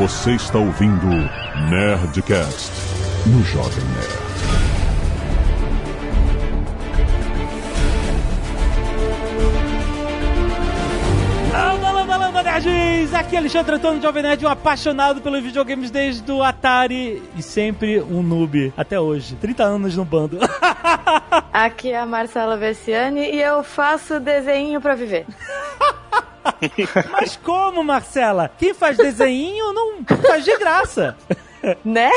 Você está ouvindo Nerdcast no Jovem Nerd. Landa, landa, landa, nerds! Aqui é Alexandre Antônio Jovem Nerd, um apaixonado pelos videogames desde o Atari e sempre um noob, até hoje. 30 anos no bando. Aqui é a Marcela Versiani e eu faço desenho pra viver. Mas como, Marcela? Quem faz desenho não faz de graça. Né?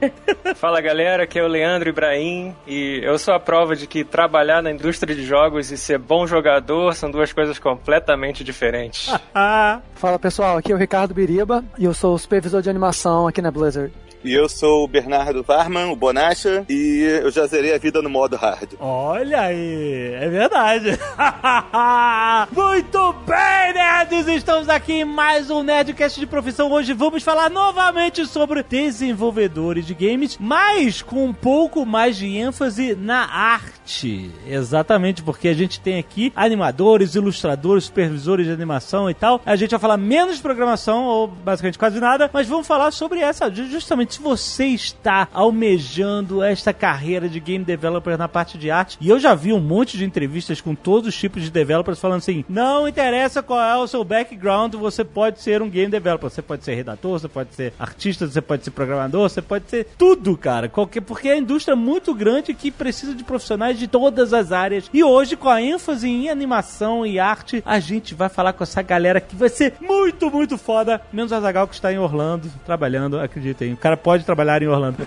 Fala galera, aqui é o Leandro Ibrahim e eu sou a prova de que trabalhar na indústria de jogos e ser bom jogador são duas coisas completamente diferentes. Fala pessoal, aqui é o Ricardo Biriba e eu sou o supervisor de animação aqui na Blizzard. E eu sou o Bernardo Varman, o Bonacha, e eu já zerei a vida no modo hard. Olha aí, é verdade. Muito bem, nerds! Estamos aqui em mais um Nerdcast de profissão. Hoje vamos falar novamente sobre desenvolvedores de games, mas com um pouco mais de ênfase na arte. Exatamente, porque a gente tem aqui animadores, ilustradores, supervisores de animação e tal. A gente vai falar menos de programação, ou basicamente quase nada, mas vamos falar sobre essa, justamente se você está almejando esta carreira de game developer na parte de arte, e eu já vi um monte de entrevistas com todos os tipos de developers falando assim: não interessa qual é o seu background, você pode ser um game developer. Você pode ser redator, você pode ser artista, você pode ser programador, você pode ser tudo, cara. Qualquer, porque a indústria é muito grande que precisa de profissionais de todas as áreas. E hoje, com a ênfase em animação e arte, a gente vai falar com essa galera que vai ser muito, muito foda. Menos a Zagal que está em Orlando, trabalhando, acreditem. O cara pode trabalhar em Orlando.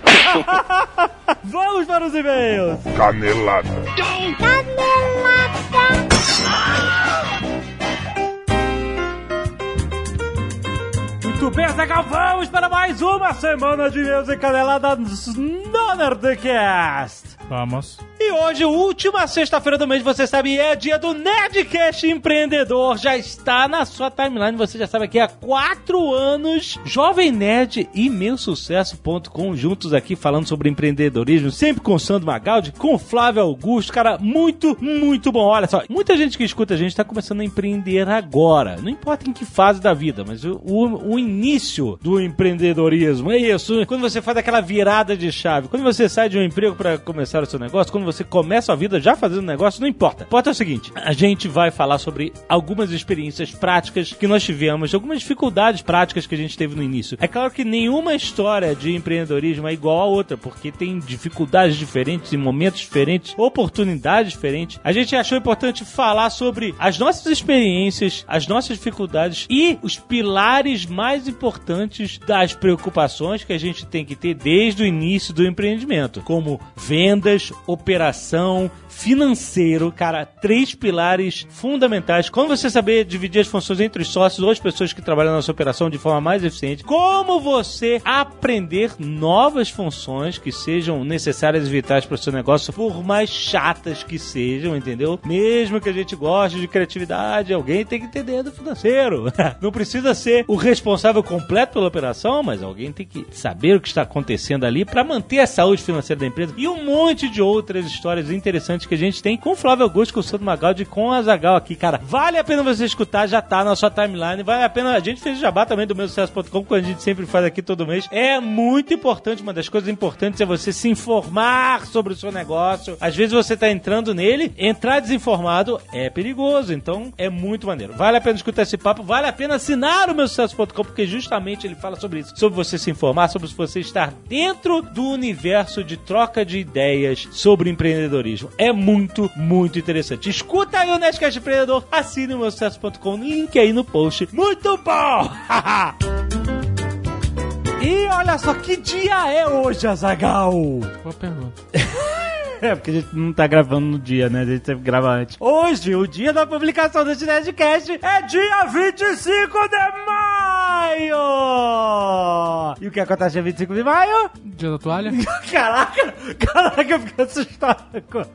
Vamos para os e-mails! Canelada. Muito bem, Zagal, vamos para mais uma semana de e-mails e caneladas no Nerdcast! Vamos. E hoje, última sexta-feira do mês, você sabe, é dia do Nerdcast Empreendedor. Já está na sua timeline, você já sabe aqui há quatro anos. Jovem Nerd e Meu Sucesso.com juntos aqui falando sobre empreendedorismo, sempre com o Sandro Magaldi, com Flávio Augusto. Cara, muito, muito bom. Olha só, muita gente que escuta a gente está começando a empreender agora. Não importa em que fase da vida, mas o, o, o início do empreendedorismo é isso. Quando você faz aquela virada de chave, quando você sai de um emprego para começar o seu negócio, quando você começa a vida já fazendo negócio, não importa. Importa é o seguinte: a gente vai falar sobre algumas experiências práticas que nós tivemos, algumas dificuldades práticas que a gente teve no início. É claro que nenhuma história de empreendedorismo é igual a outra, porque tem dificuldades diferentes em momentos diferentes, oportunidades diferentes. A gente achou importante falar sobre as nossas experiências, as nossas dificuldades e os pilares mais importantes das preocupações que a gente tem que ter desde o início do empreendimento, como vendas, operação, financeiro, cara, três pilares fundamentais. Como você saber dividir as funções entre os sócios ou as pessoas que trabalham na sua operação de forma mais eficiente. Como você aprender novas funções que sejam necessárias e vitais para o seu negócio, por mais chatas que sejam, entendeu? Mesmo que a gente goste de criatividade, alguém tem que entender do financeiro. Não precisa ser o responsável completo pela operação, mas alguém tem que saber o que está acontecendo ali para manter a saúde financeira da empresa e um monte de outras histórias interessantes que a gente tem com o Flávio Augusto, com o Santo Magaldi com a Zagal aqui, cara. Vale a pena você escutar, já tá na sua timeline. Vale a pena. A gente fez jabá também do meu sucesso.com, a gente sempre faz aqui todo mês. É muito importante. Uma das coisas importantes é você se informar sobre o seu negócio. Às vezes você tá entrando nele, entrar desinformado é perigoso. Então é muito maneiro. Vale a pena escutar esse papo, vale a pena assinar o meu sucesso.com, porque justamente ele fala sobre isso. Sobre você se informar, sobre você estar dentro do universo de troca de ideias sobre empreendedorismo. É muito, muito interessante. Escuta aí o Nerdcast Empreendedor, assine o meu sucesso.com, link aí no post. Muito bom! e olha só que dia é hoje, Azagal! Boa pergunta. É, porque a gente não tá gravando no dia, né? A gente sempre grava antes. Hoje, o dia da publicação desse Nerdcast é dia 25 de maio! E o que acontece dia 25 de maio? Dia da toalha? Caraca, caraca, eu fiquei assustado.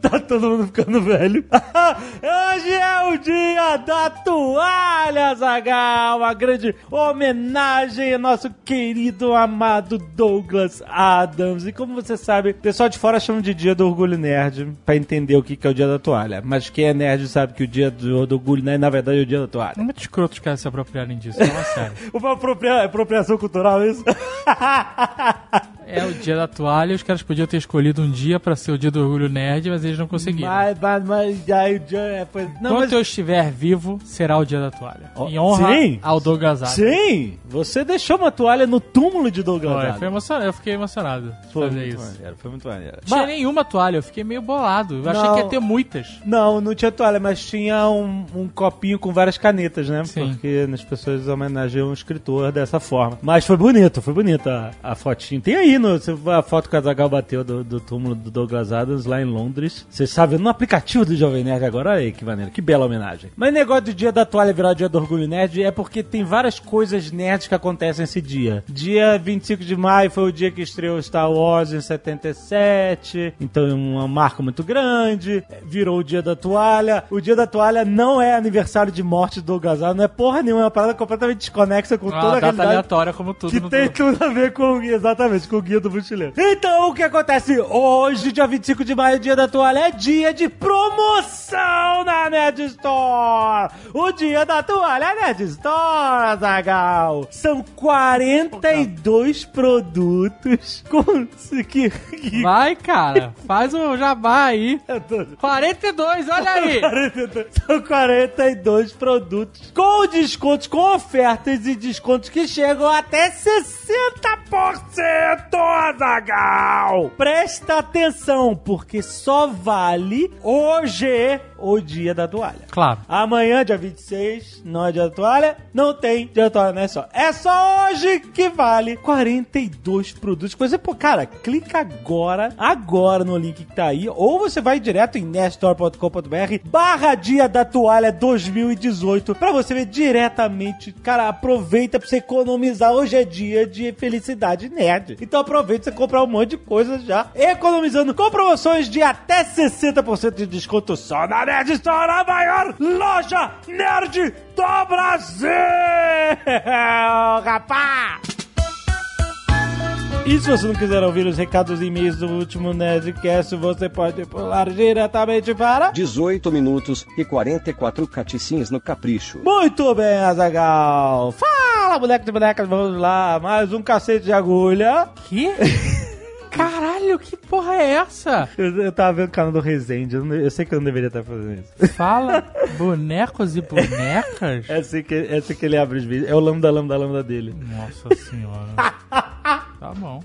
Tá todo mundo ficando velho. Hoje é o dia da toalha, Zagal. Uma grande homenagem ao nosso querido, amado Douglas Adams. E como você sabe, o pessoal de fora chama de dia do orgulho nerd pra entender o que é o dia da toalha. Mas quem é nerd sabe que o dia do, do orgulho nerd, na verdade, é o dia da toalha. É muito escroto os caras se apropriarem disso, fala sério. O Uma apropria- apropriação cultural, isso? É o dia da toalha. Os caras podiam ter escolhido um dia pra ser o dia do orgulho nerd, mas eles não conseguiram. mas, mas, mas, aí o dia é, foi... Não, Enquanto mas... eu estiver vivo, será o dia da toalha. Ó, em honra sim. ao Douglas Adams. Sim! Você deixou uma toalha no túmulo de Douglas Adams. foi emocionante. Eu fiquei emocionado Foi fazer muito isso. maneiro, foi muito maneiro. Não tinha Mas- nenhuma toalha, eu fiquei meio bolado. Eu achei Não. que ia ter muitas. Não, não tinha toalha, mas tinha um, um copinho com várias canetas, né? Sim. Porque as pessoas homenageiam o escritor dessa forma. Mas foi bonito, foi bonita a, a fotinha. Tem aí no, a foto que o Azagal bateu do, do túmulo do Douglas Adams lá em Londres. Vocês sabem, no aplicativo do Jovem Nerd agora, olha aí que maneiro, que bela homenagem. Mas negócio do dia da toalha virar o dia do orgulho nerd é porque tem várias coisas nerds que acontecem esse dia. Dia 25 de maio foi o dia que estreou Star Wars em 77, então é uma marca muito grande. Virou o dia da toalha. O dia da toalha não é aniversário de morte do Douglas Adams, não é porra nenhuma, é uma parada completamente desconexa com Uma toda a data realidade aleatória, como tudo que tem tudo a ver com, exatamente, com o guia do mochileiro. Então, o que acontece hoje, dia 25 de maio, dia da toalha, é dia de promoção na Nerd Store. O dia da toalha Nerd Store, Zagal. São 42 produtos com... Que, que... Vai, cara. Faz o jabá aí. 42, olha aí. 42. São 42 produtos com descontos, com ofertas e descontos que chegam até 60%, Azagal! Presta atenção, porque só vale hoje o dia da toalha. Claro. Amanhã, dia 26, não é dia da toalha, não tem dia da toalha, não é só. É só hoje que vale 42 produtos. Coisa, pô, cara, clica agora, agora no link que tá aí, ou você vai direto em nestor.com.br barra dia da toalha 2018 pra você ver diretamente. Cara, aproveita pra você economizar. Hoje é dia de felicidade nerd. Então aproveita você comprar um monte de coisa já, economizando com promoções de até 60% de desconto só na Nerd Store, a maior loja nerd do Brasil! Rapaz! E se você não quiser ouvir os recados e e-mails do último Nerdcast, você pode pular diretamente para... 18 minutos e 44 caticinhas no capricho. Muito bem, Azagal! Fala, bonecos e bonecas, vamos lá, mais um cacete de agulha. Que? Caralho, que porra é essa? Eu, eu tava vendo o canal do Resende, eu, eu sei que eu não deveria estar fazendo isso. Fala bonecos e bonecas? É assim que, é assim que ele abre os vídeos, é o lambda, lambda, lambda dele. Nossa senhora. Tá bom,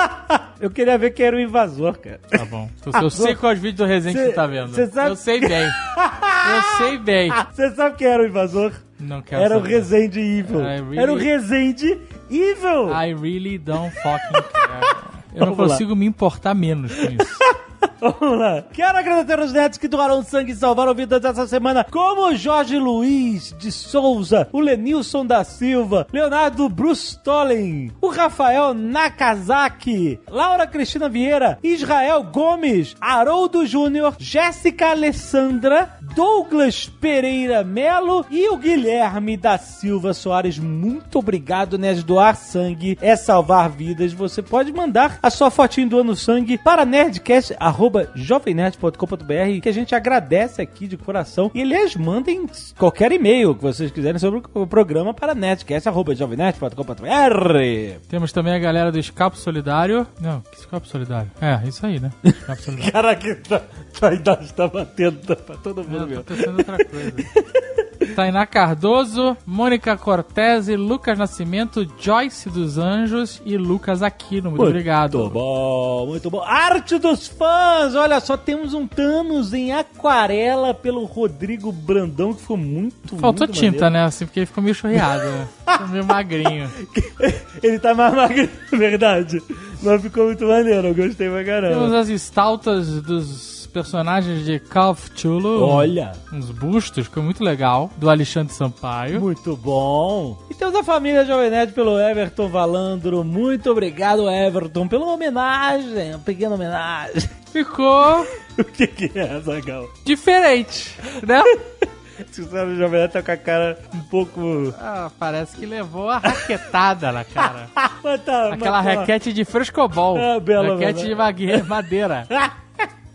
Eu queria ver quem era o invasor, cara. tá bom. Eu sei quais vídeos do Resident Cê- você tá vendo. sabe- Eu sei bem. Eu sei bem. Você sabe quem era o invasor? Não quero Era o saber. Resende Evil. Really- Era o Resende Evil. I really don't fucking care. Eu não Vamos lá. consigo me importar menos com isso. Vamos lá. Quero agradecer aos netos que doaram sangue e salvaram vidas essa semana, como Jorge Luiz de Souza, o Lenilson da Silva, Leonardo Bruce Tollen, o Rafael Nakazaki, Laura Cristina Vieira, Israel Gomes, Haroldo Júnior, Jéssica Alessandra, Douglas Pereira Melo e o Guilherme da Silva Soares. Muito obrigado, né? Doar sangue é salvar vidas. Você pode mandar a sua fotinho doando sangue para nerdcast.jovemnerd.com.br que a gente agradece aqui de coração. E aliás, mandem qualquer e-mail que vocês quiserem sobre o programa para nerdcast.jovemnerd.com.br. Temos também a galera do Escapo Solidário. Não, que Escapo Solidário? É, isso aí, né? Escapo Solidário. Caraca, tá- tua idade tá batendo pra todo mundo Eu mesmo. tô pensando outra coisa. Tainá Cardoso, Mônica Cortese, Lucas Nascimento, Joyce dos Anjos e Lucas Aquino. Muito, obrigado. Muito bom, muito bom. Arte dos fãs! Olha só, temos um Thanos em aquarela pelo Rodrigo Brandão, que ficou muito Faltou muito tinta, maneiro. né? Assim, porque ele ficou meio chorreado, né? Ficou meio magrinho. Ele tá mais magro, verdade. Mas ficou muito maneiro, eu gostei pra Temos caramba. as estaltas dos personagens de Call of Cthulhu. Olha, Uns bustos, ficou muito legal. Do Alexandre Sampaio. muito bom. E temos a família Jovem Nerd pelo Everton Valandro. Muito obrigado, Everton, pela homenagem, uma pequena homenagem. Ficou o que que é, Zagal? diferente, né? Se o Jovem Nerd tá com a cara um pouco... Ah, parece que levou a raquetada na cara. Mas tá, Aquela mas tá. raquete de frescobol. Ah, bela, raquete de madeira.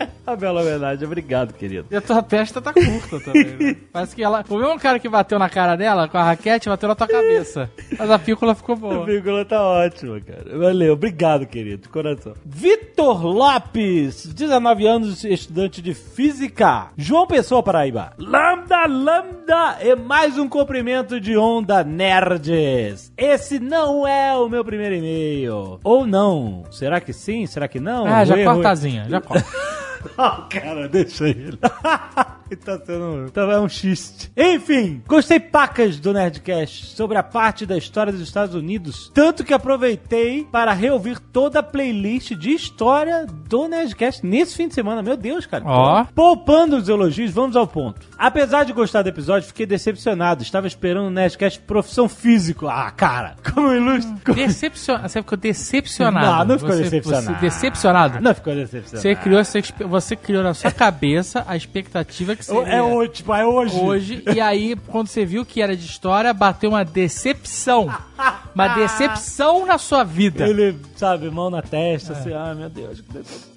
A bela homenagem, obrigado, querido. E a tua testa tá curta também. Né? Parece que ela. O mesmo cara que bateu na cara dela com a raquete bateu na tua cabeça. Mas a pícola ficou A boa. vírgula tá ótima, cara. Valeu, obrigado, querido, de coração. Vitor Lopes, 19 anos, estudante de física. João Pessoa, Paraíba. Lambda, lambda, e mais um cumprimento de onda nerds. Esse não é o meu primeiro e-mail. Ou não? Será que sim? Será que não? Ah, já Erro- corta a casinha, já corta. Ah, cara, deixa ele. tá sendo. Tá, é um xiste. Enfim, gostei pacas do Nerdcast sobre a parte da história dos Estados Unidos. Tanto que aproveitei para reouvir toda a playlist de história do Nerdcast nesse fim de semana. Meu Deus, cara. Ó. Poupando os elogios, vamos ao ponto. Apesar de gostar do episódio, fiquei decepcionado. Estava esperando o Nerdcast profissão físico. Ah, cara, como ilustre. Decepcionado. Você ficou decepcionado. Não, não ficou Você- decepcionado. Você, decepcionado? Não ficou decepcionado. Você criou, expe- você criou na sua cabeça a expectativa que seria É hoje, tipo, é hoje. hoje. E aí, quando você viu que era de história, bateu uma decepção. Uma decepção na sua vida. Ele, sabe, mão na testa, assim, ah, meu Deus, que decepção.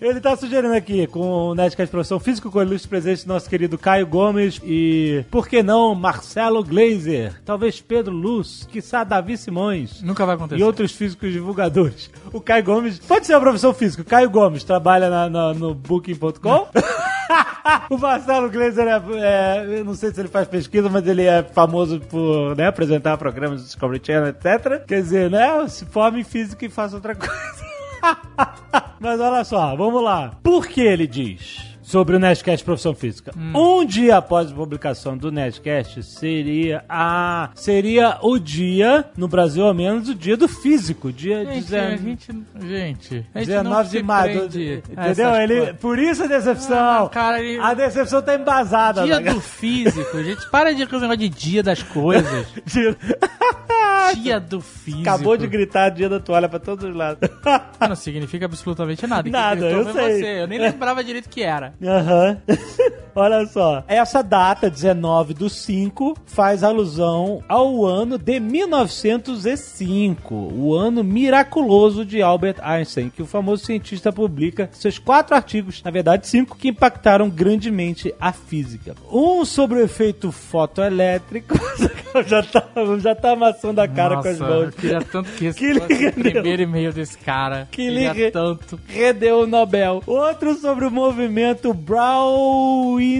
Ele tá sugerindo aqui, com o Nerdcast Profissão Físico, com o ilustre presente nosso querido Caio Gomes e, por que não, Marcelo Glazer, talvez Pedro Luz, quiçá Davi Simões. Nunca vai acontecer. E outros físicos divulgadores. O Caio Gomes, pode ser uma profissão física. O Caio Gomes trabalha na- na- no Booking.com. o Marcelo Glazer é, é- Eu não sei se ele faz pesquisa, mas ele é famoso por né, apresentar programas do Discovery Channel, etc. Quer dizer, né? Se forme em física e faça outra coisa. mas olha só, vamos lá. Por que ele diz? Sobre o Nerdcast Profissão Física. Um dia após a publicação do Nerdcast seria a seria o dia, no Brasil ao menos, o dia do físico. Dia Gente, a 19 gente, gente, a gente não 19 se de maio. a Entendeu? Ele, coisas. por isso a decepção. Ah, cara, ele- A decepção tá embasada. Dia né? do físico, gente. Para de com esse negócio de dia das coisas. Dia- Dia do físico. Acabou de gritar dia da toalha pra todos os lados. Não significa absolutamente nada. Nada, eu foi sei. Você. Eu nem lembrava direito o que era. Aham. Olha só. Essa data, 19 do 5, faz alusão ao ano de 1905, o ano miraculoso de Albert Einstein, que o famoso cientista publica seus quatro artigos, na verdade cinco, que impactaram grandemente a física. Um sobre o efeito fotoelétrico, já tá, já tá amassando a cara Nossa, com as mãos. Eu queria tanto que esse Que rendeu. primeiro e-mail desse cara. Que re- tanto. Redeu o Nobel. Outro sobre o movimento browniano.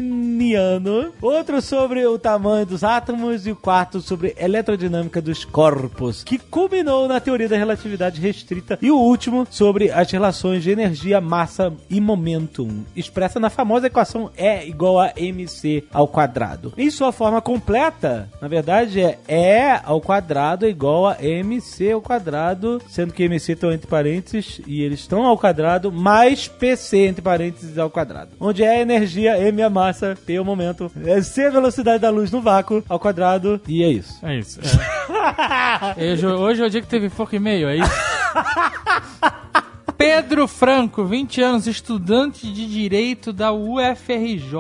Outro sobre o tamanho dos átomos. E o quarto sobre eletrodinâmica dos corpos, que culminou na teoria da relatividade restrita. E o último sobre as relações de energia, massa e momentum, expressa na famosa equação E igual a mc ao quadrado. Em sua forma completa, na verdade, é E ao quadrado igual a mc ao quadrado, sendo que mc estão entre parênteses e eles estão ao quadrado, mais pc entre parênteses ao quadrado. Onde é a energia, m a massa, p é o momento, é c a velocidade da luz no vácuo ao quadrado, e é isso. É isso. é. hoje, hoje é o dia que teve pouco e-mail, é isso? Pedro Franco, 20 anos, estudante de Direito da UFRJ.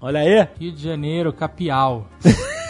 Olha aí, Rio de Janeiro, Capial.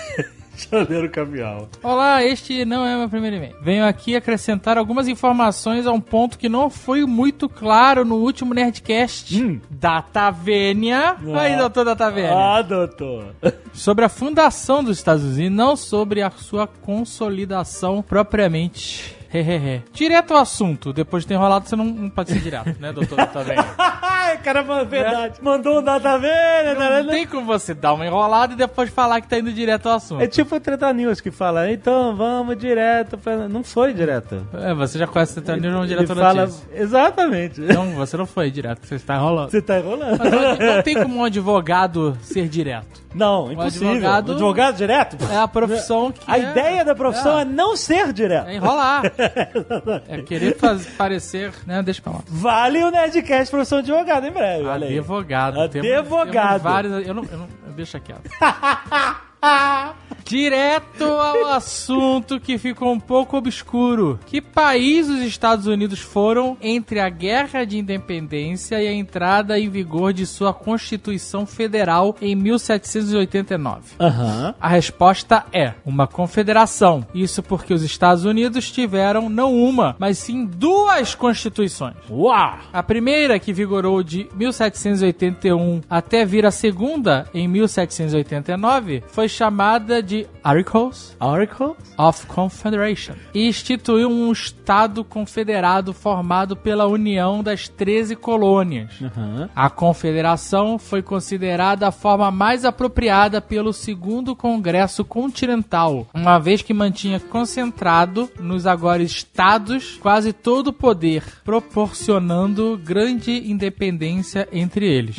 Janeiro Caminhal. Olá, este não é meu primeiro e-mail. Venho aqui acrescentar algumas informações a um ponto que não foi muito claro no último Nerdcast. Hum. Datavênia. Aí, doutor Datavênia. Ah, doutor. Sobre a fundação dos Estados Unidos e não sobre a sua consolidação propriamente. Hehehe. Direto ao assunto. Depois de ter enrolado, você não, não pode ser direto, né, doutor Datavênia? Ai, caramba, verdade. Mandou um data velha, né? Não tem como você dar uma enrolada e depois falar que tá indo direto ao assunto. É tipo o Treta News que fala, então vamos direto. pra- Não foi direto. É, você já conhece o Treta News, Ele direto ao fala. notícia. Exatamente. Não, você não foi direto, você está enrolando. Você tá enrolando. Mas não, não tem como um advogado ser direto. Não, impossível. advogado- Advogado direto? É a profissão que. A é- ideia da profissão é, não ser direto. é enrolar. É querer faz, parecer. Né, deixa pra lá. Vale o Nerdcast profissão de advogado em breve. olha aí. Advogado. Advogado. Temos, temos vários. Eu não, eu não deixa quieto. Direto ao assunto que ficou um pouco obscuro. Que país os Estados Unidos foram entre a Guerra de Independência e a entrada em vigor de sua Constituição Federal em 1789? Aham. A resposta é uma confederação. Isso porque os Estados Unidos tiveram não uma, mas sim duas constituições. Uau! A primeira, que vigorou de 1781 até vir a segunda, em 1789, foi chamada de Articles Oracle? of Confederation e instituiu um Estado confederado formado pela união das 13 colônias. Aham. A confederação foi considerada a forma mais apropriada pelo segundo Congresso Continental, uma vez que mantinha concentrado nos agora estados quase todo o poder, proporcionando grande independência entre eles.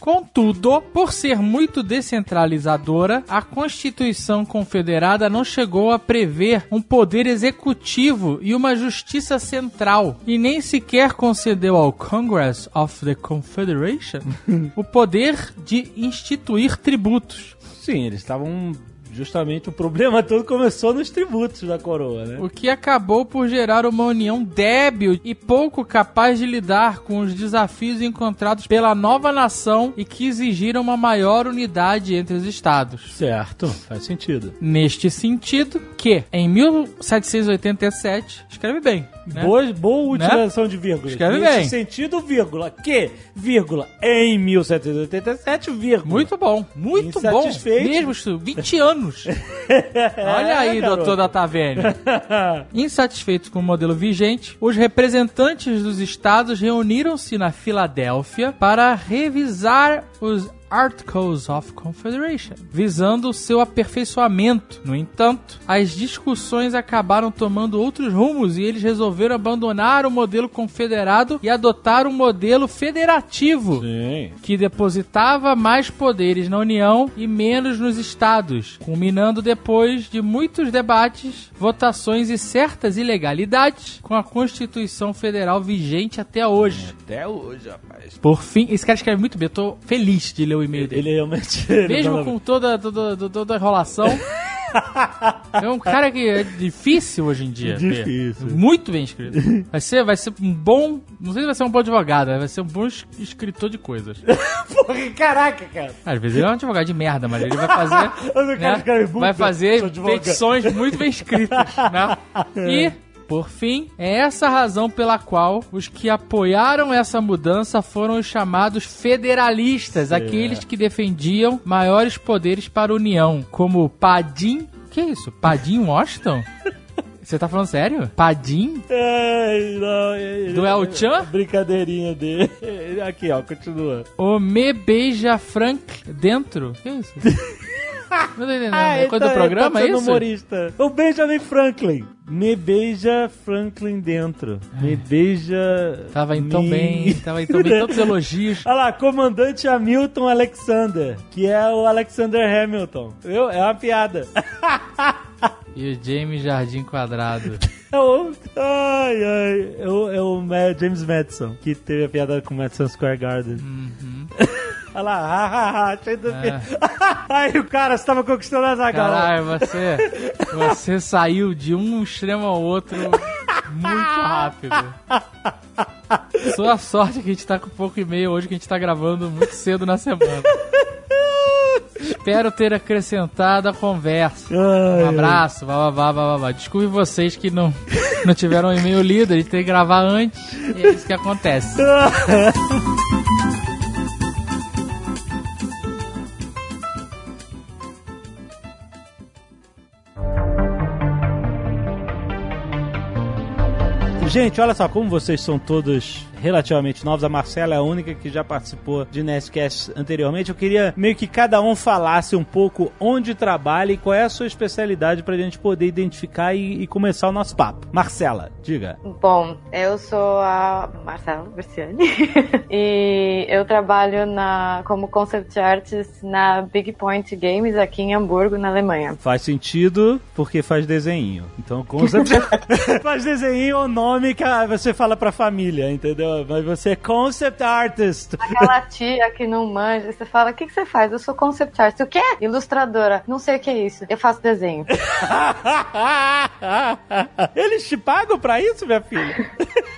Contudo, por ser muito descentralizadora, a Constituição Confederada não chegou a prever um poder executivo e uma justiça central, e nem sequer concedeu ao Congress of the Confederation o poder de instituir tributos. Sim, eles estavam. Justamente o problema todo começou nos tributos da coroa, né? O que acabou por gerar uma união débil e pouco capaz de lidar com os desafios encontrados pela nova nação e que exigiram uma maior unidade entre os estados. Certo, faz sentido. Neste sentido, que em 1787, escreve bem, né? Boa, boa utilização de vírgula. Escreve Nesse bem. sentido, vírgula. Que, vírgula, em 1787, vírgula. Muito bom, muito bom. Mesmo, isso, 20 anos. Olha aí, É, garoto. doutor da Taverna. Insatisfeitos com o modelo vigente, os representantes dos estados reuniram-se na Filadélfia para revisar os Articles of Confederation, visando o seu aperfeiçoamento. No entanto, as discussões acabaram tomando outros rumos e eles resolveram abandonar o modelo confederado e adotar um modelo federativo Sim. que depositava mais poderes na União e menos nos estados, culminando depois de muitos debates, votações e certas ilegalidades com a Constituição Federal vigente até hoje. Até hoje, rapaz. Por fim, esse cara escreve muito bem, eu tô feliz de ler o e-mail dele. Ele realmente. ele Mesmo com toda, toda, toda, a enrolação. é um cara que é difícil hoje em dia. Difícil. Muito bem escrito. Vai ser, vai ser um bom. Não sei se vai ser um bom advogado, vai ser um bom es- escritor de coisas. Porra, caraca, cara. Às vezes ele é um advogado de merda, mas ele vai fazer. Né, vai fazer petições muito bem escritas, né? E. Por fim, é essa a razão pela qual os que apoiaram essa mudança foram os chamados federalistas, aqueles que defendiam maiores poderes para a União, como Padim. Que isso? Padim Washington? Você tá falando sério? Padim? Ai, não, é- Do El Chan? Brincadeirinha dele. Aqui, ó, continua. O Me Beija Frank dentro? Que isso? Não tô entendendo. é ele coisa do tá- programa, ele é tá sendo isso? humorista. O Benjamin Franklin. Me beija Franklin dentro. Me beija. Tava então me- bem, tava então bem, tantos elogios. Olha lá, comandante Hamilton Alexander, que é o Alexander Hamilton. Viu? É uma piada. E o James Jardim Quadrado. É o, ai, ai, é o, é o James Madison, que teve a piada com Madison Square Garden. Uhum. Olha lá, ha, ha, ha, cheio de É. Aí o cara estava conquistando a Zagal. Caralho, você, você saiu de um extremo ao outro muito rápido. Sua sorte é que a gente tá com pouco e meio hoje, que a gente tá gravando muito cedo na semana. Espero ter acrescentado a conversa. Um abraço, vá, vá, vá, vá, vá. Desculpe vocês que não, não tiveram o e-mail lido, a gente tem que gravar antes, e é isso que acontece. Gente, olha só, como vocês são todos relativamente novos, a Marcela é a única que já participou de Nerdcast anteriormente. Eu queria meio que cada um falasse um pouco onde trabalha e qual é a sua especialidade pra gente poder identificar e, e começar o nosso papo. Marcela, diga. Bom, eu sou a Marcela Berciani e eu trabalho na, como concept artist na Big Point Games aqui em Hamburgo, na Alemanha. Faz sentido porque faz desenho. Então, com certeza, faz desenho é o nome que a- você fala pra família, entendeu? Mas você é concept artist. Aquela tia que não manja, você fala, o que, que você faz? Eu sou concept artist. O quê? Ilustradora. Não sei o que é isso. Eu faço desenho. Eles te pagam pra isso, minha filha?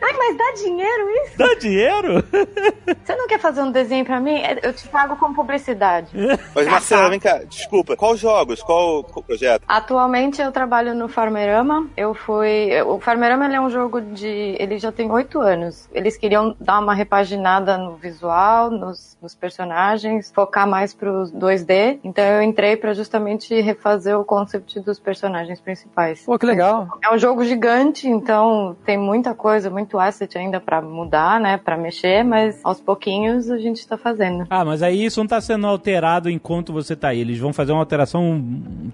Ai, mas dá dinheiro isso? Dá dinheiro? Você não quer fazer um desenho pra mim? Eu te pago com publicidade. Mas Marcela, vem cá, desculpa. Qual jogos? Qual, qual projeto? Atualmente eu trabalho no Farmerama. Eu fui. O Farmerama ele é um jogo de. Ele já tem oito anos. Eles queriam dar uma repaginada no visual, nos, nos personagens, focar mais pros 2D. Então eu entrei pra justamente refazer o concept dos personagens principais. Pô, que legal. É um jogo gigante, então tem muita coisa, muito asset ainda pra mudar, né? Pra mexer, mas aos pouquinhos a gente tá fazendo. Ah, mas aí isso não tá sendo alterado enquanto você tá aí. Eles vão fazer uma alteração,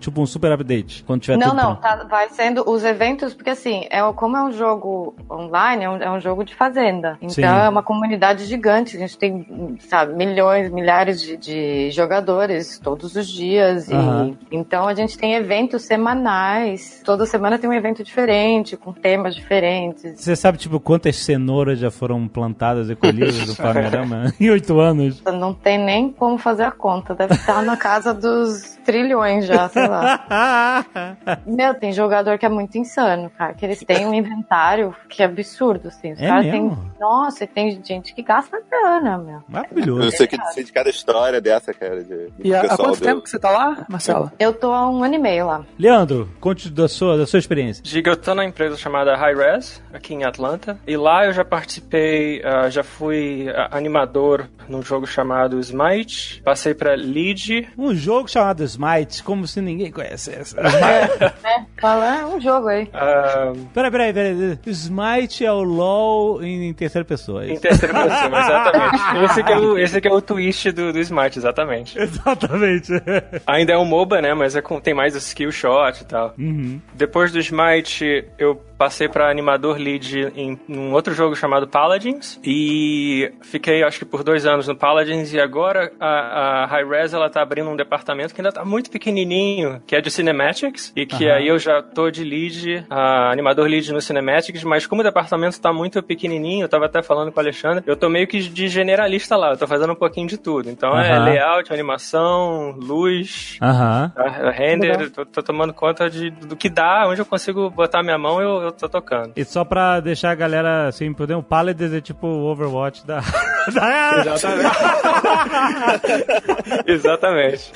tipo um super update, quando tiver Não, não, tá- vai sendo os eventos, porque assim, é, como é um jogo online, é um, é um jogo de fazenda. Então Sim. é uma comunidade gigante. A gente tem, sabe, milhões, milhares de, de jogadores todos os dias. E, Aham. então a gente tem eventos semanais. Toda semana tem um evento diferente, com temas diferentes. Você sabe, tipo, quantas cenouras já foram plantadas e colhidas no Farmerama em oito anos? Não tem nem como fazer a conta. Deve estar na casa dos trilhões já, sei lá. Meu, tem jogador que é muito insano, cara. Que eles têm um inventário que é absurdo, assim. Os É caras mesmo? têm. Nossa, e tem gente que gasta grana, meu. Eu Maravilhoso. sei, que, sei de cada história dessa, cara. De, E há, quanto do- tempo que você tá lá, Marcela? Eu tô há um ano e meio lá. Leandro, conte da sua, da sua experiência. Diga, eu tô na empresa chamada Hi-Res, aqui em Atlanta. E lá eu já participei, ah, já fui ah, animador num jogo chamado Smite. Passei pra lead. Um jogo chamado Smite, como se ninguém conhecesse. Fala, é um jogo aí. ah, Peraí, peraí, peraí. Smite é o LOL em terceira pessoa. é em terceira pessoa, exatamente. Esse que é o, esse que é o twist do, do Smite, exatamente. Exatamente. Ainda é um MOBA, né? Mas é com- tem mais o skill shot e tal. Uhum. Depois do Smite, eu passei pra animador lead em um outro jogo chamado Paladins e fiquei, acho que por dois anos no Paladins e agora a, a Hi-Res ela tá abrindo um departamento que ainda tá muito pequenininho, que é de Cinematics e que Aham. aí eu já tô de lead, a, animador lead no Cinematics, mas como o departamento tá muito pequenininho, eu tava até falando com o Alexandre, eu tô meio que de generalista lá, eu tô fazendo um pouquinho de tudo. Então é Aham. layout, animação, luz, a render, tô, tô tomando conta de, do que dá, onde eu consigo botar minha mão, eu, eu tô tocando. E só pra deixar a galera assim, por dentro, o Paladins é tipo o Overwatch da. da... Exatamente.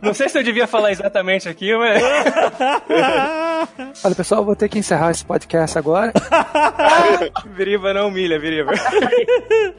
Não sei se eu devia falar exatamente aqui, mas. Olha, pessoal, eu vou ter que encerrar esse podcast agora. Viriba não humilha, Viriba.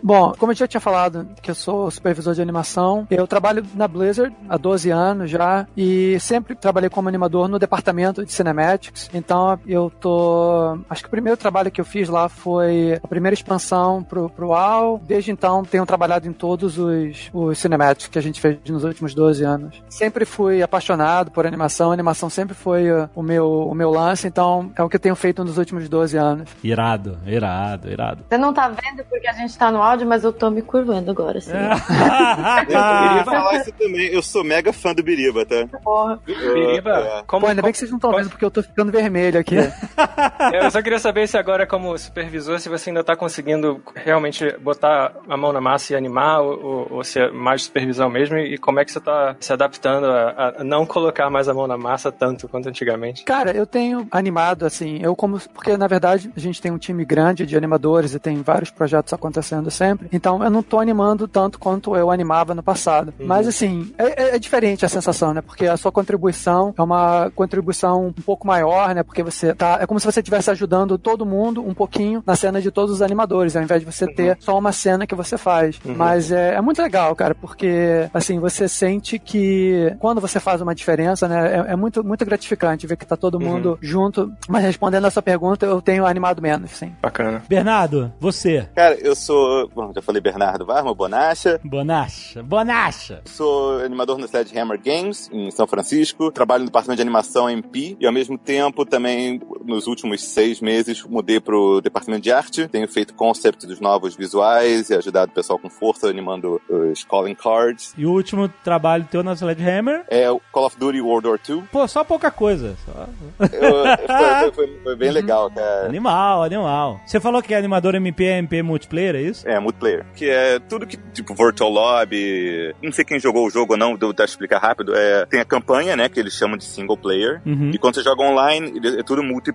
Bom, como eu já tinha falado, que eu sou supervisor de animação, eu trabalho na Blizzard há 12 anos já e sempre trabalhei como animador no departamento de cinematics. Então eu tô. Acho que o primeiro trabalho que eu fiz lá foi a primeira expansão pro, pro WoW. Desde então tenho trabalhado em todos os, os cinematics que a gente fez nos últimos 12 anos. Sempre fui apaixonado por animação, a animação sempre foi uh, o, meu, o meu lance, então é o que eu tenho feito nos últimos 12 anos. Irado, irado, irado. Você não tá vendo porque a gente tá no áudio, mas eu tô me curvando agora, assim. Eu queria falar isso também. Eu sou mega fã do Biriba, tá? Porra. Eu- Viriba, é. como. Pô, ainda bem que vocês não estão vendo porque eu tô ficando vermelho aqui. Eu só queria saber se agora, como supervisor, se você ainda tá conseguindo realmente botar a mão na massa e animar, ou, ou- se é mais supervisão mesmo, e como é que você tá se adaptando a, a não colocar mais a mão na massa tanto quanto antigamente. Cara, eu tenho animado, assim, eu como. Porque na verdade a gente tem um time grande de animadores e tem vários projetos acontecendo sempre. Então eu não tô animando tanto quanto eu animava no passado. Mas assim, é, é- é diferente a sensação, né? Porque a sua contribuição é uma contribuição um pouco maior, né? Porque você É como se você estivesse ajudando todo mundo um pouquinho na cena de todos os animadores, ao invés de você ter só uma cena que você faz. Mas é, é muito legal, cara, porque assim, você sente que quando você faz uma diferença, né? É, é muito, muito gratificante ver que tá todo mundo junto. Mas respondendo a sua pergunta, eu tenho animado menos, sim. Bacana. Bernardo, você. Cara, eu sou. Bom, já falei Bernardo Varma, Bonacha. Bonacha. Bonacha. Sou animador no Sledgehammer Games, em São Francisco. Trabalho no departamento de animação MP e, ao mesmo tempo, também nos últimos seis meses, mudei pro departamento de arte. Tenho feito concept dos novos visuais e ajudado o pessoal com força, animando os calling cards. E o último trabalho teu na Sledgehammer? É o Call of Duty World War II. Pô, só pouca coisa. Só... Eu, foi, foi, foi, bem legal, cara. Animal, animal. Você falou que é animador MP MP multiplayer, é isso? É, multiplayer. Que é tudo que, tipo, Virtual Lobby. Não sei quem jogou o jogo ou não, vou tentar explicar rápido. É, tem a campanha, né, que eles chamam de single player. Uhum. E quando você joga online, é tudo multiplayer.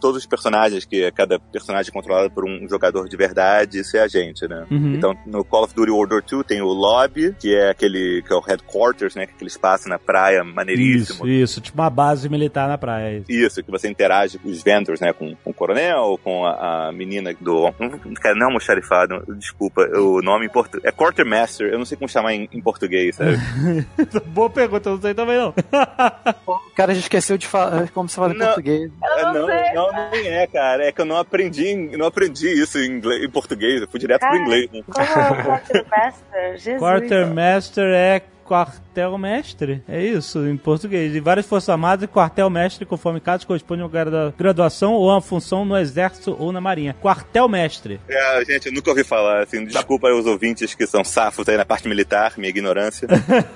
Todos os personagens, que é cada personagem controlado por um jogador de verdade, isso é a gente, né? Uhum. Então, no Call of Duty World War II tem o lobby, que é aquele que é o headquarters, né? Que é aquele espaço na praia maneiríssimo. Isso, isso. Tipo uma base militar na praia. Isso, isso que você interage com os vendors, né? Com, com o coronel, com a, a menina do... Cara, não é almoxarifado, desculpa, o nome em português... É quartermaster, eu não sei como chamar em, em português, sabe? Boa pergunta, eu não sei também não. o cara já esqueceu de falar como se fala em Não. português. Eu não, não, sei. não, nem é, cara. É que eu não aprendi, não aprendi isso em, inglês, em português. Eu fui direto pro Cara, inglês. Né? Como é o Quartermaster? Jesus. Quartermaster é quartel-mestre. É isso, em português. E várias forças armadas, quartel-mestre, conforme caso, corresponde a uma gradu- graduação ou a uma função no exército ou na marinha. Quartel-mestre. É, gente, eu nunca ouvi falar. Assim, desculpa aí os ouvintes que são safos aí na parte militar, minha ignorância.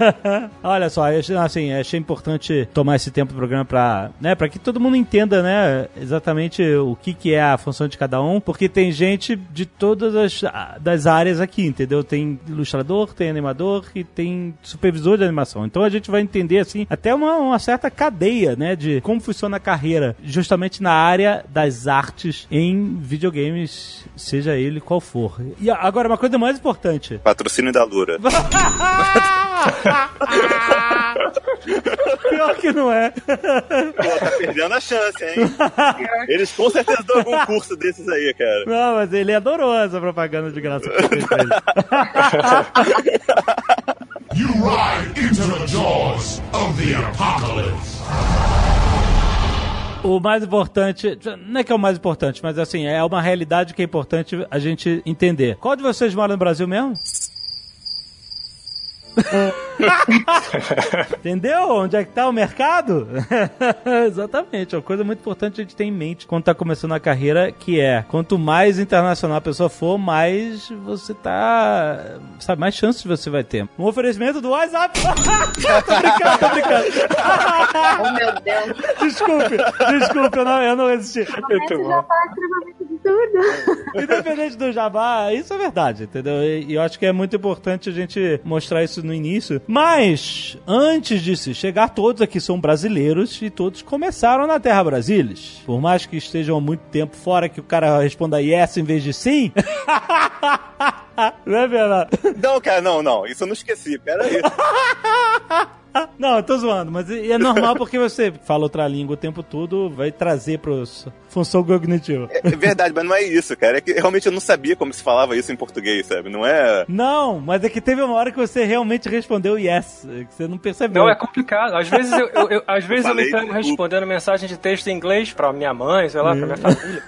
Olha só, assim, achei importante tomar esse tempo do programa pra, né, pra que todo mundo entenda, né, exatamente o que, que é a função de cada um, porque tem gente de todas as das áreas aqui, entendeu? Tem ilustrador, tem animador e tem supervisor de animação. Então a gente vai entender, assim, até uma, uma certa cadeia, né, de como funciona a carreira, justamente na área das artes em videogames, seja ele qual for. E agora, uma coisa mais importante. Patrocínio da Lura. Pior que não é. Pô, tá perdendo a chance, hein? Eles com certeza dão algum curso desses aí, cara. Não, mas ele adorou essa propaganda de graça que pra ele. Ride into the jaws of the apocalypse. O mais importante, não é que é o mais importante, mas assim, é uma realidade que é importante a gente entender. Qual de vocês mora no Brasil mesmo? Entendeu? Onde é que tá o mercado? Exatamente, é uma coisa muito importante a gente ter em mente quando tá começando a carreira, que é, quanto mais internacional a pessoa for, mais você tá, sabe, mais chances você vai ter. Um oferecimento do WhatsApp. tô brincando, tô brincando. Oh, meu Deus. Desculpe, desculpe, eu não, eu não resisti. Extremamente absurdo. Independente do jabá, isso é verdade, entendeu? E, e eu acho que é muito importante a gente mostrar isso no início. Mas, antes disso, chegar todos aqui são brasileiros e todos começaram na Terra Brasilis. Por mais que estejam há muito tempo fora, que o cara responda yes em vez de sim. não é verdade? Não, cara, não, não. Isso eu não esqueci. Pera aí. Não, eu tô zoando, mas é normal porque você fala outra língua o tempo todo, vai trazer pros função cognitiva. É verdade, mas não é isso, cara. É que realmente eu não sabia como se falava isso em português, sabe? Não é. Não, mas é que teve uma hora que você realmente respondeu yes, que você não percebeu. Não, é complicado. Às vezes eu, eu- eu- às vezes eu, falei, me pego respondendo mensagem de texto em inglês pra minha mãe, sei lá, pra minha família.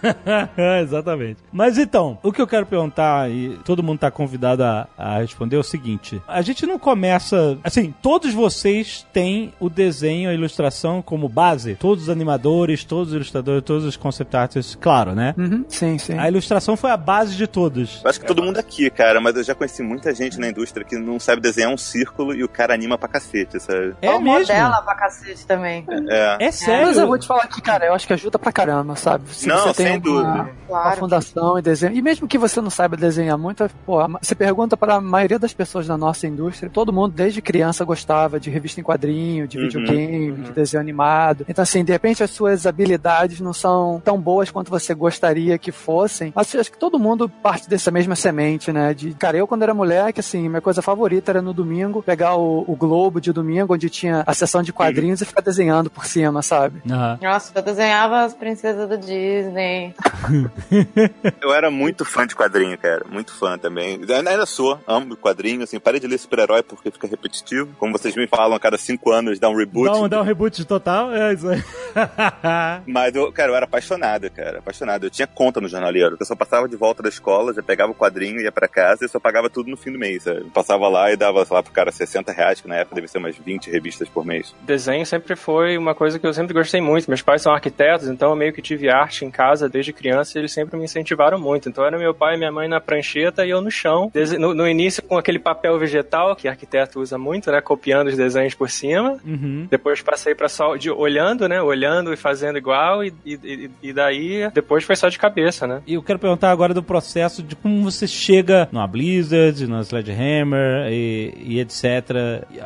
Exatamente. Mas então, o que eu quero perguntar, e todo mundo tá convidado a, a responder, é o seguinte: a gente não começa. Assim, todos vocês têm o desenho, a ilustração como base. Todos os animadores, todos os ilustradores, todos os concept artists, claro, né? Uhum, sim, sim. A ilustração foi a base de todos. Eu acho que todo mundo aqui, cara, mas eu já conheci muita gente na indústria que não sabe desenhar um círculo e o cara anima pra cacete, sabe? É Ou mesmo? modela pra cacete também. É. É sério. Mas eu vou te falar que, cara, eu acho que ajuda pra caramba, sabe? Se Não, você tem sem uma, dúvida. uma Claro. fundação e desenho. E mesmo que você não saiba desenhar muito, pô, você pergunta para a maioria das pessoas da nossa indústria, todo mundo desde criança gostava de revista em quadrinho, de Uhum, videogame, de desenho animado. Então, assim, de repente as suas habilidades não são tão boas quanto você gostaria que fossem. Mas acho que todo mundo parte dessa mesma semente, né? De, cara, eu quando era moleque, assim, minha coisa favorita era no domingo pegar o, o Globo de domingo, onde tinha a sessão de quadrinhos e ficar desenhando por cima, sabe? Nossa, eu desenhava as princesas da Disney. Eu era muito fã de quadrinho, cara. Muito fã também. Ainda ainda sou, amo quadrinho, assim. Parei de ler super-herói porque fica repetitivo. Como vocês me falam, a cada cinco anos dá um reboot. Dá um, dá um reboot total, é isso aí. Mas, eu, cara, eu era apaixonado, cara. Apaixonado. Eu tinha conta no jornaleiro. Eu só passava de volta da escola, já pegava o quadrinho, ia pra casa e só pagava tudo no fim do mês, sabe? Passava lá e dava, sei lá, pro cara 60 reais, que na época deve ser umas 20 revistas por mês. Desenho sempre foi uma coisa que eu sempre gostei muito. Meus pais são arquitetos, então eu meio que tive arte em casa desde criança e eles sempre me incentivaram muito. Então era meu pai e minha mãe na prancheta e eu no chão. No, no início com aquele papel vegetal, que arquiteto usa muito, né? Copiando os desenhos por cima. Uhum. Depois passei pra só de olhando, né? Olhando e fazendo igual. E, e, e- daí, depois foi só de cabeça, né? E eu quero perguntar agora do processo de como você chega numa Blizzard, na Sledgehammer e, e etc.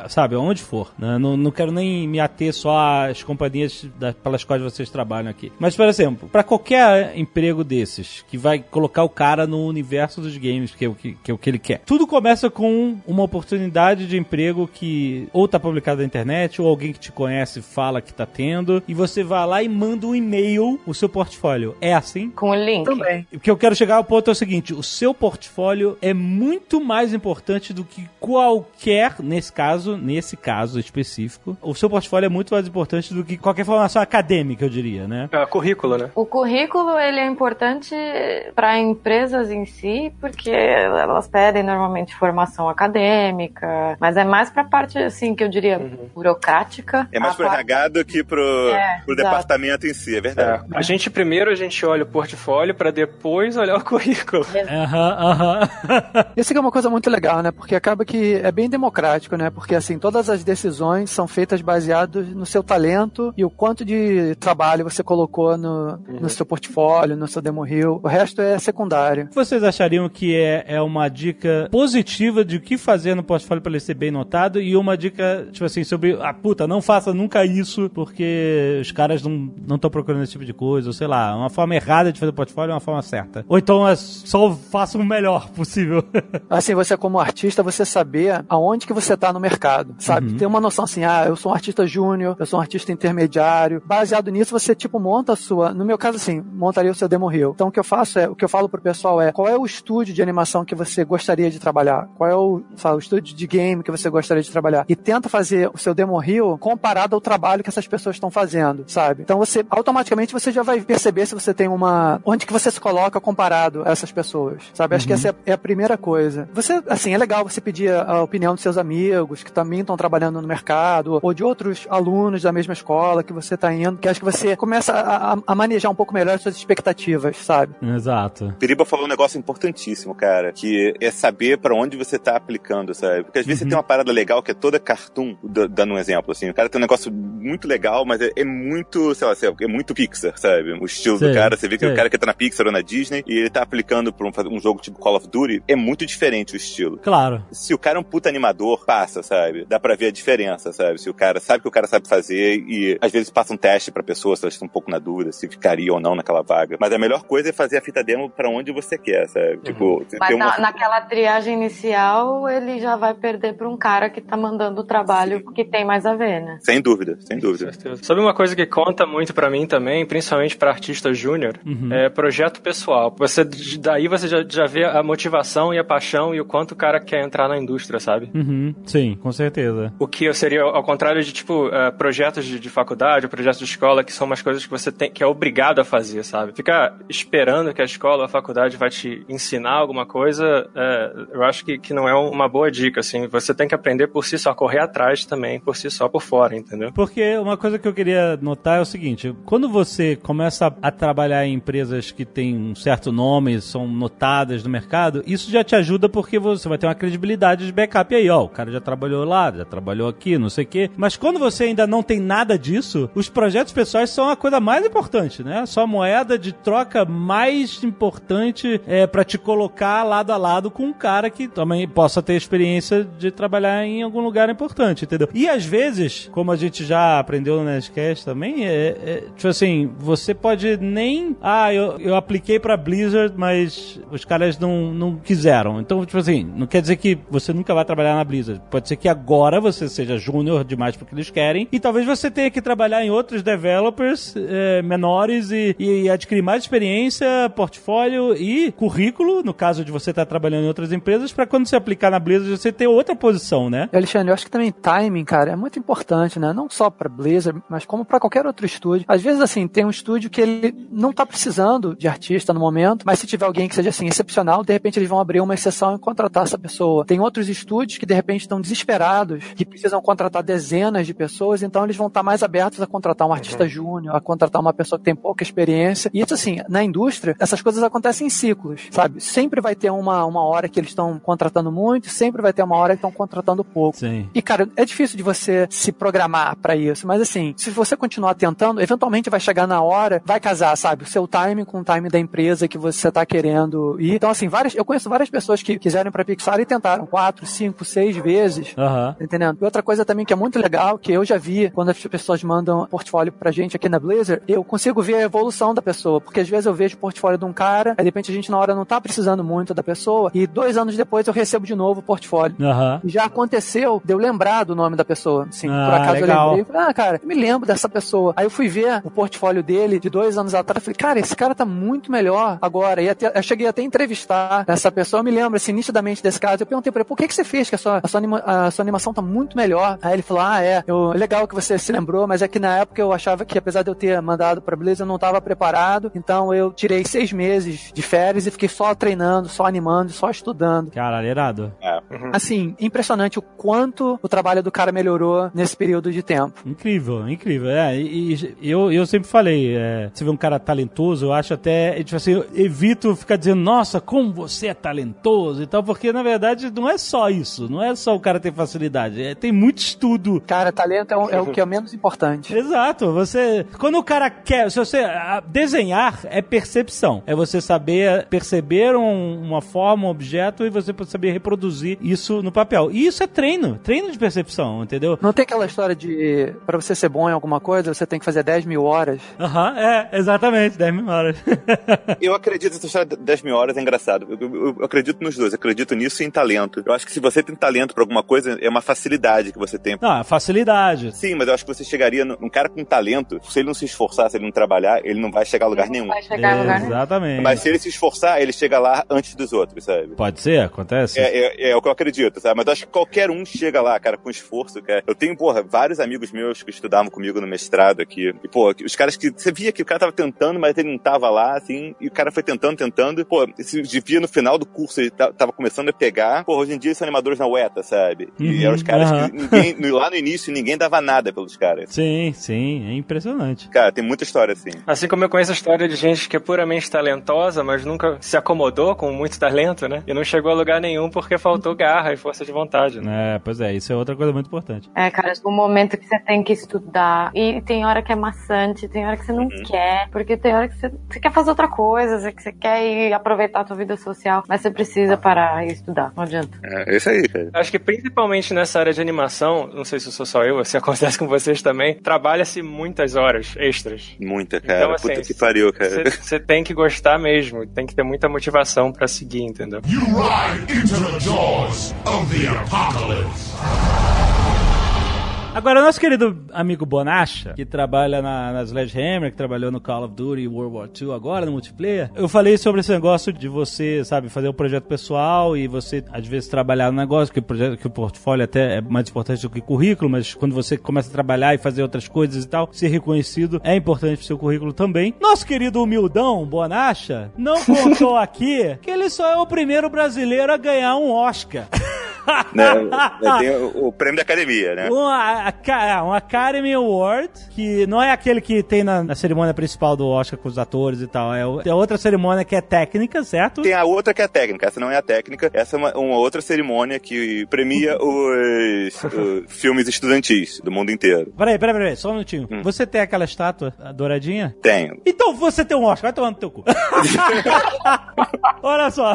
Sabe, aonde for. né? Não, não quero nem me ater só às companhias da- pelas quais vocês trabalham aqui. Mas, por exemplo, para qualquer emprego desses, que vai colocar o cara no universo dos games, que é o que, que, é o que ele quer. Tudo começa com uma oportunidade de emprego que ou tá publicado na internet, ou alguém que te conhece fala que tá tendo, e você vai lá e manda um e-mail, o seu portfólio. É assim? Com o link. Também. O que eu quero chegar ao ponto é o seguinte: o seu portfólio é muito mais importante do que qualquer, nesse caso, nesse caso específico, o seu portfólio é muito mais importante do que qualquer formação acadêmica, eu diria, né? É, currículo, né? O currículo ele é importante para empresas em si, porque elas pedem normalmente formação acadêmica, mas é mais para parte assim que eu diria burocrática. É mais pro parte- RH do que pro, É, pro departamento em si, é verdade. É. A gente primeiro a gente olha o portfólio pra depois olhar o currículo. Aham, aham. Isso aqui é uma coisa muito legal, né? Porque acaba que é bem democrático, né? Porque assim, todas as decisões são feitas baseadas no seu talento e o quanto de trabalho você colocou no, no seu portfólio, no seu demo reel. O resto é secundário. Vocês achariam que é, é uma dica positiva de o que fazer no portfólio para ele ser bem notado e uma dica, tipo assim, sobre, ah, puta, não faça nunca isso porque os caras não estão procurando esse tipo de coisa, ou sei lá, uma forma errada de fazer portfólio é uma forma certa. Ou então é só faça o melhor possível. Assim, você como artista, você saber aonde que você tá no mercado, sabe? Ter uma noção assim, ah, eu sou um artista júnior, eu sou um artista intermediário. Baseado nisso, você tipo monta a sua, no meu caso assim, montaria o seu demo reel. Então o que eu faço é, o que eu falo pro pessoal é, qual é o estúdio de animação que você gostaria de trabalhar? Qual é o, sabe, o estúdio de game que você gostaria de trabalhar? E tenta fazer o seu demo reel comparado ao trabalho que essas pessoas estão fazendo, sabe? Então você automaticamente você já vai perceber se você tem uma onde que você se coloca comparado a essas pessoas, sabe? Acho que essa é, é a primeira coisa. Você, assim, é legal você pedir a, a opinião dos seus amigos que também estão trabalhando no mercado ou de outros alunos da mesma escola que você está indo, que acho que você começa a, a- a manejar um pouco melhor as suas expectativas, sabe? Exato. Piriba falou um negócio importantíssimo, cara, que é saber pra onde você tá aplicando, sabe? Porque às vezes você tem uma parada legal que é toda cartoon, dando um exemplo, assim. O cara tem um negócio muito legal, mas é, é muito, sei lá, é muito Pixar, sabe? O estilo Sei, do cara, você vê que sei. o cara que tá na Pixar ou na Disney e ele tá aplicando pra um, fazer um jogo tipo Call of Duty, é muito diferente o estilo. Claro. Se o cara é um puta animador, passa, sabe? Dá pra ver a diferença, sabe? Se o cara sabe o que o cara sabe fazer e às vezes passa um teste pra pessoa, se ela está um pouco na dúvida se ficaria ou não naquela vaga. Mas a melhor coisa é fazer a fita demo pra onde você quer, sabe? Tipo, você Mas ter uma... na- naquela triagem inicial, ele já vai perder para um cara que tá mandando o trabalho que tem mais a ver, né? Sem dúvida, sem dúvida. Sabe uma coisa que conta muito pra mim também, principalmente pra artista júnior, é projeto pessoal. Você daí você já, já vê a motivação e a paixão e o quanto o cara quer entrar na indústria, sabe? Uhum. Sim, com certeza. O que seria ao contrário de tipo eh, projetos de, de faculdade, projetos de escola, que são umas coisas que você tem que é obrigado a fazer, sabe? Ficar esperando que a escola ou a faculdade vai te ensinar alguma coisa, eh, eu acho que, que não é uma boa dica, assim. Você tem que aprender por si só, correr atrás também, por si só, por fora, entendeu? Porque uma coisa que eu queria notar é o seguinte: quando você começa a trabalhar em empresas que têm um certo nome, são notadas no mercado, isso já te ajuda porque você vai ter uma credibilidade de backup aí, ó. O cara já trabalhou lá, já trabalhou aqui, não sei o quê. Mas quando você ainda não tem nada disso, os projetos pessoais são a coisa mais importante, né? Só a moeda de troca mais importante é para te colocar lado a lado com um cara que também possa ter experiência de trabalhar em algum lugar importante, entendeu? E às vezes, como a gente já aprendeu no Nerdcast também, é, é tipo assim, você pode nem. Ah, eu, eu apliquei pra Blizzard, mas os caras não, não quiseram. Então, tipo assim, não quer dizer que você nunca vai trabalhar na Blizzard. Pode ser que agora você seja júnior demais porque eles querem, e talvez você tenha que trabalhar em outros developers é, menores e, e adquirir mais experiência, portfólio e currículo, no caso de você estar trabalhando em outras empresas, pra quando você aplicar na Blizzard você ter outra posição, né? Alexandre, eu acho que também timing, cara, é muito importante, né? Não só pra Blizzard, mas como pra para qualquer outro estúdio. Às vezes, assim, tem um estúdio que ele não tá precisando de artista no momento, mas se tiver alguém que seja, assim, excepcional, de repente eles vão abrir uma exceção e contratar essa pessoa. Tem outros estúdios que, de repente, estão desesperados, que precisam contratar dezenas de pessoas, então eles vão estar mais abertos a contratar um artista Uhum. júnior, a contratar uma pessoa que tem pouca experiência. E isso, assim, na indústria, essas coisas acontecem em ciclos, sabe? Sempre vai ter uma, uma hora que eles estão contratando muito, sempre vai ter uma hora que estão contratando pouco. Sim. E, cara, é difícil de você se programar pra isso, mas assim, se você continuar tentando, eventualmente vai chegar na hora, vai casar, sabe? O seu time com o time da empresa que você tá querendo ir. Então, assim, várias, eu conheço várias pessoas que quiseram pra Pixar e tentaram quatro, cinco, seis vezes. Tá Entendendo? E outra coisa também que é muito legal, que eu já vi quando as pessoas mandam portfólio pra gente aqui na Blizzard, eu consigo ver a evolução da pessoa. Porque às vezes eu vejo o portfólio de um cara, aí de repente a gente na hora não tá precisando muito da pessoa, e dois anos depois eu recebo de novo o portfólio. E já aconteceu de eu lembrar do nome da pessoa. Assim, Ah, por acaso legal. eu lembrei. Falei, ah, cara, eu me lembro dessa pessoa. Aí eu fui ver o portfólio dele de dois anos atrás. Falei, cara, esse cara tá muito melhor agora. E até, eu cheguei até a entrevistar essa pessoa. Eu me lembro, assim, nitidamente desse caso. Eu perguntei pra ele, por que, que você fez? Que a sua, a, sua anima- a sua animação tá muito melhor. Aí ele falou, ah, é. Eu, legal que você se lembrou, mas é que na época eu achava que, apesar de eu ter mandado pra Blizzard, eu não tava preparado. Então eu tirei seis meses de férias e fiquei só treinando, só animando, só estudando. Caralho, irado. É. Assim, impressionante o quanto o trabalho do cara melhorou nesse período de tempo. Incrível, incrível. É, e, e eu, eu sempre falei, é, se vê um cara talentoso, eu acho até, tipo assim, eu evito ficar dizendo, nossa, como você é talentoso e tal, porque na verdade não é só isso, não é só o cara ter facilidade, é, tem muito estudo. Cara, talento é o, é o que é menos importante. Exato, você. Quando o cara quer. Se você. Desenhar é percepção. É você saber perceber um- uma forma, um objeto e você saber reproduzir isso no papel. E isso é treino. Treino de percepção, entendeu? Não tem aquela história de pra você ser bom em alguma coisa, você tem que fazer 10 mil horas. Aham, é, exatamente, 10 mil horas. Eu acredito nessa história de 10 mil horas é engraçado. Eu, eu- eu acredito nos dois. Eu acredito nisso e em talento. Eu acho que se você tem talento pra alguma coisa, é uma facilidade que você tem. Não, é facilidade. Sim, mas eu acho que você chegaria num um cara com talento, se ele não se esforçar, se ele não trabalhar, ele não vai chegar a lugar nenhum. Vai chegar em lugar nenhum. Exatamente. Mas se ele se esforçar, ele chega lá antes dos outros, sabe? Pode ser, acontece. É, é- é o que eu acredito, sabe? Mas eu acho que qualquer um chega lá, cara, com esforço. Cara. Eu tenho, porra, vários amigos meus que estudavam comigo no mestrado aqui. E, pô, os caras que você via que o cara tava tentando, mas ele não tava lá, assim. E o cara foi tentando, tentando. Pô, se devia no final do curso, ele ta- tava começando a pegar. Pô, hoje em dia são animadores na UETA, sabe? E Uhum, eram os caras aham. que ninguém, lá no início ninguém dava nada pelos caras. Sim, sim, é impressionante. Cara, tem muita história assim. Assim como eu conheço a história de gente que é puramente talentosa, mas nunca se acomodou com muito talento, né? E não chegou a lugar nenhum porque faltou garra e força de vontade, né? É, pois é, isso é outra coisa muito importante. É, cara, o momento que você tem que estudar. E tem hora que é maçante, tem hora que você não quer. Porque tem hora que você, você quer fazer outra coisa, você, que você quer ir aproveitar a tua vida social. Mas você precisa parar e estudar. Não adianta. É, é isso aí, cara. Acho que principalmente nessa área de animação, não sei se sou só eu, se acontece com vocês também, trabalha-se muitas horas extras. Muita, cara. Então, assim, Puta que pariu, cara. Você tem que gostar mesmo, tem que ter muita motivação pra seguir, entendeu? You ride into the jaws of the apocalypse. Agora, nosso querido amigo Bonacha, que trabalha na, na Sledgehammer, que trabalhou no Call of Duty World War II agora, no multiplayer, eu falei sobre esse negócio de você, sabe, fazer um projeto pessoal e você, às vezes, trabalhar no negócio, que o, projeto, que o portfólio até é mais importante do que o currículo, mas quando você começa a trabalhar e fazer outras coisas e tal, ser reconhecido é importante pro seu currículo também. Nosso querido humildão, Bonacha, não contou aqui que ele só é o primeiro brasileiro a ganhar um Oscar. né? O, o prêmio da academia, né? Um, a- a- um Academy Award, que não é aquele que tem na, na cerimônia principal do Oscar com os atores e tal. É, é outra cerimônia que é técnica, certo? Tem a outra que é técnica, essa não é a técnica, essa é uma, uma outra cerimônia que premia os, os filmes estudantis do mundo inteiro. Peraí, peraí, peraí, só um minutinho. Hum. Você tem aquela estátua douradinha? Tenho. Então você tem um Oscar, vai tomar no teu cu. Olha só.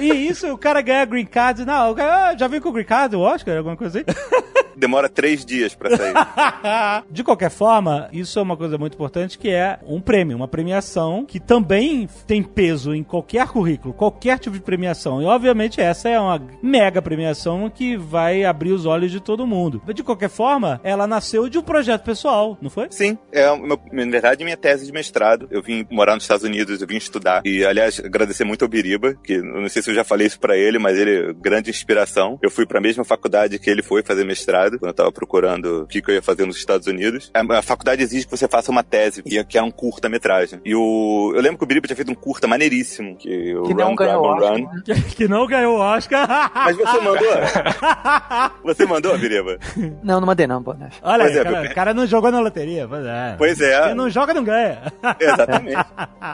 E isso, o cara ganha green card. Não, o cara, ah, já viu com o card o Oscar, alguma coisa assim? Demora três dias pra sair. De qualquer forma, isso é uma coisa muito importante que é um prêmio, uma premiação que também tem peso em qualquer currículo, qualquer tipo de premiação. E obviamente essa é uma mega premiação que vai abrir os olhos de todo mundo. De qualquer forma, ela nasceu de um projeto pessoal, não foi? Sim, é meu, na verdade minha tese de mestrado. Eu vim morar nos Estados Unidos, eu vim estudar. E, aliás, agradecer muito ao Biriba, que não sei se eu já falei isso pra ele, mas ele é grande inspiração. Eu fui pra mesma faculdade que ele foi fazer mestrado, quando eu tava procurando o que, que eu ia fazer nos Estados Unidos. A, a faculdade exige que você faça uma tese, que que era um curta-metragem. E o, eu lembro que o Biriba tinha feito um curta maneiríssimo, que o Que não Run, Oscar, Run. né? que não ganhou o Oscar. Mas você mandou? você mandou, Biriba? Não, não mandei não, pô. né? Olha Pois aí, é, cara, o cara não jogou na loteria. Pois é. Pois é. Quem não joga não ganha. Exatamente.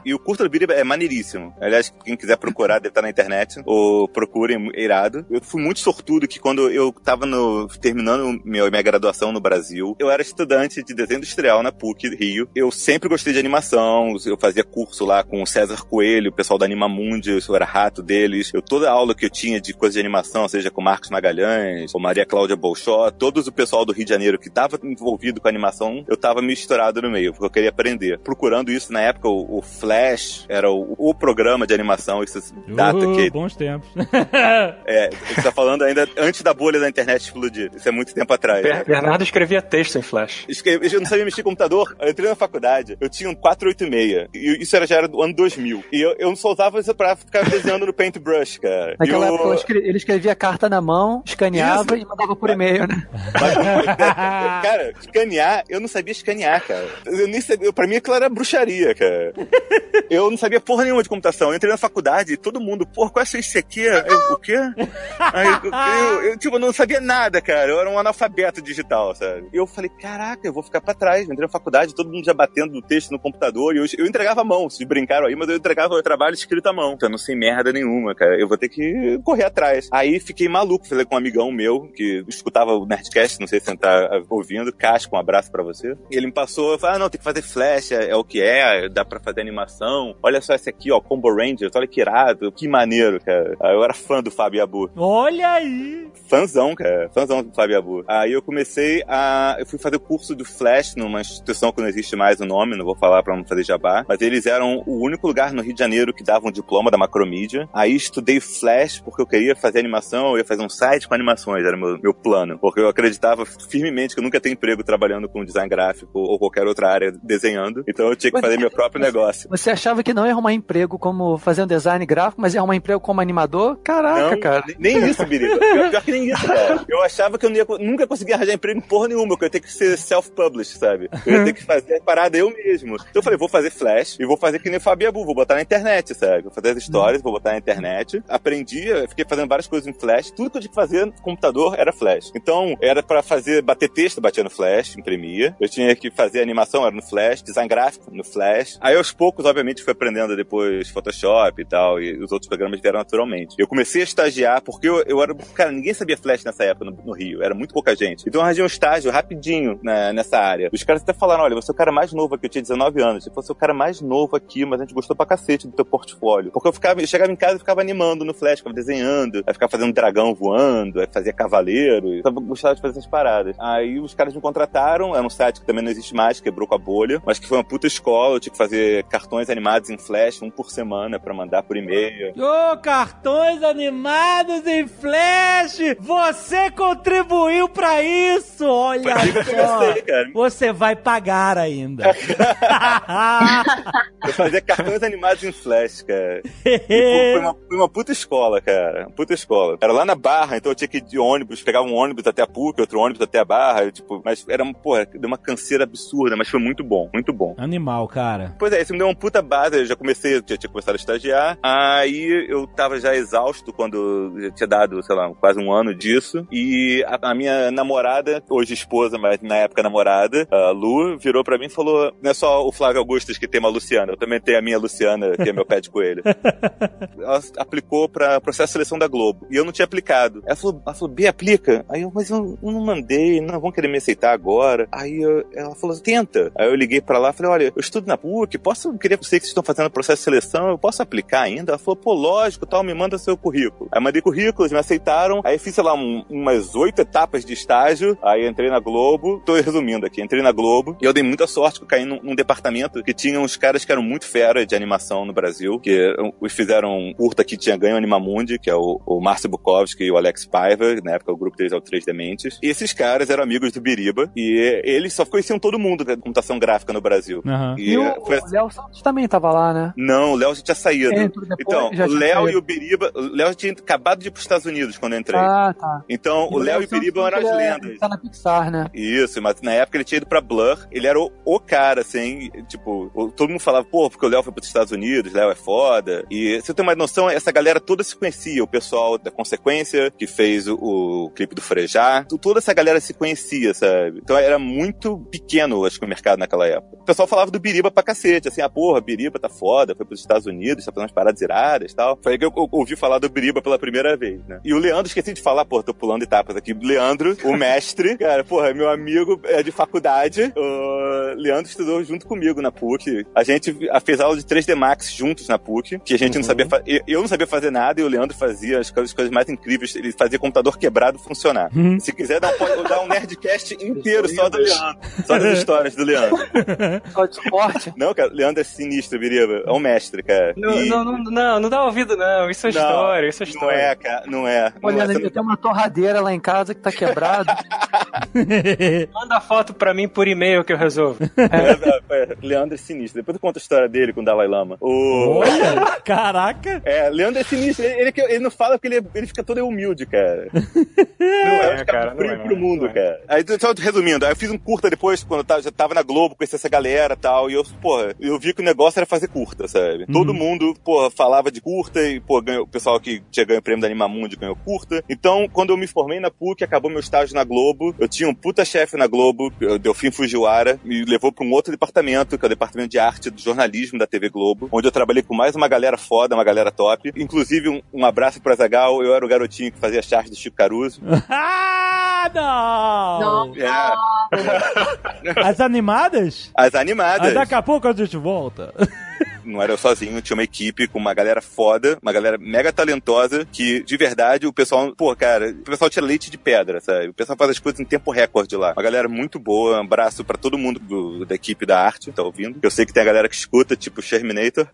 E o curta do Biriba é maneiríssimo. Aliás, quem quiser procurar, deve estar na internet. Ou procurem, é irado. Eu fui muito sortudo que quando eu tava no, terminando meu, minha graduação no Brasil, eu era estudante de desenho industrial na PUC Rio. Eu sempre gostei de animação. Eu fazia curso lá com o César Coelho, o pessoal da Animamundi, eu era rato deles. Eu, toda aula que eu tinha de coisa de animação, seja com Marcos Magalhães, ou Maria Cláudia Bolchó, todos o pessoal do Rio de Janeiro que estava envolvido com animação, eu tava misturado no meio, porque eu queria aprender. Procurando isso na época, o, o Flash era o, o programa de animação, isso data Uh, que Bons tempos. é, você tá falando ainda antes da bolha da internet explodir. Isso é muito tempo atrás. Ber- Bernardo escrevia texto em Flash. Escrevi- Eu não sabia mexer em computador. Eu entrei na faculdade, eu tinha um 486. E isso era, já era do ano 2000. E eu, eu só usava isso pra ficar desenhando no Paintbrush, cara. Naquela E o- época eu escre- ele escrevia carta na mão, escaneava e mandava por e-mail, né? cara, escanear, eu não sabia escanear, cara. Eu nem sabia, pra mim aquilo era bruxaria, cara. Eu não sabia porra nenhuma de computação. Eu entrei na faculdade e todo mundo, porra, qual é esse aqui? Eu, o quê? Aí, eu, eu, eu, tipo, não sabia nada, cara. Eu era um analfabeto digital, sabe? E eu falei, caraca, eu vou ficar pra trás. Eu entrei na faculdade, todo mundo já batendo o texto no computador. E eu, eu entregava a mão, vocês brincaram aí, mas eu entregava o trabalho escrito à mão. Então eu não sei merda nenhuma, cara. Eu vou ter que correr atrás. Aí fiquei maluco, falei com um amigão meu que escutava o Nerdcast, não sei se você tá ouvindo. Casco, um abraço pra você. E ele me passou, eu falei, ah, não, tem que fazer flash, é, é o que é, dá pra fazer animação. Olha só esse aqui, ó, Combo Rangers, olha que irado, que maneiro, cara. Eu era fã do Fábio Abu. Olha aí. Fãzão, cara. Fãzão do Fábio Abu. Aí eu comecei a. Eu fui fazer o curso do Flash numa instituição que não existe mais o nome, não vou falar pra não fazer jabá. Mas eles eram o único lugar no Rio de Janeiro que dava um diploma da macromídia. Aí estudei Flash porque eu queria fazer animação, eu ia fazer um site com animações, era meu, meu plano. Porque eu acreditava firmemente que eu nunca ia ter emprego trabalhando com design gráfico ou qualquer outra área desenhando. Então eu tinha que fazer meu próprio negócio. Você achava que não ia arrumar emprego como fazendo design gráfico, mas ia arrumar emprego como animador? Caraca, Não, cara. Nem isso, Biriba. Pior, pior que nem isso, cara. Eu achava que eu ia, nunca conseguia arranjar emprego em porra nenhuma, que eu ia ter que ser self-published, sabe? Eu ia ter que fazer a parada eu mesmo. Então eu falei, vou fazer flash e vou fazer que nem o Fabio Abu, vou botar na internet, sabe? Vou fazer as histórias, vou botar na internet. Aprendi, fiquei fazendo várias coisas em flash. Tudo que eu tinha que fazer no computador era flash. Então, era pra fazer, bater texto, batia no flash, imprimia. Eu tinha que fazer animação, era no flash, design gráfico, no flash. Aí aos poucos, obviamente, fui aprendendo depois Photoshop e tal, e os outros programas vieram naturalmente. Eu comecei a estagiar, porque eu, eu era. Cara, ninguém sabia Flash nessa época no, no Rio, era muito pouca gente. Então eu arranjei um estágio rapidinho na- nessa área. Os caras até falaram: olha, você é o cara mais novo aqui, eu tinha 19 anos. Você fosse o cara mais novo aqui, mas a gente gostou pra cacete do teu portfólio. Porque eu ficava, eu chegava em casa e ficava animando no Flash, ficava desenhando, aí ficava fazendo dragão voando, aí fazia cavaleiro. Tava- gostava de fazer essas paradas. Aí os caras me contrataram, era um site que também não existe mais, quebrou com a bolha, mas que foi uma puta escola. Eu tinha que fazer cartões animados em Flash, um por semana, pra mandar por e-mail. Ô, cartões animados em flash! Você contribuiu pra isso! Olha eu só! comecei, cara. Você vai pagar ainda. Eu fazia cartões animados em Flash, cara. E, foi, uma, foi uma puta escola, cara. Uma puta escola. Era lá na Barra, então eu tinha que ir de ônibus, pegava um ônibus até a PUC, outro ônibus até a Barra, eu, tipo, mas era, porra, deu uma canseira absurda, mas foi muito bom, muito bom. Animal, cara. Pois é, isso me deu uma puta base, eu já comecei, já tinha começado a estagiar, aí eu tava já exausto quando eu tinha dado, sei lá, quase um ano disso, e a, a minha namorada, hoje esposa, mas na época namorada, a Lu, virou pra mim e falou, não é só o Flávio Augustus que tem uma Luciana, eu também tenho a minha Luciana, que é meu pé de coelho. ela aplicou pra processo de seleção da Globo, e eu não tinha aplicado. Ela falou, ela falou B, aplica. Aí eu, mas eu, eu não mandei, não vão querer me aceitar agora. Aí eu- ela falou, tenta. Aí eu liguei pra lá, falei, olha, eu estudo na PUC, posso, eu queria sei que vocês estão fazendo processo de seleção, eu posso aplicar ainda? Ela falou, pô, lógico, tal, me manda seu currículo. Aí mandei currículos, me aceitaram, aí fiz, sei lá, um- umas oito etapas de estágio, aí entrei na Globo, tô resumindo aqui, entrei na Globo, e eu dei muita sorte que eu caí num, num departamento que tinha uns caras que eram muito fera de animação no Brasil, que os fizeram um curta que tinha ganho Animamundi, que é o, o Márcio Bukowski e o Alex Paiva, na época o grupo deles é o Três Dementes. E esses caras eram amigos do Biriba, e eles só conheciam todo mundo da computação gráfica no Brasil. Aham. E o foi o Léo Santos também tava lá, né? não, o Léo já tinha saído. depois, Então, já o Léo e o Biriba. O Léo tinha acabado de ir pros Estados Unidos quando eu entrei. Ah, tá. Então, o Léo e o Biriba eram as é- lendas. ele Tá na Pixar, né? Isso, mas na época ele tinha ido pra Blur, ele era o, o cara, assim, tipo, todo mundo falava, pô, porque o Léo foi pros Estados Unidos, Léo é foda. E você tem uma noção, essa galera toda se conhecia, o pessoal da Consequência, que fez o, o clipe do Frejá, tu- toda essa galera se conhecia, sabe? Então era muito pequeno, acho que o mercado naquela época. O pessoal falava do Biriba pra cacete, assim, ah, porra, Biriba tá foda, foi pros Estados Unidos, tá fazendo umas paradas iradas e tal. Foi aí que eu, eu ouvi falar do Biriba pela primeira vez, né? E o Leandro, esqueci de falar, pô, tô pulando etapas aqui. Leandro, o mestre, cara, porra, meu amigo é de faculdade. O Leandro estudou junto comigo na PUC. A gente fez aula de 3D Max juntos na PUC, que a gente não sabia eu- não sabia fazer nada e o Leandro fazia as coisas, as coisas mais incríveis. Ele fazia computador quebrado funcionar. Se quiser dar um, dar um Nerdcast inteiro só do Leandro. Só das histórias do Leandro. Só de suporte. Não, cara, Leandro é sinistro, Biriba. É um mestre, cara. Não, E- não, não, não, não dá ouvido, não. Isso é Não, história, isso é Não história. é, cara, não é. Não Olha, é. Eu tenho uma torradeira lá em casa que tá quebrada. Manda foto pra mim por e-mail que eu resolvo. É, é, Leandro é sinistro. Depois eu conto a história dele com o Dalai Lama. O... Olha, caraca. É, Leandro é sinistro. Ele, ele, ele não fala porque ele, ele fica todo humilde, cara. Não é, fica cara, não frio é, pro mundo, não é. cara. Aí, só resumindo, aí eu fiz um curta depois, quando eu tava, já tava na Globo, conheci essa galera e tal, e eu, porra, eu vi que o negócio era fazer curta, sabe? Todo mundo, porra, falava de curta e, pô, ganhou, o pessoal que tinha ganho o prêmio da Animamundi ganhou curta. Então, quando eu me formei na PUC, acabou meu estágio na Globo, eu tinha um puta chefe na Globo, o Delfim Fujiwara, me levou pra um outro departamento, que é o departamento de arte do jornalismo da TV Globo, onde eu trabalhei com mais uma galera foda, uma galera top. Inclusive, um, um abraço pro Azagal, eu era o garotinho que fazia charge do Chico Caruso. ah, não! É, As animadas? as animadas. daqui a pouco a gente volta. Não era eu sozinho, tinha uma equipe com uma galera foda, uma galera mega talentosa, que de verdade o pessoal, pô, cara, o pessoal tinha leite de pedra, sabe? O pessoal faz as coisas em tempo recorde lá. Uma galera muito boa, um abraço pra todo mundo do- da equipe da arte, tá ouvindo? Eu sei que tem a galera que escuta, tipo o Sherminator,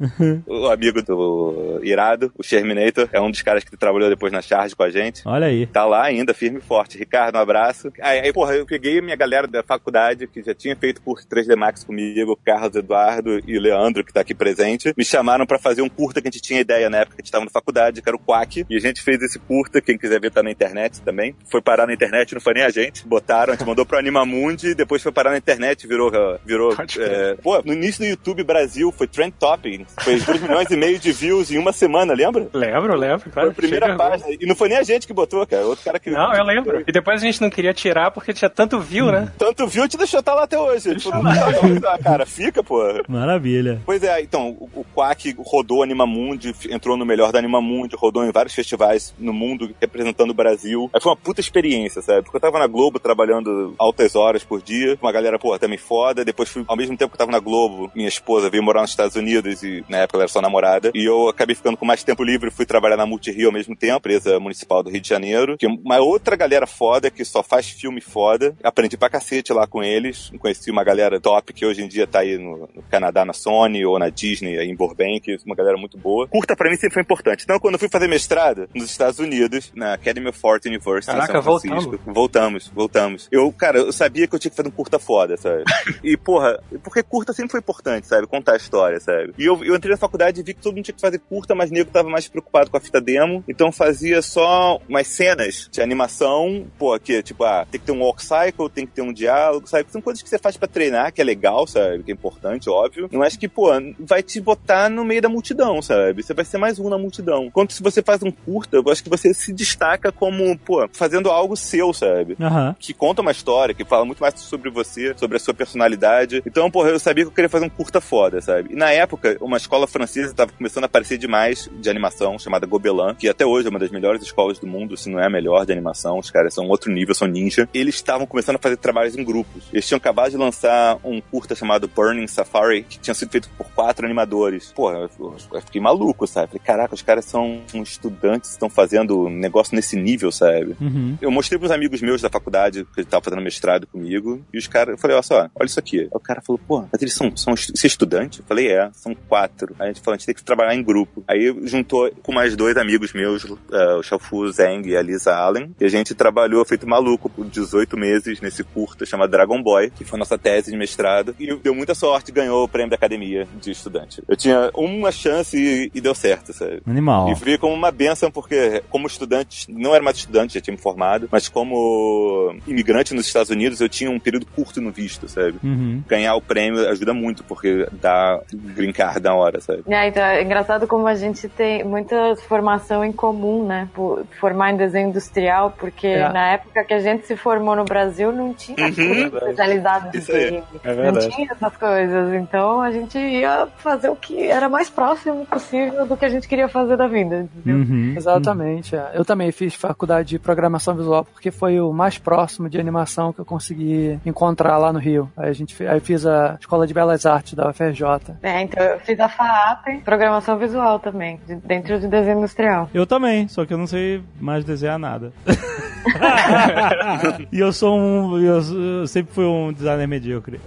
o amigo do Irado, o Sherminator, é um dos caras que trabalhou depois na Charge com a gente. Olha aí. Tá lá ainda, firme e forte. Ricardo, um abraço. Aí, aí, porra, eu peguei a minha galera da faculdade, que já tinha feito curso 3D Max comigo, Carlos Eduardo e o Leandro, que tá aqui presente. Me chamaram pra fazer um curta que a gente tinha ideia na época que a gente tava na faculdade, que era o Quack. E a gente fez esse curta, quem quiser ver tá na internet também. Foi parar na internet, não foi nem a gente. Botaram, a gente mandou pro Animamundi, depois foi parar na internet, virou. virou é, pô, no início do YouTube Brasil foi Trend Topping. Foi 2 milhões e meio de views em uma semana, lembra? Lembro, lembro, Foi claro. a primeira vergonha. página. E não foi nem a gente que botou, cara. Outro cara que. Não, eu lembro. E depois a gente não queria tirar porque tinha tanto view, né? Tanto viu, te deixou estar lá até hoje. Não, não, ah, cara, fica, pô. Maravilha. Pois é, então, o, o Quack rodou o Animamundi, f- entrou no melhor da Animamundi, rodou em vários festivais no mundo, representando o Brasil. Aí foi uma puta experiência, sabe? Porque eu tava na Globo trabalhando altas horas por dia, uma galera, pô, também foda. Depois fui, ao mesmo tempo que eu tava na Globo, minha esposa veio morar nos Estados Unidos e na época ela era só namorada. E eu acabei ficando com mais tempo livre, fui trabalhar na Multirio ao mesmo tempo, empresa municipal do Rio de Janeiro. Que é uma outra galera foda que só faz filme foda. Aprendi pra cacete lá com eles. Conheci uma galera top que hoje em dia tá aí no, no Canadá, na Sony, ou na Disney, aí em Burbank. Uma galera muito boa. Curta pra mim sempre foi importante. Então, quando eu fui fazer mestrado nos Estados Unidos, na Academy of Art University, em Caraca, São Francisco. voltamos. Voltamos, voltamos. Eu, cara, eu sabia que eu tinha que fazer um curta foda, sabe? e, porra, porque curta sempre foi importante, sabe? Contar a história, sabe? E eu, eu entrei na faculdade e vi que todo mundo tinha que fazer curta, mas nego tava mais preocupado com a fita demo. Então fazia só umas cenas de animação, pô, que, tipo, ah, tem que ter um walk cycle, tem que ter um diálogo, sabe? São coisas que você faz pra treinar, que é legal, sabe? Que é importante, óbvio. Não acho que, pô, vai te botar no meio da multidão, sabe? Você vai ser mais um na multidão. Enquanto se você faz um curta, eu acho que você se destaca como, pô, fazendo algo seu, sabe? Aham. que conta uma história, que fala muito mais sobre você, sobre a sua personalidade. Então, porra, eu sabia que eu queria fazer um curta foda, sabe? E na época, uma escola francesa tava começando a aparecer demais de animação, chamada Gobelin, que até hoje é uma das melhores escolas do mundo, se não é a melhor de animação. Os caras são outro nível, são ninja. Eles estavam começando a fazer trabalhos em grupos. Eles tinham acabado de lançar um curta chamado Burning Safari, que tinha sido feito por quatro animadores. Porra, eu, eu fiquei maluco, sabe? Falei, caraca, os caras são estudantes, estão fazendo um negócio nesse nível, sabe? Uhum. Eu mostrei pros amigos meus da faculdade, que estavam fazendo mestrado comigo, e os caras, eu falei, olha só, olha isso aqui. Aí o cara falou, pô, mas eles são, são você é estudante? Eu falei, é, são quatro. Aí a gente falou, a gente tem que trabalhar em grupo. Aí juntou com mais dois amigos meus, eh, o Xiaofu Zeng e a Lisa Allen, e a gente trabalhou feito maluco por 18 meses nesse curta chamado Dragon Boy, que foi a nossa tese de mestrado, e deu muita sorte, ganhou o prêmio da academia de estudante. Estudante. Eu tinha uma chance e, e deu certo, sabe? Animal. E vi como uma benção, porque como estudante, não era mais estudante, já tinha me formado, mas como imigrante nos Estados Unidos, eu tinha um período curto no visto, sabe? Uhum. Ganhar o prêmio ajuda muito, porque dá green card na hora, sabe? É, então, é engraçado como a gente tem muita formação em comum, né? Formar em desenho industrial, porque É. na época que a gente se formou no Brasil não tinha Uhum. especializado em Isso aí. desenho. É Não tinha essas coisas. Então a gente ia fazer o que era mais próximo possível do que a gente queria fazer da vida. entendeu? Uhum. Exatamente. é. Eu também fiz faculdade de programação visual porque foi o mais próximo de animação que eu consegui encontrar lá no Rio. Aí a gente aí eu fiz a Escola de Belas Artes da UFRJ. É, então eu fiz a FAAP, programação visual também, de- dentro de desenho industrial. Eu também, só que eu não sei mais desenhar nada. e eu sou um. Eu, eu sempre fui um designer medíocre.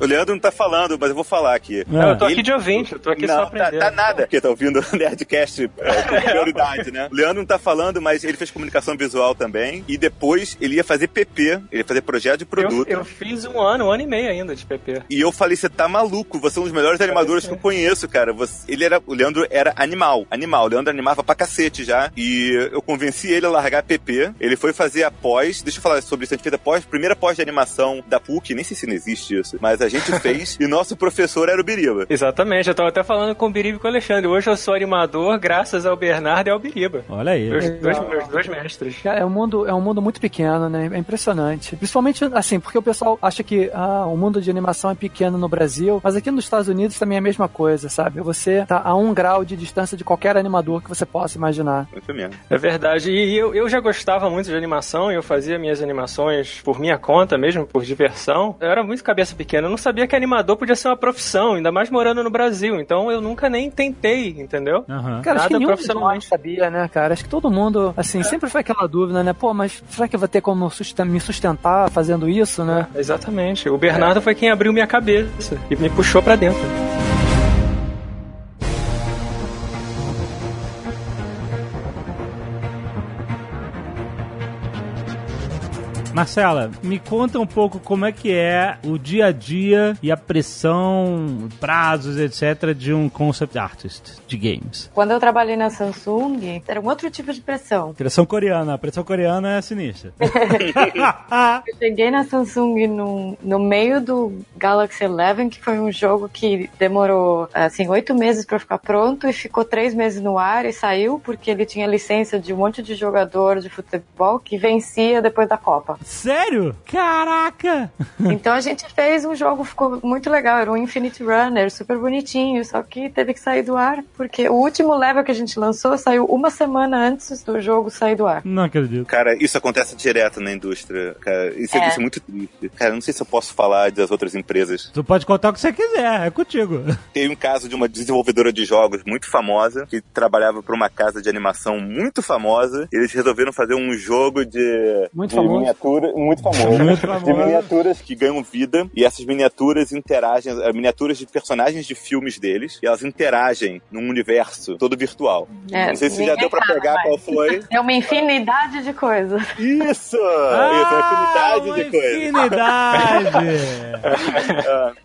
O Leandro não tá falando, mas eu vou falar aqui. Não, eu tô aqui de ouvinte, eu tô aqui só não, tá, aprendendo. tá nada. Porque tá ouvindo o Nerdcast é, com prioridade, né? O Leandro não tá falando, mas ele fez comunicação visual também. E depois ele ia fazer PP, ele ia fazer projeto de Eu, produto. eu fiz um ano, um ano e meio ainda de PP. E eu falei, você tá maluco, você é um dos melhores animadores que eu conheço, cara. Você- ele era, o Leandro era animal, animal. O Leandro animava pra cacete já. E eu convenci ele a largar PP. Ele foi fazer a pós, deixa eu falar sobre isso, a gente fez a pós, primeira pós de animação da PUC, nem sei se não existe isso, mas a gente fez e nosso professor era o Biriba. Exatamente, eu tava até falando com o Biriba e com o Alexandre. Hoje eu sou animador graças ao Bernardo e ao Biriba. Olha aí. Meus dois, meus dois mestres. É um mundo, é um mundo muito pequeno, né? É impressionante. Principalmente assim, porque o pessoal acha que ah, o mundo de animação é pequeno no Brasil, mas aqui nos Estados Unidos também é a mesma coisa, sabe? Você tá a um grau de distância de qualquer animador que você possa imaginar. Isso mesmo. É verdade. E eu, eu já gostava muito de animação e eu fazia minhas animações por minha conta mesmo, por diversão. Eu era muito cabeça pequena. Eu não sabia que animador podia ser uma profissão, ainda mais morando no Brasil. Então eu nunca nem tentei, entendeu? Aham. Cara, acho Nada que profissionalmente. sabia, né, cara? Acho que todo mundo, assim, sempre foi aquela dúvida, né? Pô, mas será que eu vou ter como susten- me sustentar fazendo isso, né? Exatamente. O Bernardo foi quem abriu minha cabeça e me puxou pra dentro. Marcela, me conta um pouco como é que é o dia a dia e a pressão, prazos, etc. de um concept artist de games. Quando eu trabalhei na Samsung, era um outro tipo de pressão. Pressão coreana, a pressão coreana é sinistra. Eu cheguei na Samsung no, no meio do Galaxy Eleven, que foi um jogo que demorou, assim, oito meses pra ficar pronto e ficou três meses no ar e saiu porque ele tinha licença de um monte de jogador de futebol que vencia depois da Copa. Sério? Caraca! Então a gente fez um jogo, ficou muito legal, era um Infinite Runner, super bonitinho, só que teve que sair do ar, porque o último level que a gente lançou saiu uma semana antes do jogo sair do ar. Não acredito. Cara, isso acontece direto na indústria. Cara, isso é, É. isso é muito triste. Cara, eu não sei se eu posso falar das outras empresas. Tu pode contar o que você quiser, é contigo. Teve um caso de uma desenvolvedora de jogos muito famosa, que trabalhava para uma casa de animação muito famosa. Eles resolveram fazer um jogo de, Muito de famoso. miniatura, muito famoso, Muito famoso. de miniaturas que ganham vida e essas miniaturas interagem, eh, miniaturas de personagens de filmes deles, e elas interagem num universo todo virtual. É, não sei se já deu para sabe pegar qual foi. É uma infinidade de coisas. Isso! Ah, isso, uma infinidade uma de coisas. infinidade!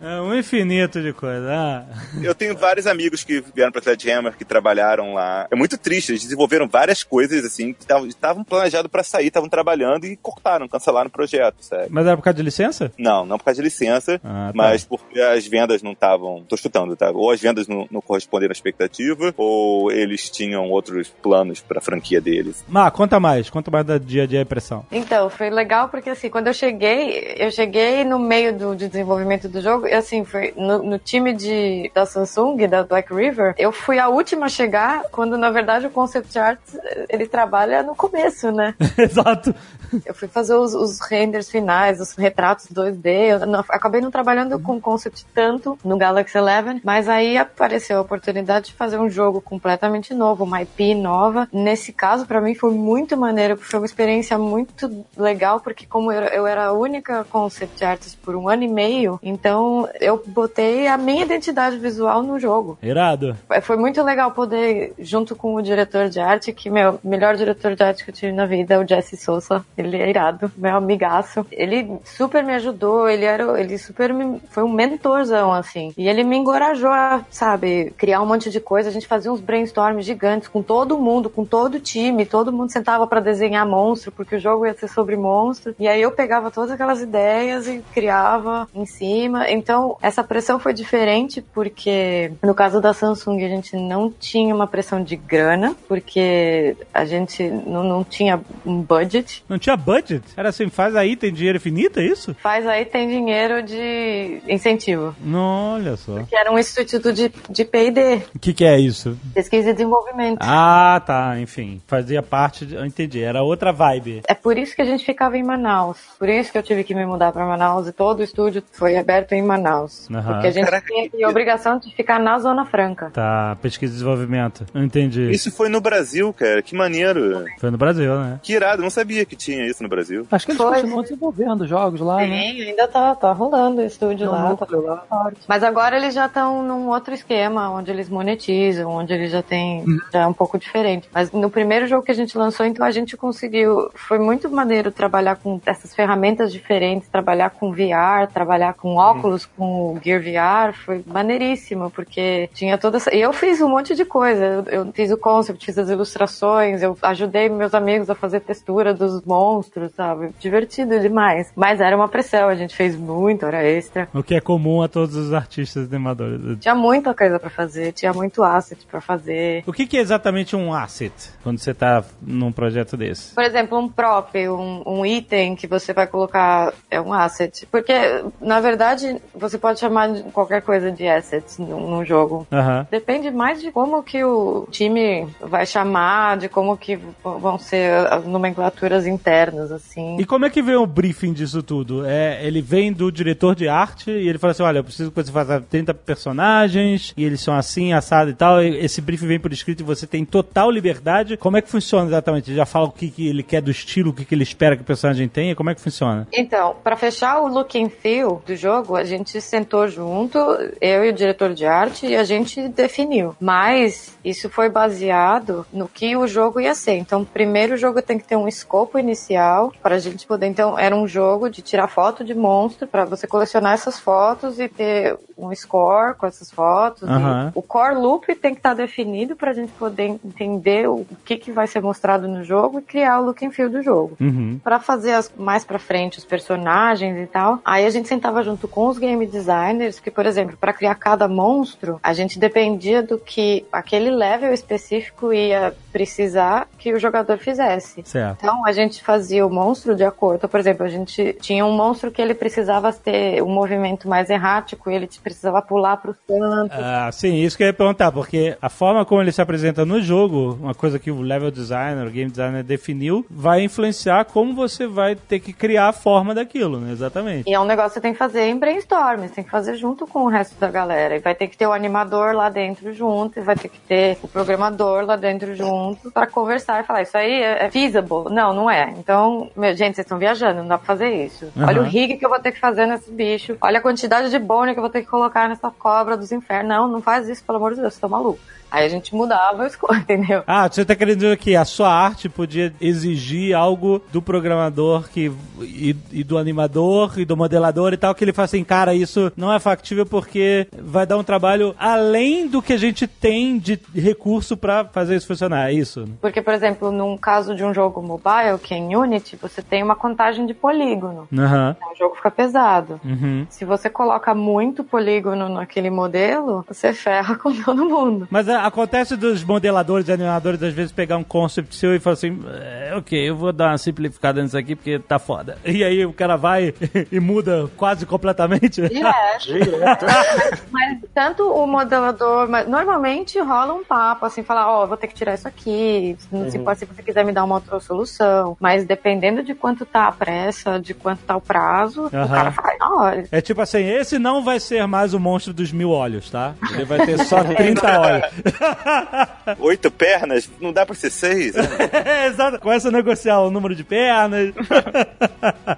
é um infinito de coisas. Ah. Eu tenho vários amigos que vieram pra Sledgehammer, que trabalharam lá. É muito triste, eles desenvolveram várias coisas, assim, que tavam- estavam planejados pra sair, estavam trabalhando e cortaram, cancelaram o projeto, sério. Mas era por causa de licença? Não, não por causa de licença, Ah, tá. mas porque as vendas não estavam. Tô chutando, tá? Ou as vendas não, não corresponderam à expectativa, ou eles tinham outros planos pra franquia deles. Má, conta mais, conta mais da dia a dia e pressão. Então, foi legal porque assim, quando eu cheguei, eu cheguei no meio do de desenvolvimento do jogo, e assim, foi no, no time de, da Samsung, da Black River, eu fui a última a chegar, quando na verdade o concept art, ele trabalha no começo, né? Exato. Eu fui fazer os, os renders finais, os retratos 2D. Eu não- acabei não trabalhando com concept tanto no Galaxy Eleven, mas aí apareceu a oportunidade de fazer um jogo completamente novo, uma IP nova. Nesse caso, pra mim foi muito maneiro, foi uma experiência muito legal, porque como eu, eu era a única concept artist por um ano e meio, então eu botei a minha identidade visual no jogo. Irado. Foi muito legal poder, junto com o diretor de arte, que meu melhor diretor de arte que eu tive na vida é o Jesse Souza. ele é irado, meu amigaço. Ele super me ajudou, ele era, ele super me, foi um mentorzão, assim. E ele me encorajou a, sabe, criar um monte de coisa. A gente fazia uns brainstorms gigantes com todo mundo, com todo o time, todo mundo sentava para desenhar monstro, porque o jogo ia ser sobre monstro. E aí eu pegava todas aquelas ideias e criava em cima. Então, essa pressão foi diferente porque no caso da Samsung a gente não tinha uma pressão de grana, porque a gente não, não tinha um budget. Não tinha budget? Era assim, faz aí, tem dinheiro infinito, é isso? Faz aí, tem dinheiro de incentivo. Não, olha só. Que era um instituto de, de P&D, O que, que é isso? pesquisa e desenvolvimento. Ah, tá, enfim. Fazia parte, de, eu entendi, era outra vibe. É por isso que a gente ficava em Manaus. Por isso que eu tive que me mudar para Manaus e todo o estúdio foi aberto em Manaus. Aham. Porque a gente Caraca, tinha que- a obrigação de ficar na Zona Franca. Tá, pesquisa e desenvolvimento. Eu entendi. Isso foi no Brasil, cara. Que maneiro. Foi no Brasil, né? Que irado. Não sabia que tinha isso no Brasil. Acho que eles Foi. continuam desenvolvendo jogos lá, né? Tem, ainda tá, tá rolando o estúdio lá, tá lá. forte. Mas agora eles já estão num outro esquema, onde eles monetizam, onde eles já têm, já é um pouco diferente. Mas no primeiro jogo que a gente lançou, então a gente conseguiu, foi muito maneiro trabalhar com essas ferramentas diferentes, trabalhar com VR, trabalhar com óculos, com o Gear VR, foi maneiríssimo, porque tinha toda essa... E eu fiz um monte de coisa, eu, eu fiz o concept, fiz as ilustrações, eu ajudei meus amigos a fazer textura dos monstros, sabe? Divertido demais. Mas era uma pressão, a gente fez muito hora extra. O que é comum a todos os artistas animadores. Tinha muita coisa pra fazer, tinha muito asset pra fazer. O que, que é exatamente um asset quando você tá num projeto desse? Por exemplo, um prop, um, um item que você vai colocar é um asset. Porque, na verdade, você pode chamar de qualquer coisa de assets num, num jogo. Aham. Depende mais de como que o time vai chamar, de como que vão ser as nomenclaturas internas, assim. E como é que vem o briefing disso tudo? É, ele vem do diretor de arte e ele fala assim: olha, eu preciso que você faça 30 personagens e eles são assim, assado e tal. E esse briefing vem por escrito e você tem total liberdade. Como é que funciona exatamente? Ele já fala o que, que ele quer do estilo, o que, que ele espera que o personagem tenha? Como é que funciona? Então, para fechar o look and feel do jogo, a gente sentou junto, eu e o diretor de arte, e a gente definiu. Mas isso foi baseado no que o jogo ia ser. Então, primeiro o jogo tem que ter um escopo inicial para a gente poder. Então, era um jogo de tirar foto de monstro para você colecionar essas fotos e ter um score com essas fotos. Aham. o core loop tem que estar definido para a gente poder entender o que, que vai ser mostrado no jogo e criar o look and feel do jogo Uhum. Pra fazer as- mais pra frente os personagens e tal. Aí a gente sentava junto com os game designers, que por exemplo, pra criar cada monstro, a gente dependia do que aquele level específico ia precisar que o jogador fizesse. Certo. Então a gente fazia o monstro de acordo. Por exemplo, a gente tinha um monstro que ele precisava ter um movimento mais errático, ele precisava pular pro canto. Ah, sim, isso que eu ia perguntar, porque a forma como ele se apresenta no jogo, uma coisa que o level designer, o game designer definiu, vai influenciar como você vai ter que criar a forma daquilo, né? Exatamente. E é um negócio que você tem que fazer em brainstorm, você tem que fazer junto com o resto da galera. E vai ter que ter o animador lá dentro junto, e vai ter que ter o programador lá dentro junto, pra conversar e falar: Isso aí é é feasible? Não, não é. Então, meu, gente, vocês estão viajando, não dá pra fazer isso. Aham. Olha o rig que eu vou ter que fazer nesse bicho, olha a quantidade de bone que eu vou ter que colocar nessa cobra dos infernos. Não, não faz isso, pelo amor de Deus, você tá maluco. Aí a gente mudava o score, entendeu? Ah, você tá querendo dizer que a sua arte podia exigir algo do programador que, e, e do animador e do modelador e tal, que ele fala assim, cara, isso não é factível porque vai dar um trabalho além do que a gente tem de recurso pra fazer isso funcionar, é isso? Porque, por exemplo, num caso de um jogo mobile, que é em Unity, você tem uma contagem de polígono. Aham. O jogo fica pesado. Uhum. Se você coloca muito polígono naquele modelo, você ferra com todo mundo. Mas acontece dos modeladores e animadores às vezes pegar um concept seu e falar assim, é, ok, eu vou dar uma simplificada nisso aqui porque tá foda. E aí o cara vai e muda quase completamente. Direto. mas, mas tanto o modelador, mas normalmente rola um papo, assim, falar, ó, vou ter que tirar isso aqui, se, pode, se você quiser me dar uma outra solução. Mas dependendo de quanto tá a pressa, de quanto tá o prazo, Aham. o cara faz hora. É tipo assim, esse não vai ser mais o monstro dos mil olhos, tá? Ele vai ter só 30 olhos. Oito pernas? Não dá pra ser seis? né? É, Exato. Começa a negociar o número de pernas.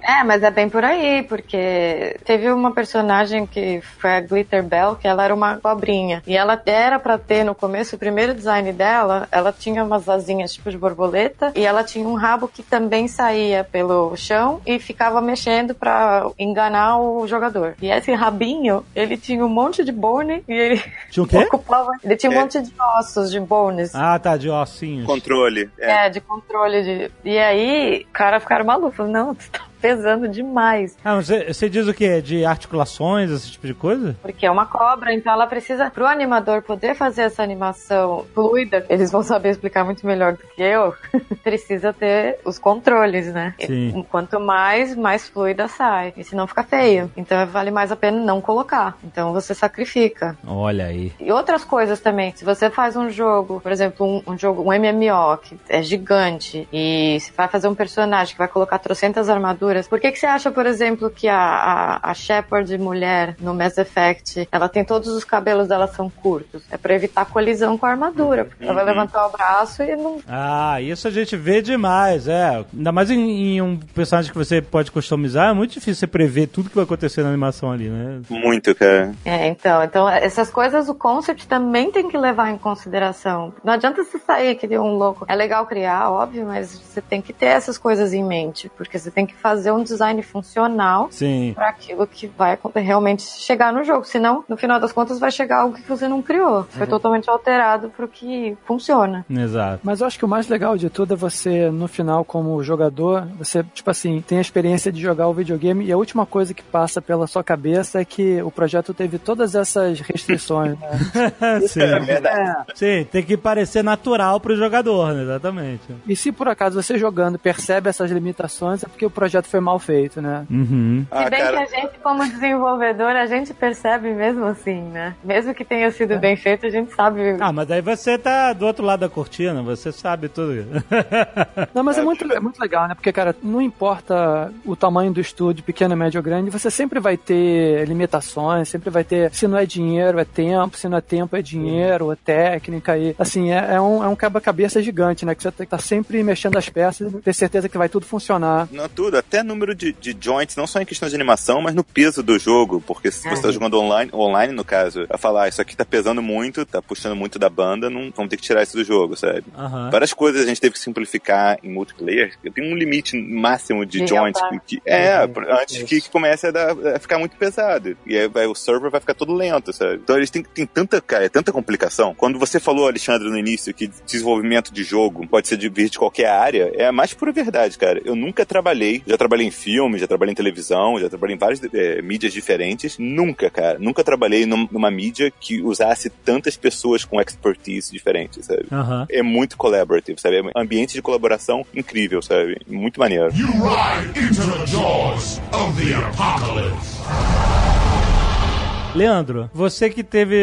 É, mas é bem por aí, porque teve uma personagem que foi a Glitter Bell, que ela era uma cobrinha. E ela era pra ter no começo, o primeiro design dela, ela tinha umas asinhas tipo de borboleta, e ela tinha um rabo que também também saía pelo chão e ficava mexendo pra enganar o jogador. E esse rabinho, ele tinha um monte de bone e ele Tinha o quê? ocupava. Ele tinha um É. monte de ossos, de bones. Ah, tá, de ossinhos. Controle. É. É, de controle de. E aí, o cara ficaram maluco. Não, tu tá pesando demais. Ah, mas você, você diz o quê? De articulações, esse tipo de coisa? Porque é uma cobra, então ela precisa, pro animador poder fazer essa animação fluida, eles vão saber explicar muito melhor do que eu, precisa ter os controles, né? Sim. E Quanto mais, mais fluida sai. E senão fica feio. Então vale mais a pena não colocar. Então você sacrifica. Olha aí. E outras coisas também. Se você faz um jogo, por exemplo, um, um jogo, um MMO, que é gigante, e você vai fazer um personagem que vai colocar trocentas armaduras, por que, que você acha, por exemplo, que a, a, a Shepard mulher no Mass Effect, ela tem todos os cabelos dela são curtos? É pra evitar colisão com a armadura. Porque ela vai levantar o braço e não. Ah, isso a gente vê demais, é. Ainda mais em, em um personagem que você pode customizar, é muito difícil você prever tudo que vai acontecer na animação ali, né? Muito, cara. É, então, então essas coisas o concept também tem que levar em consideração. Não adianta você sair que nem um louco. É legal criar, óbvio, mas você tem que ter essas coisas em mente, porque você tem que fazer um design funcional para aquilo que vai realmente chegar no jogo. Senão, no final das contas, vai chegar algo que você não criou. Foi totalmente alterado pro que funciona. Exato. Mas eu acho que o mais legal de tudo é você, no final, como jogador, você, tipo assim, tem a experiência de jogar o videogame e a última coisa que passa pela sua cabeça é que o projeto teve todas essas restrições, né? Sim. É verdade. É. Sim, tem que parecer natural pro jogador, né? Exatamente. E se por acaso você jogando percebe essas limitações, é porque o projeto foi mal feito, né? Uhum. Ah, Se bem cara. que a gente, como desenvolvedor, a gente percebe mesmo assim, né? Mesmo que tenha sido bem feito, a gente sabe. Ah, mas aí você tá do outro lado da cortina, você sabe tudo. Não, mas é muito, é muito legal, né? Porque, cara, não importa o tamanho do estúdio, pequeno, médio ou grande, você sempre vai ter limitações, sempre vai ter, se não é dinheiro, é tempo, se não é tempo, é dinheiro, é técnica, e assim, é, é um, é um quebra-cabeça gigante, né? Que você tem que estar sempre mexendo as peças e ter certeza que vai tudo funcionar. Não, tudo, até número de, de joints, não só em questão de animação, mas no peso do jogo, porque se você tá jogando online, online no caso, vai falar, ah, isso aqui tá pesando muito, tá puxando muito da banda, não vamos ter que tirar isso do jogo, sabe? Aham. Várias coisas a gente teve que simplificar em multiplayer. Tem um limite máximo de, De joints que, é, antes que, que comece a, dar- a ficar muito pesado. E aí vai- o server vai ficar todo lento, sabe? Então eles têm, tem tanta, cara, tanta complicação. Quando você falou, Alexandre, no início, que desenvolvimento de jogo pode ser de vir de qualquer área, é a mais pura verdade, cara. Eu nunca trabalhei, já trabalhei em filme, já trabalhei em televisão, já trabalhei em várias eh, mídias diferentes. Nunca, cara, nunca trabalhei num- numa mídia que usasse tantas pessoas com expertise diferentes, sabe? É muito collaborative, sabe? É um ambiente de colaboração incrível, sabe? Muito maneiro. You ride into the jaws of the apocalypse. Leandro, você que teve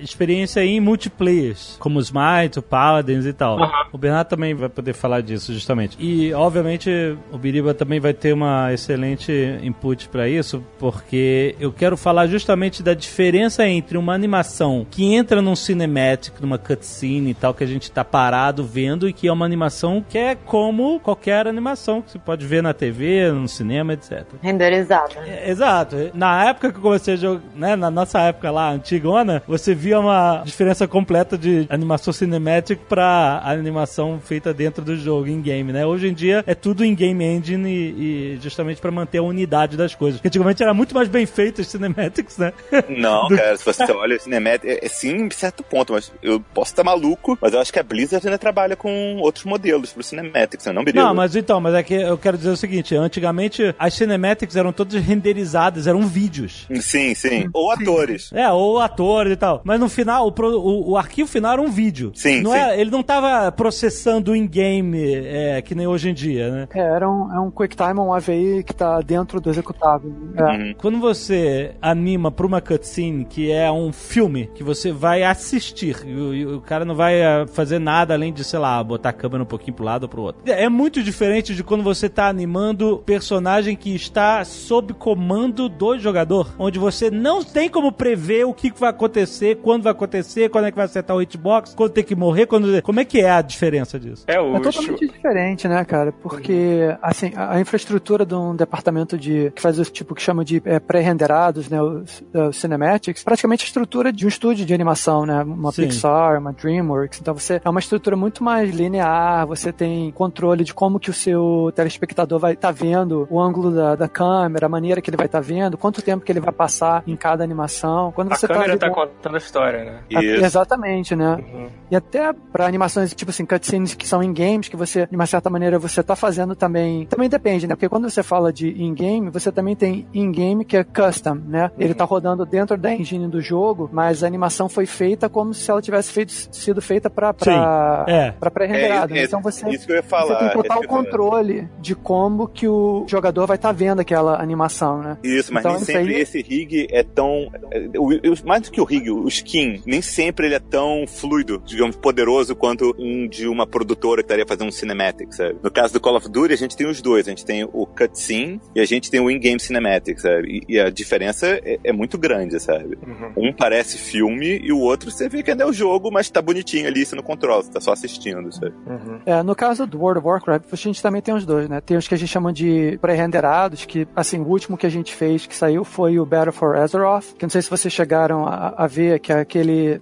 experiência em multiplayers, como o Smite, o Paladins e tal. O Bernardo também vai poder falar disso, justamente. E, obviamente, o Biriba também vai ter uma excelente input pra isso, porque eu quero falar justamente da diferença entre uma animação que entra num cinematic, numa cutscene e tal, que a gente tá parado vendo, e que é uma animação que é como qualquer animação que você pode ver na TV, no cinema, etc. Renderizado. É, Exato. Na época que eu comecei a jogar, né, na nossa época lá, antigona, você via uma diferença completa de animação cinematic pra animação feita dentro do jogo, em game, né? Hoje em dia é tudo em game engine e, e justamente pra manter a unidade das coisas. Porque antigamente era muito mais bem feito as cinematics, né? Não, cara, se você olha, Cinematic é, é sim em certo ponto, mas eu posso estar maluco, mas eu acho que a Blizzard ainda trabalha com outros modelos pro Cinematics, né? não, Biriba? Não, mas então, mas é que eu quero dizer o seguinte, antigamente as cinematics eram todas renderizadas, eram vídeos. Sim, sim. Ou atores. É, ou atores e tal. Mas no final, o, pro- o, o arquivo final era um vídeo. Sim, não sim. É, ele não tava processando in-game, é, que nem hoje em dia, né? É, era um, é um QuickTime, um AVI que tá dentro do executável. É. Uhum. Quando você anima pra uma cutscene que é um filme que você vai assistir e o, e o cara não vai ah, fazer nada além de, sei lá, botar a câmera um pouquinho pro lado ou pro outro. É muito diferente de quando você tá animando personagem que está sob comando do jogador, onde você não tem como prever o que vai acontecer, quando vai acontecer, quando é que vai acertar o hitbox, quando tem que morrer, quando. Como é que é a diferença disso? É o É totalmente diferente, né, cara? Porque, assim, a, a infraestrutura de um departamento de que faz o tipo que chama de é, pré-renderados, né, os, os cinematics, praticamente a estrutura de um estúdio de animação, né, uma Sim. Pixar, uma DreamWorks. Então você é uma estrutura muito mais linear. Você tem controle de como que o seu telespectador vai estar vendo o ângulo da, da câmera, a maneira que ele vai estar vendo, quanto tempo que ele vai passar em cada animação. Quando A você câmera tá lidando- contando a história, né? a-. Exatamente, né? Uhum. E até pra animações, tipo assim, cutscenes que são em games, que você, de uma certa maneira, você tá fazendo também. Também depende, né? Porque quando você fala de in-game, você também tem in-game que é custom, né? Ele tá rodando dentro da engine do jogo, mas a animação foi feita como se ela tivesse feito, sido feita pra, pra, Sim, é. pra pré-renderado. É, é, então você. Isso que eu ia falar. Você tem total é controle de como que o jogador vai estar vendo aquela animação, né? Isso, mas Então, nem sempre aí- esse rig é tão. É, o- o- mais do que o rig, o skin, nem sempre ele é tão fluido, digamos, poderoso quanto um de uma produtora que estaria fazendo um cinematic, sabe? No caso do Call of Duty, a gente tem os dois. A gente tem o cutscene e a gente tem o in-game cinematic, sabe? E, e a diferença é, é muito grande, sabe? Uhum. Um parece filme e o outro você vê que ainda é o jogo, mas tá bonitinho ali, você não controla, você tá só assistindo, sabe? Uhum. É, no caso do World of Warcraft, a gente também tem os dois, né? Tem os que a gente chama de pré-renderados, que, assim, o último que a gente fez, que saiu, foi o Battle for Azeroth, que não sei se vocês chegaram a, a ver, que é aquele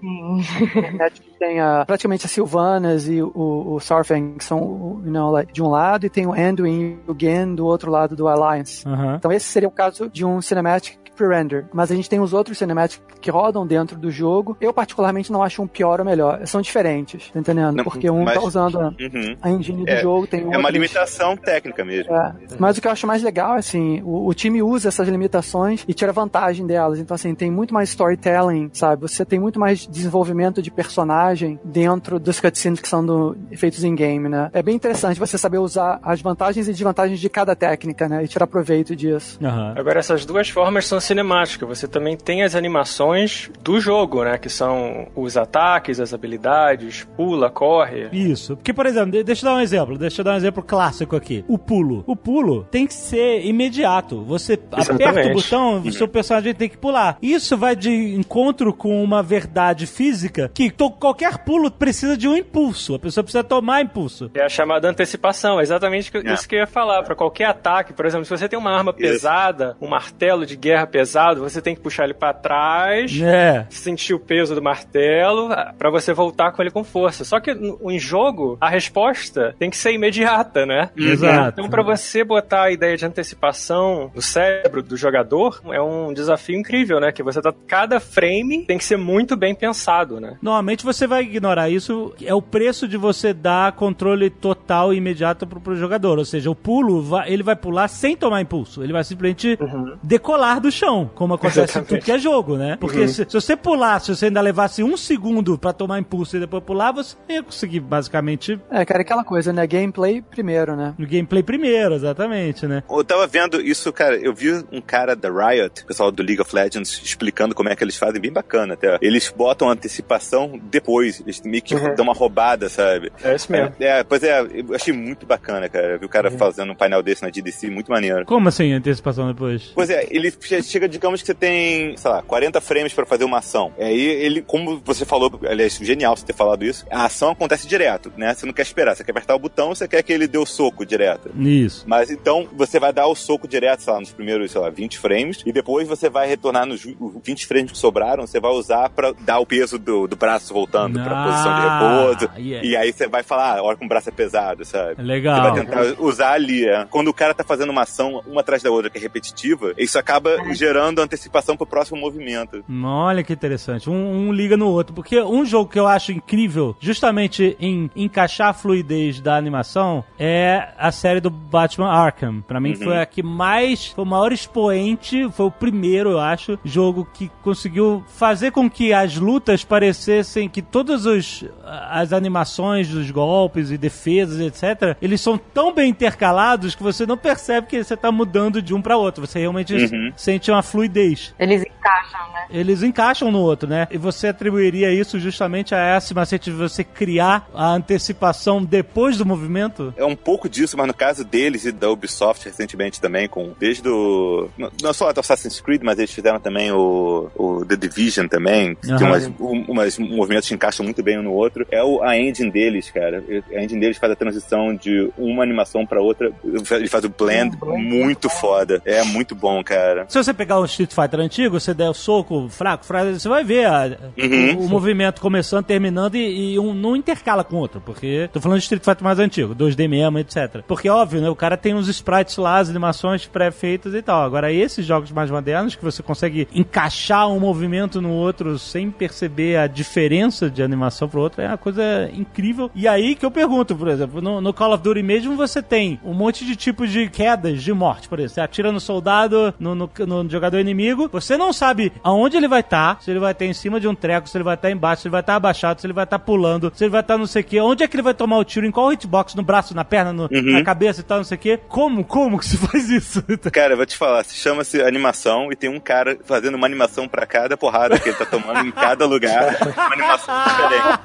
que tem a, praticamente as Sylvanas e o, o Sarfang, que são o- you know, like, de um lado, e tem o Anduin e o Gen do outro lado do Alliance. Então esse seria o caso de um cinematic pre-render. Mas a gente tem os outros cinematics que rodam dentro do jogo. Eu particularmente não acho um pior ou melhor. São diferentes, tá entendendo? Não, Porque um mas- tá usando a, Uhum. a engine do É, jogo, tem É uma limitação técnica mesmo. é. Mas o que eu acho mais legal, assim, o, o time usa essas limitações e tira vantagem delas. Então, assim, tem muito mais storytelling, sabe? Você tem muito mais desenvolvimento de personagem dentro dos cutscenes que são do, feitos em game, né? É bem interessante você saber usar as vantagens e desvantagens de cada técnica, né? E tirar proveito disso. Aham. Agora, essas duas formas são cinemáticas. Você também tem as animações do jogo, né? Que são os ataques, as habilidades, pula, corre. Isso. Porque, por exemplo, de- deixa eu dar um exemplo. Deixa eu dar um exemplo clássico aqui. O pulo. O pulo tem que ser imediato. Você aperta o Exatamente. botão, o seu personagem tem que pular. Isso vai de encontro com uma verdade física que qualquer pulo precisa de um impulso. A pessoa precisa tomar impulso. É a chamada antecipação, é exatamente que- isso que eu ia falar. Pra qualquer ataque, por exemplo, se você tem uma arma pesada, um martelo de guerra pesado, você tem que puxar ele pra trás, É. sentir o peso do martelo ah, pra você voltar com ele com força. Só que em jogo, a resposta tem que ser imediata, né? Exato. Então, pra você botar a ideia de antecipação no cérebro do jogador, é um desafio incrível, né? Que você tá. Cada frame tem que ser muito bem pensado, né? Normalmente você vai ignorar isso. É o preço de você dar controle total e imediato pro, pro jogador. Ou seja, o pulo, ele vai pular sem tomar impulso. Ele vai simplesmente decolar do chão, como acontece em Exatamente. tudo que é jogo, né? Porque se, se você pular, se você ainda levasse um segundo pra tomar impulso e depois pular, você ia conseguir basicamente É, cara, aquela coisa, né? Gameplay primeiro, né? no gameplay primeiro, exatamente, né? Eu tava vendo isso, cara. Eu vi um cara da Riot, pessoal do League of Legends, explicando como é que eles fazem, bem bacana até. Eles botam antecipação depois, eles meio que Uhum. dão uma roubada, sabe? É isso mesmo. É, pois é, eu achei muito bacana, cara. Vi o cara fazendo um painel desse na GDC, muito maneiro. Como assim antecipação depois? Pois é, ele chega, digamos que você tem, sei lá, 40 frames pra fazer uma ação. Aí ele, como você falou, aliás, genial você ter falado isso, a ação acontece direto, né? Você não quer esperar, você quer apertar o botão, você quer que ele dê o soco direto. Isso. Mas então você vai dar o soco direto, sei lá, nos primeiros, sei lá, 20 frames, e depois você vai retornar nos ju- 20 frames que sobraram, você vai usar pra dar o peso do, do braço voltando pra Ah, posição de repouso. yeah. E aí você vai falar, ah, a hora que o braço é pesado, sabe? Você Legal. vai tentar usar ali. é. Quando o cara tá fazendo uma ação uma atrás da outra que é repetitiva, isso acaba gerando antecipação pro próximo movimento. Olha que interessante. Um, um liga no outro. Porque um jogo que eu acho incrível, justamente em encaixar a fluidez da animação, é a série do Batman Arkham. Pra mim foi a que mais. Foi o maior expoente. Foi o primeiro, eu acho, jogo que conseguiu fazer com que as lutas parecessem que todas os, as animações dos golpes e defesas, etc., eles são tão bem intercalados que você não percebe que você tá mudando de um pra outro. Você realmente Uhum. sente uma fluidez. Eles encaixam, né? Eles encaixam no outro, né? E você atribuiria isso justamente a essa macete de você criar a antecipação depois do movimento? É um pouco disso, mas no caso deles e da Ubisoft recentemente também, com desde o. Não não só do Assassin's Creed, mas eles fizeram também o, o The Division também, que tem umas, um- umas movimentos que encaixam muito bem um no outro. É o, a engine deles, cara. A engine deles faz a transição de uma animação pra outra. Ele faz o blend muito foda. É muito bom, cara. Se você pegar um Street Fighter antigo, você der o soco fraco, fraco, você vai ver a- Uhum. o, o movimento começando, terminando e, e um não intercala com o outro, porque tô falando de Street Fighter mais antigo, 2D mesmo, etc. Porque óbvio, né, o cara tem uns sprites lá, as animações pré-feitas e tal. Agora esses jogos mais modernos que você consegue encaixar um movimento no outro sem perceber a diferença de animação pro outro é uma coisa incrível. E aí que eu pergunto, por exemplo, no, no Call of Duty mesmo você tem um monte de tipos de quedas de morte, por exemplo. Você atira no soldado, no, no- no jogador inimigo, você não sabe aonde ele vai estar, se ele vai estar em cima de um treco, se ele vai estar embaixo, se ele vai estar abaixado, se ele vai estar pulando, se ele vai estar não sei o que, onde é que ele vai tomar o tiro, em qual hitbox, no braço, na perna, no- Uhum. na cabeça e tal, não sei o que. Como, como que se faz isso? Cara, eu vou te falar, se chama-se animação e tem um cara fazendo uma animação pra cada porrada que ele tá tomando em cada lugar. Uma animação diferente.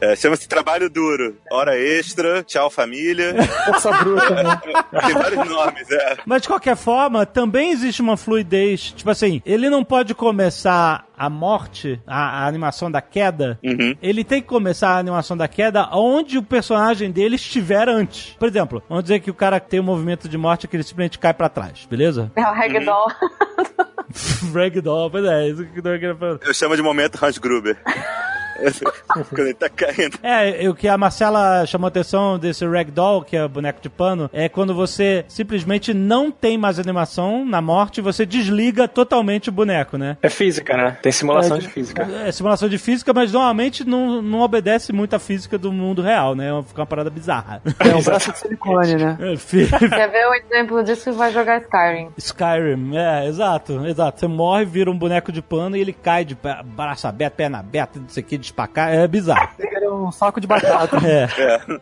É, chama-se trabalho duro. Hora extra, tchau família. Força bruta, né? Tem vários nomes, é. Mas de qualquer forma, também existe uma fluidez. Tipo assim, ele não pode começar a morte, a, a animação da queda. Uhum. Ele tem que começar a animação da queda onde o personagem dele estiver antes. Por exemplo, vamos dizer que o cara tem um movimento de morte que ele simplesmente cai pra trás, beleza? É o Ragdoll. Ragdoll, pois é, isso que. Eu chamo de momento Hans Gruber. Quando ele tá caindo. É, o que a Marcela chamou atenção desse Ragdoll, que é boneco de pano, é quando você simplesmente não tem mais animação na morte, você desliga totalmente o boneco, né? É física, né? Tem simulação É, de física. É simulação de física, mas normalmente não, não obedece muito à física do mundo real, né? Fica uma parada bizarra. É um braço de silicone, né? É, fi- Quer ver o exemplo disso? Vai jogar Skyrim. Skyrim, é, exato, exato. Você morre, vira um boneco de pano e ele cai de braço aberto, perna aberta, não sei o que, de espacar, é bizarro. Ele é um saco de batata. É.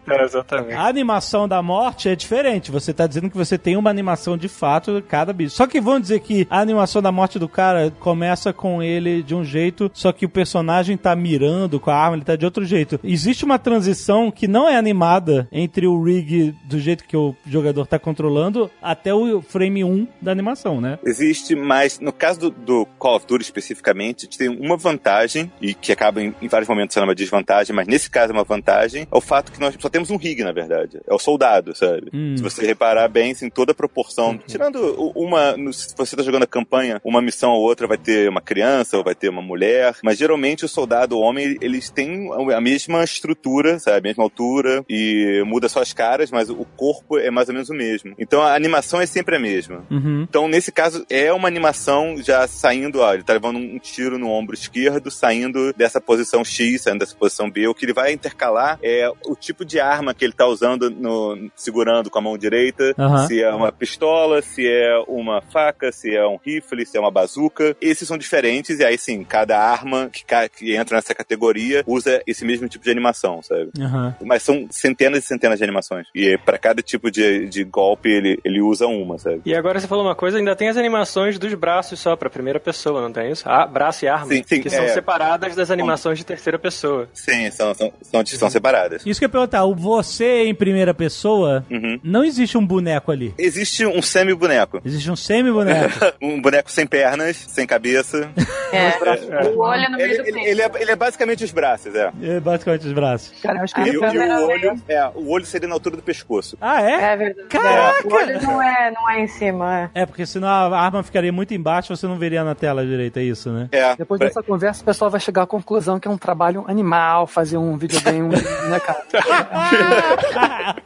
É, exatamente. A animação da morte é diferente. Você tá dizendo que você tem uma animação de fato de cada bicho. Só que vão dizer que a animação da morte do cara começa com ele de um jeito, só que o personagem tá mirando com a arma, ele tá de outro jeito. Existe uma transição que não é animada entre o rig do jeito que o jogador tá controlando até o frame 1 da animação, né? Existe, mas no caso do, do Call of Duty especificamente, a gente tem uma vantagem, e que acaba em, em vários momentos sendo uma desvantagem, mas nesse caso é uma vantagem, é o fato que nós só temos um rig, na verdade. É o soldado, sabe? Hum. Se você reparar bem, assim, toda a proporção. Tirando o- uma. se você tá jogando a campanha, uma missão ou outra vai ter uma criança ou vai ter uma mulher, mas geralmente o soldado o homem, eles têm a mesma estrutura, sabe? A mesma altura, e muda só as caras, mas o corpo é mais ou menos o mesmo. Então a animação é sempre a mesma. Uhum. Então, nesse caso, é uma animação já saindo, ó, ele tá levando um tiro no ombro esquerdo, saindo dessa posição X, saindo dessa posição B. O que ele vai intercalar é o tipo de arma que ele tá usando, no, segurando com a mão direita. Se é uma pistola, se é uma faca, se é um rifle, se é uma bazuca. Esses são diferentes, e aí sim, cada arma que, que entra nessa categoria usa esse mesmo tipo de animação, sabe? Mas são centenas e centenas de animações. E para cada tipo de, de golpe, ele, ele usa uma, sabe? E agora você falou uma coisa, ainda tem as animações dos braços só, pra primeira pessoa, não tem isso? Ah, braço e arma. Sim, sim, que são é. separadas das animações de terceira pessoa. Sim, são, são, são, são separadas. Isso que eu ia perguntar, o você em primeira pessoa, Uhum. não existe um boneco ali. Existe um semi-boneco. Existe um semi-boneco. um boneco sem pernas, sem cabeça. É, o olho no meio Ele, do ele- ele é, ele é basicamente os braços, é. É basicamente os braços. Cara, acho que E, e o olho, é, o olho seria na altura do pescoço. Ah, é? É verdade. Caraca! O olho não é, não é em cima. É. É, porque senão a arma ficaria muito embaixo você não veria na tela direita, é isso, né? É. Depois pra- dessa conversa, o pessoal vai chegar à conclusão que é um trabalho animal fazer um videogame, um, né, cara?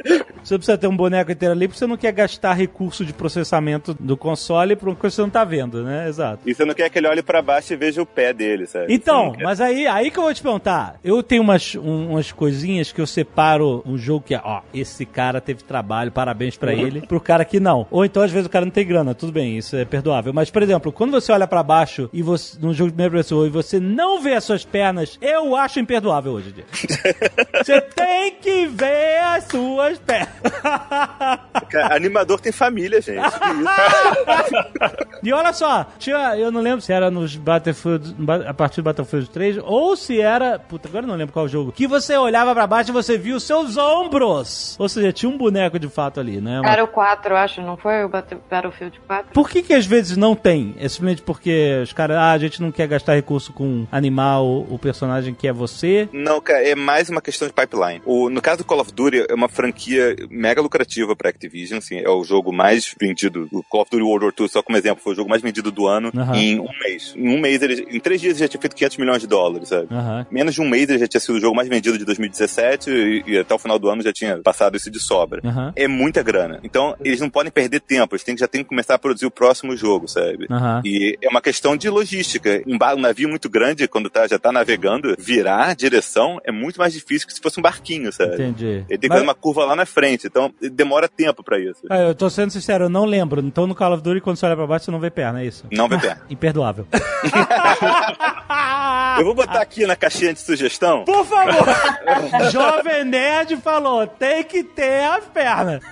você precisa ter um boneco inteiro ali porque você não quer gastar recurso de processamento do console pra uma coisa que você não tá vendo, né? Exato. E você não quer que ele olhe pra baixo e veja o pé dele, sabe? Então, mas aí, aí que eu vou te perguntar. Eu tenho umas, um- umas coisinhas que eu separo um jogo que é, ó, esse cara teve trabalho, parabéns pra ele, pro cara que não. Ou então, às vezes, o cara não tem grana, tudo bem, isso é perdoável. Mas, por exemplo, quando você olha pra baixo e você, num jogo de primeira pessoa, e você não vê as suas pernas, eu acho imperdoável hoje em dia. você tem que ver as suas pernas. Cara, animador tem família, gente. E olha só, tinha, eu não lembro se era nos Battlefield, a partir do Battlefield 3, ou se era, puta, agora eu não lembro qual jogo, que você olhava pra baixo e você via os seus ombros. Ou seja, tinha um boneco de fato ali, né? Uma- Era o 4, eu acho, não foi o Battle- Battlefield 4? Por que que às vezes não tem? É simplesmente porque os caras, ah, a gente não quer gastar recurso com animar o, o personagem que é você. Não, cara, é mais uma questão de pipeline. O, no caso do Call of Duty, é uma franquia mega lucrativa pra Activision, assim, é o jogo mais vendido. O Call of Duty World War II, só como exemplo, foi o jogo mais vendido do ano Aham. em um mês. Em um mês, ele, em três dias, ele já tinha feito 500 milhões de dólares, sabe? Aham. Menos de um mês ele já tinha sido o jogo mais vendido de 2017 e, e até o final do ano já tinha passado isso de sobra. Aham. É muita grana. Então, eles não podem perder tempo, eles têm, já têm que começar a produzir o próximo jogo, sabe? E é uma questão de logística. Um, um navio muito grande, quando tá, já tá navegando, virar a direção é muito mais difícil que se fosse um barquinho, sabe? Entendi. Ele tem que Mas- fazer uma curva lá na frente, então demora tempo pra isso. Ah, eu tô sendo sincero, eu não lembro. Então no Call of Duty, quando você olha pra baixo, você não vê perna, é isso? Não vê perna. Imperdoável. Eu vou botar aqui na caixinha de sugestão. Por favor! Jovem Nerd falou, tem que ter as pernas.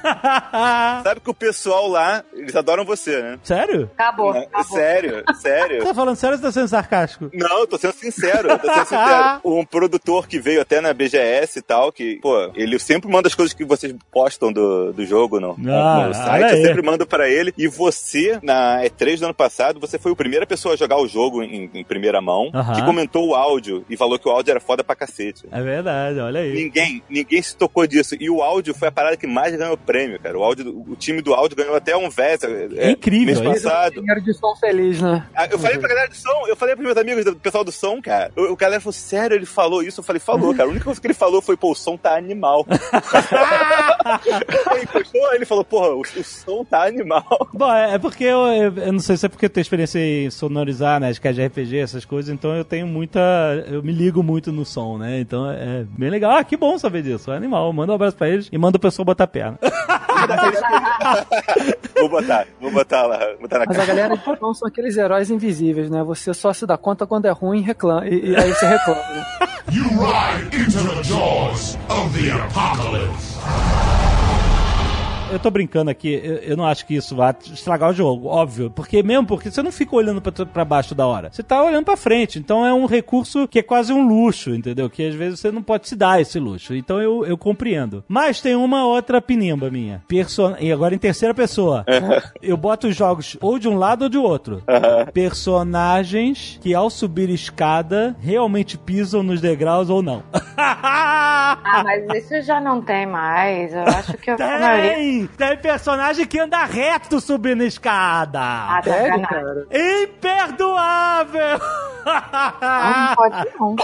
Sabe que o pessoal lá, eles adoram você, né? Sério? Acabou, Não, acabou. Sério, sério. Você tá falando sério ou você tá sendo sarcástico? Não, eu tô sendo sincero, eu tô sendo sincero. Um produtor que veio até na BGS e tal, que, pô, ele sempre manda as coisas que vocês postam do, do jogo no, Ah, no site, eu sempre mando pra ele. E você, na E3 do ano passado, você foi a primeira pessoa a jogar o jogo em, em primeira mão, Aham. que comentou o áudio e falou que o áudio era foda pra cacete. É verdade, olha aí. Ninguém, ninguém se tocou disso. E o áudio foi a parada que mais ganhou prêmio, cara. O, áudio, o time do áudio ganhou até um VES. É incrível, Mês isso. passado. Dinheiro de som feliz, né? Ah, Eu falei pra galera do som, eu falei pros meus amigos do pessoal do som, cara. O, o galera falou, sério, ele falou isso? Eu falei, falou, cara. A única coisa que ele falou foi, pô, o som tá animal. ele, ele falou, porra, o, o som tá animal. Bom, é é porque eu, eu, eu não sei se é porque eu tenho experiência em sonorizar, né, de de RPG, essas coisas, então eu tenho muita. Eu me ligo muito no som, né? Então é bem legal. Ah, que bom saber disso. É animal. Manda um abraço pra eles e manda o pessoal botar a perna. vou botar, vou botar lá, vou botar na Mas a caixa. galera de som são aqueles heróis invisíveis, né? Você só se dá conta quando é ruim e reclama. E, e aí você reclama, You ride into the jaws of the apocalypse. Eu tô brincando aqui, eu, eu não acho que isso vá estragar o jogo, óbvio. Porque mesmo porque você não fica olhando pra, pra baixo da hora. Você tá olhando pra frente. Então é um recurso que é quase um luxo, entendeu? Que às vezes você não pode se dar esse luxo. Então eu, eu compreendo. Mas tem uma outra pinimba minha. Person... E agora em terceira pessoa. eu boto os jogos ou de um lado ou de outro. Personagens que ao subir escada realmente pisam nos degraus ou não. Ah, mas isso já não tem mais. Eu acho que eu maioria. Tem! Tem personagem que anda reto subindo a escada! Ah, Sério, sacanagem. cara? Imperdoável! Não pode não.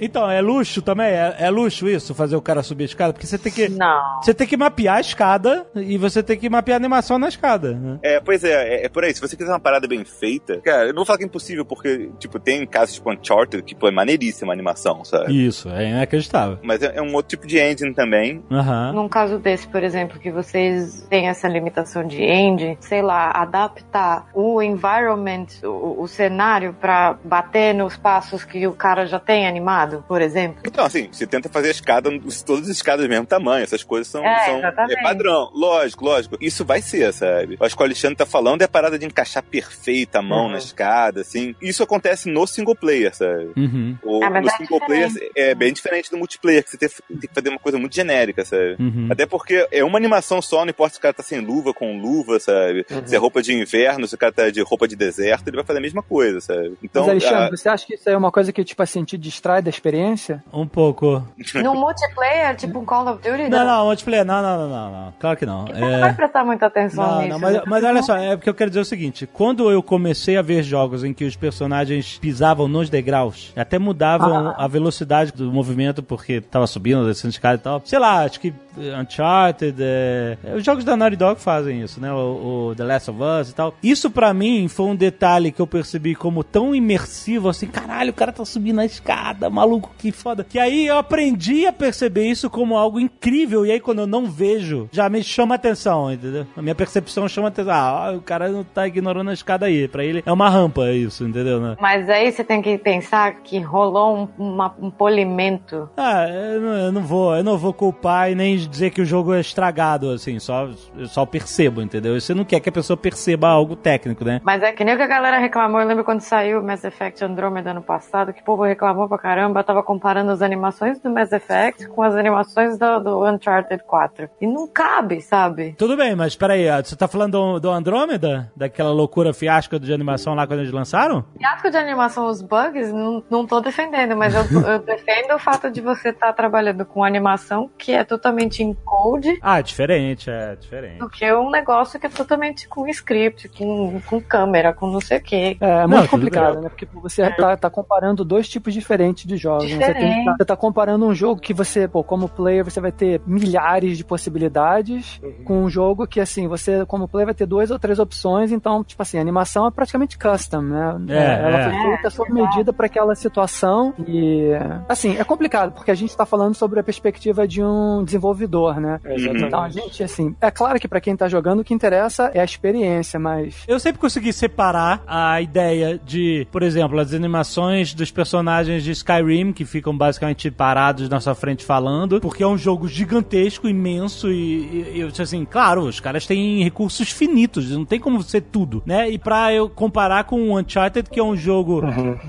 então, é luxo também? É, é luxo isso, fazer o cara subir a escada? Porque você tem que. Não. Você tem que mapear a escada e você tem que mapear a animação na escada. né? É, pois é, é, é por aí. Se você quiser uma parada bem feita, cara, eu não vou falar que é impossível, porque, tipo, tem casos tipo Uncharted, que, pô, é maneiríssima a animação, sabe? Isso, é inacreditável. Mas é, é um outro tipo de engine também. Aham. Num caso desse, por exemplo, que vocês têm essa limitação de engine, sei lá, adaptar o environment, o, o cenário pra bater nos passos que o cara já tem animado, por exemplo. Então, assim, você tenta fazer a escada, todas as escadas do mesmo tamanho, essas coisas são, É, são é padrão. Lógico, lógico. Isso vai ser, sabe? Acho que o Alexandre tá falando é a parada de encaixar perfeita a mão Uhum. na escada, assim. Isso acontece no single player, sabe? Uhum. O, Ah, mas no é single player é bem diferente do multiplayer, que você tem, tem que fazer uma coisa muito genérica, sabe? Uhum. Até porque é uma animação só, não importa se o cara tá sem luva, com luva, sabe? Uhum. Se é roupa de inverno, se o cara tá de roupa de deserto, ele vai fazer a mesma coisa, sabe? Então, Mas, Alexandre, a- você acha que isso aí é uma coisa que, tipo assim, te distrai da experiência? Um pouco. No multiplayer, tipo um Call of Duty, Não, não, multiplayer, não, não, não, não, não. Claro que não. você não vai É. prestar muita atenção Não, nisso. não, mas, né? mas olha só, é porque eu quero dizer o seguinte: quando eu comecei a ver jogos em que os personagens pisavam nos degraus, até mudavam a velocidade do movimento porque tava subindo, descendo escada e tal. Sei lá, acho que eh, Uncharted, é, é, os jogos da Naughty Dog fazem isso, né? O, o The Last of Us e tal. Isso pra mim foi um detalhe que eu percebi como tão imersivo assim: caralho, o cara tá subindo a escada, maluco, que foda. Que aí eu aprendi a perceber isso como algo incrível, e aí quando eu não vejo, já me chama atenção, entendeu? A minha percepção chama atenção. Ah, o cara não tá ignorando a escada aí. Pra ele é uma rampa isso, entendeu? Né? Mas aí você tem que pensar que rolou um, uma- um polimento. Ah, eu não, eu não vou, eu não vou culpar e nem dizer que o jogo é estragado, assim, só, eu só percebo, entendeu? Você não quer que a pessoa perceba algo técnico, né? Mas é que nem o que a galera reclamou. Eu lembro quando saiu o Mass Effect Andromeda ano passado, que o povo reclamou pra caramba. Eu tava comparando as animações do Mass Effect com as animações do, do Uncharted 4. E não cabe, sabe? Tudo bem, mas peraí, ó, você tá falando do, do Andrômeda? Daquela loucura fiasca de animação lá quando eles lançaram? Fiasco de animação, os bugs, não, não tô defendendo, mas eu, eu defendo o fato de você estar trabalhando com animação que é totalmente em code Ah, é diferente, é diferente. do que um negócio que é totalmente com script, com, com câmera, com não sei o quê. É, é Não, muito tudo complicado, né? Porque você tá, tá comparando dois tipos diferentes de jogos. né? Você, tem, tá- você tá comparando um jogo que você, pô, como player, você vai ter milhares de possibilidades com um jogo que, assim, você, como player, vai ter duas ou três opções. Então, tipo assim, a animação é praticamente custom, né? É, ela é. foi feita sob medida para aquela situação. E, assim, é complicado, porque a gente tá falando sobre a perspectiva de um desenvolvedor, né? Exatamente. Então, a gente, assim, é claro que para quem tá jogando, o que interessa é a experiência, mas Eu sempre consegui separar a ideia de, por exemplo, as animações dos personagens de Skyrim, que ficam basicamente parados na sua frente falando, porque é um jogo gigantesco, imenso e, e, e, assim, claro, os caras têm recursos finitos, não tem como ser tudo, né? E pra eu comparar com o Uncharted, que é um jogo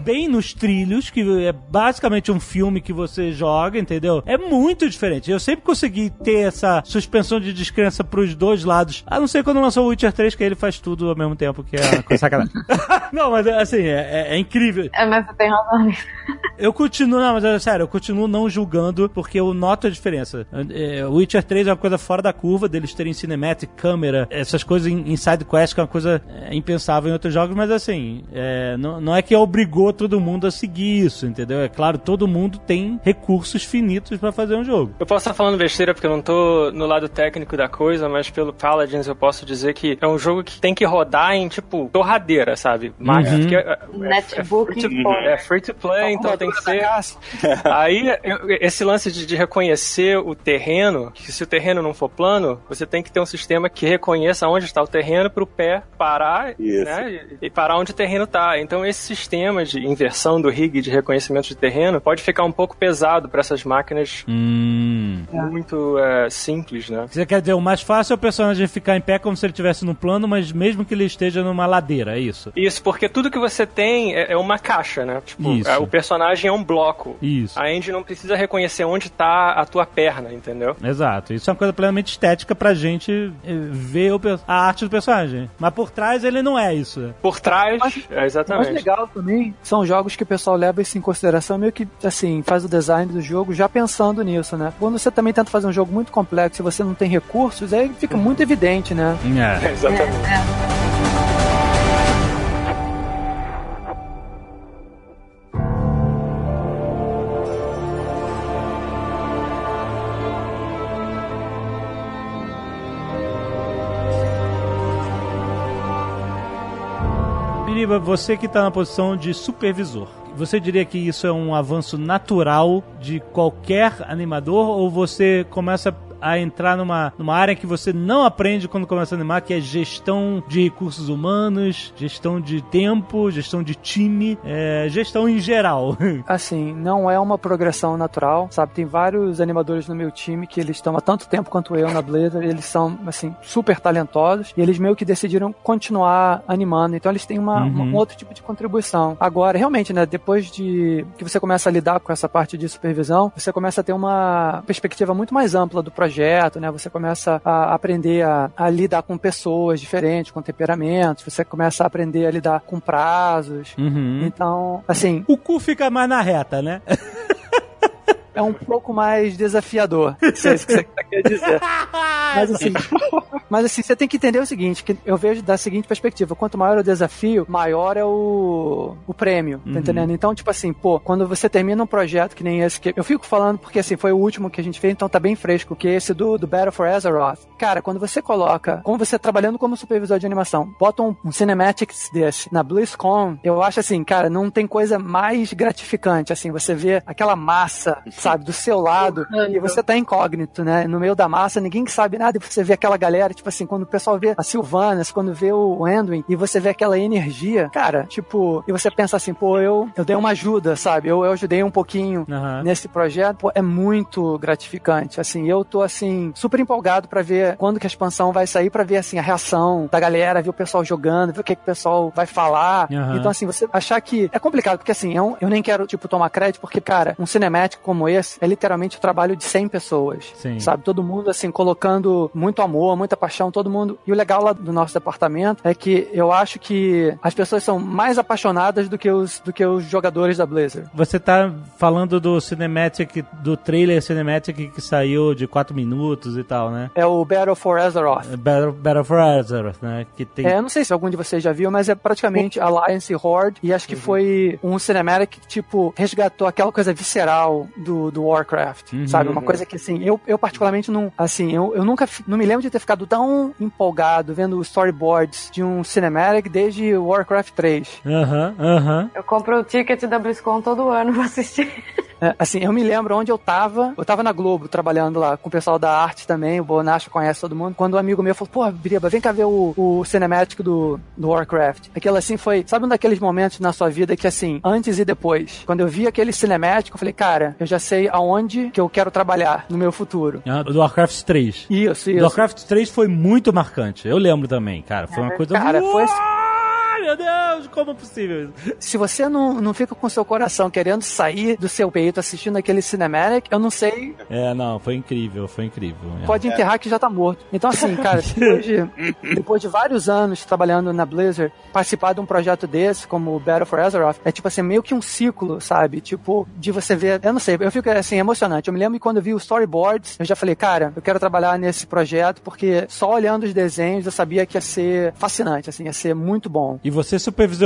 bem nos trilhos, que é basicamente um filme que você joga, entendeu? É muito diferente. Eu sempre consegui ter essa suspensão de descrença pros dois lados, a não ser quando lançou o Witcher 3, que ele faz tudo ao mesmo tempo, que é sacanagem. não, mas assim, é, é- é incrível. É, mas você tem razão nisso. Eu continuo, não, mas é sério, eu continuo não julgando porque eu noto a diferença. É, O Witcher 3 é uma coisa fora da curva, deles terem cinematic, câmera, essas coisas em, em side quest, que é uma coisa é, impensável em outros jogos, mas assim, é, não, não é que obrigou todo mundo a seguir isso, entendeu? É claro, todo mundo tem recursos finitos pra fazer um jogo. Eu posso estar falando besteira porque eu não tô no lado técnico da coisa, mas pelo Paladins eu posso dizer que é um jogo que tem que rodar em, tipo, torradeira, sabe? Máquina, Uhum. é, Netbook é, free e to, é free to play, então tem que ser. Aí, esse lance de, de reconhecer o terreno, que se o terreno não for plano, você tem que ter um sistema que reconheça onde está o terreno para o pé parar Isso. né, e, e parar onde o terreno está. Então, esse sistema de inversão do rig de reconhecimento de terreno pode ficar um pouco pesado para essas máquinas Hum. Muito é, simples, né? Você quer dizer, o mais fácil é o personagem ficar em pé como se ele estivesse no plano, mas mesmo que ele esteja numa ladeira, é isso? Isso, porque tudo que você tem é, é uma caixa, né? Tipo, Isso. é, o personagem é um bloco. Isso. A engine não precisa reconhecer onde tá a tua perna, entendeu? Exato. Isso é uma coisa plenamente estética pra gente eh, ver o a arte do personagem. Mas por trás ele não é isso. Por trás, Mas- é, O mais exatamente. legal também são jogos que o pessoal leva isso em consideração, meio que, assim, faz o design do jogo já pensando nisso, né? Quando você também tenta fazer um jogo muito complexo e você não tem recursos, aí fica muito evidente, né? É. Exatamente. Biriba, você que tá na posição de supervisor, você diria que isso é um avanço natural de qualquer animador ou você começa a entrar numa, numa área que você não aprende quando começa a animar, que é gestão de recursos humanos, gestão de tempo, gestão de time, é, gestão em geral. Assim, não é uma progressão natural, sabe? Tem vários animadores no meu time que eles estão há tanto tempo quanto eu na Blizzard, eles são, assim, super talentosos e eles meio que decidiram continuar animando, então eles têm uma, Uhum. um outro tipo de contribuição. Agora, realmente, né, depois de que você começa a lidar com essa parte de supervisão, você começa a ter uma perspectiva muito mais ampla do projeto, né? Você começa a aprender a, a lidar com pessoas diferentes, com temperamentos, você começa a aprender a lidar com prazos. Uhum. Então, assim, O cu fica mais na reta, né? é um pouco mais desafiador. Se é isso que você quer dizer. Mas assim, mas assim, você tem que entender o seguinte, que eu vejo da seguinte perspectiva, quanto maior o desafio, maior é o, o prêmio, tá Uhum. entendendo? Então, tipo assim, pô, quando você termina um projeto que nem esse que eu fico falando porque assim, foi o último que a gente fez, então tá bem fresco, que é esse do, do Battle for Azeroth. Cara, quando você coloca, como você trabalhando como supervisor de animação, bota um, um cinematics desse na BlizzCon, eu acho assim, cara, não tem coisa mais gratificante, assim, você vê aquela massa, sabe, do seu lado, e você tá incógnito, né? No meio da massa, ninguém que sabe nada, e você vê aquela galera, tipo assim, quando o pessoal vê a Sylvanas, quando vê o Anduin, e você vê aquela energia, cara, tipo, e você pensa assim, pô, eu, eu dei uma ajuda, sabe? Eu, eu ajudei um pouquinho Aham. nesse projeto, pô, é muito gratificante. Assim, eu tô assim super empolgado pra ver quando que a expansão vai sair, pra ver assim a reação da galera, ver o pessoal jogando, ver o que, que o pessoal vai falar. Aham. Então assim, você achar que é complicado, porque assim, eu, eu nem quero tipo tomar crédito, porque cara, um cinemático como esse é literalmente o trabalho de 100 pessoas. Sim. Sabe, todo mundo assim colocando muito amor, muita paixão, todo mundo. E o legal lá do nosso departamento é que eu acho que as pessoas são mais apaixonadas do que os do que os jogadores da Blizzard. Você tá falando do cinematic, do trailer cinematic que saiu de 4 minutos e tal, né? É o Battle for Azeroth. Battle, Battle for Azeroth, né? Que tem... É, eu não sei se algum de vocês já viu, mas é praticamente Alliance Horde. E acho que foi um cinematic que, tipo, resgatou aquela coisa visceral do, do Warcraft, Uhum. sabe? Uma coisa que, assim, eu, eu particularmente não, assim, eu, eu nunca, não me lembro de ter ficado tão empolgado vendo storyboards de um cinematic desde Warcraft 3. Aham, aham. Eu compro o ticket da BlizzCon todo ano pra assistir. É, assim, eu me lembro onde eu tava. Eu tava na Globo trabalhando lá com o pessoal da arte também. O Bonacho conhece todo mundo. Quando um amigo meu falou, pô, Biriba, vem cá ver o, o cinematic do, do Warcraft. Aquilo assim foi, sabe um daqueles momentos na sua vida que assim, antes e depois. Quando eu vi aquele cinematic, eu falei, cara, eu já sei aonde que eu quero trabalhar no meu futuro. Ah, Do Warcraft 3. Isso, Do isso. Warcraft 3 foi muito marcante. Eu lembro também, cara. Foi uma coisa Cara, foi assim- Ah, meu Deus, como é possível isso? Se você não, não fica com seu coração querendo sair do seu peito assistindo aquele cinematic, eu não sei É, não, foi incrível, foi incrível. É. pode enterrar que já tá morto. Então, assim, cara, depois de, depois de vários anos trabalhando na Blizzard, participar de um projeto desse, como o Battle for Azeroth, é tipo assim, meio que um ciclo, sabe? Tipo, de você ver. Eu não sei, eu fico assim, emocionante. Eu me lembro que quando eu vi os storyboards, eu já falei, cara, eu quero trabalhar nesse projeto, porque só olhando os desenhos eu sabia que ia ser fascinante, assim, ia ser muito bom. E você supervisionou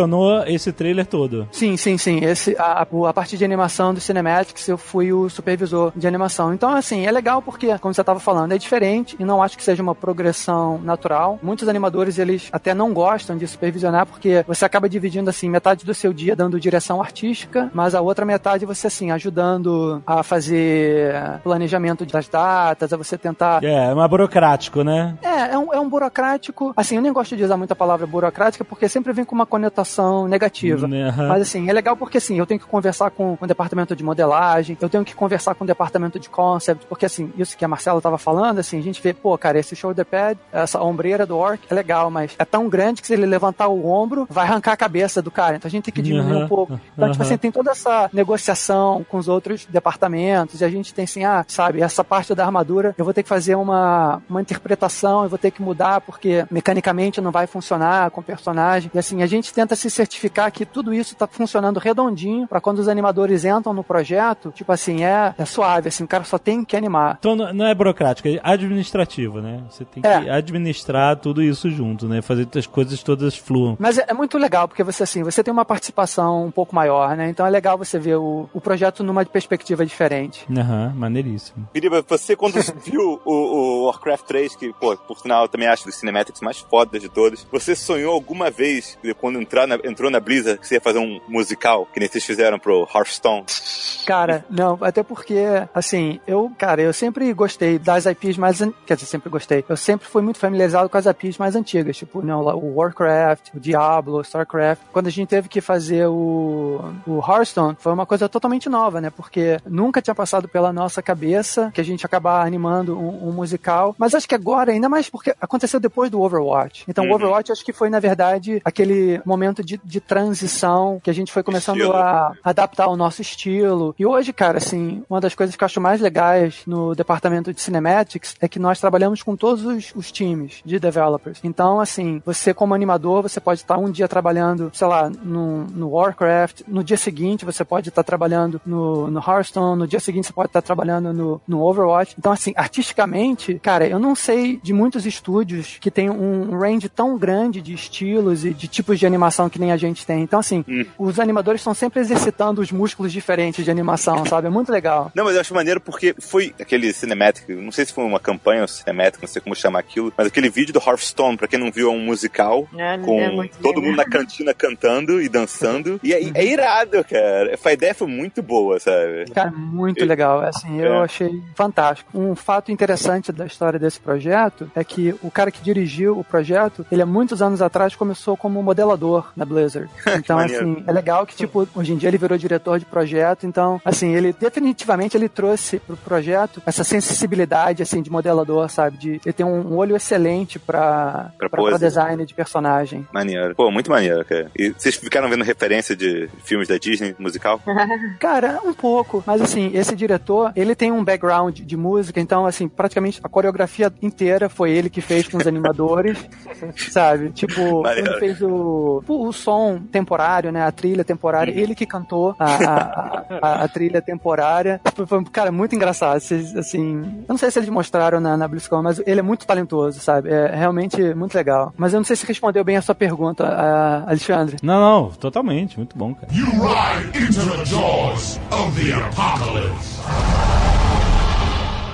esse trailer todo. Sim, sim, sim. Esse, a, a, a parte de animação do Cinematics, eu fui o supervisor de animação. Então, assim, é legal porque, como você estava falando, é diferente e não acho que seja uma progressão natural. Muitos animadores, eles até não gostam de supervisionar porque você acaba dividindo, assim, metade do seu dia dando direção artística, mas a outra metade você, assim, ajudando a fazer planejamento das datas, a você tentar É, é mais burocrático, né? é, é um, é um burocrático. Assim, eu nem gosto de usar muito a palavra burocrática porque sempre vem com uma conotação negativa. Né, aham. Mas assim, é legal porque assim, eu tenho que conversar com o departamento de modelagem, eu tenho que conversar com o departamento de concept, porque assim, isso que a Marcela tava falando, assim, a gente vê, pô, cara, esse shoulder pad, essa ombreira do orc é legal, mas é tão grande que se ele levantar o ombro, vai arrancar a cabeça do cara. Então a gente tem que diminuir Aham, um pouco. Então, tipo aham. assim, tem toda essa negociação com os outros departamentos, e a gente tem assim, ah, sabe, essa parte da armadura, eu vou ter que fazer uma, uma interpretação, eu vou ter que mudar, porque mecanicamente não vai funcionar com o personagem. E assim, a gente tenta se certificar que tudo isso tá funcionando redondinho, para quando os animadores entram no projeto, tipo assim, é, é suave, assim, o cara só tem que animar. Então não não é burocrático, é administrativo, né? Você tem que É. administrar tudo isso junto, né? Fazer que as coisas todas fluam. Mas é, é muito legal, porque você assim, você tem uma participação um pouco maior, né? Então é legal você ver o, o projeto numa perspectiva diferente. Aham, maneiríssimo. Biriba, você quando viu o, o Warcraft 3, que, pô, por sinal eu também acho dos cinematics mais fodas de todos, você sonhou alguma vez, quando entrar na- entrou na Blizzard, que você ia fazer um musical, que nem vocês fizeram pro Hearthstone? Cara, não, até porque, assim, eu, cara, eu sempre gostei das IPs mais, an- quer dizer, sempre gostei. Eu sempre fui muito familiarizado com as IPs mais antigas, tipo, não, o Warcraft, o Diablo, o StarCraft. Quando a gente teve que fazer o, o Hearthstone, foi uma coisa totalmente nova, né? Porque nunca tinha passado pela nossa cabeça que a gente acabar animando um, um musical. Mas acho que agora, ainda mais porque aconteceu depois do Overwatch. Então, o Uhum. Overwatch acho que foi, na verdade, aquele momento momento de, de transição que a gente foi começando Estilo. a adaptar ao nosso estilo. E hoje, cara, assim, uma das coisas que eu acho mais legais no departamento de cinematics é que nós trabalhamos com todos os, os times de developers. Então, assim, você como animador, você pode estar um dia trabalhando, sei lá, no, no Warcraft, no dia seguinte você pode estar trabalhando no, no Hearthstone, no dia seguinte você pode estar trabalhando no, no Overwatch. Então, assim, artisticamente, cara, eu não sei de muitos estúdios que tem um range tão grande de estilos e de tipos de animação que nem a gente tem. Então, assim, Hum. os animadores estão sempre exercitando os músculos diferentes de animação, sabe? É muito legal. Não, mas eu acho maneiro porque foi aquele cinematic, não sei se foi uma campanha ou cinematic, não sei como chamar aquilo, mas aquele vídeo do Hearthstone, pra quem não viu, é um musical É, com é todo mundo na cantina cantando e dançando. E é, é irado, cara. A ideia foi muito boa, sabe? Cara, muito legal. Assim, eu É. achei fantástico. Um fato interessante da história desse projeto é que o cara que dirigiu o projeto, ele há muitos anos atrás começou como modelador na Blizzard. Então, assim, é legal que, tipo, hoje em dia ele virou diretor de projeto. Então, assim, ele definitivamente ele trouxe pro projeto essa sensibilidade, assim, de modelador, sabe? De ele ter um olho excelente pra, Pra pra, pra design de personagem. Maneiro. Pô, muito maneiro, cara. E vocês ficaram vendo referência de filmes da Disney musical? Cara, um pouco. Mas assim, esse diretor, ele tem um background de música, então, assim, praticamente a coreografia inteira foi ele que fez com os animadores, sabe? Tipo, Maneiro. ele fez o, o, o som temporário, né? A trilha temporária, ele que cantou a, a, a- a trilha temporária. Foi, foi, cara, muito engraçado. Vocês, assim, eu não sei se eles mostraram na, na BlizzCon, mas ele é muito talentoso, sabe? É realmente muito legal. Mas eu não sei se respondeu bem a sua pergunta, a- Alexandre. Não, não, totalmente. Muito bom, cara. You ride into the jaws of the apocalypse.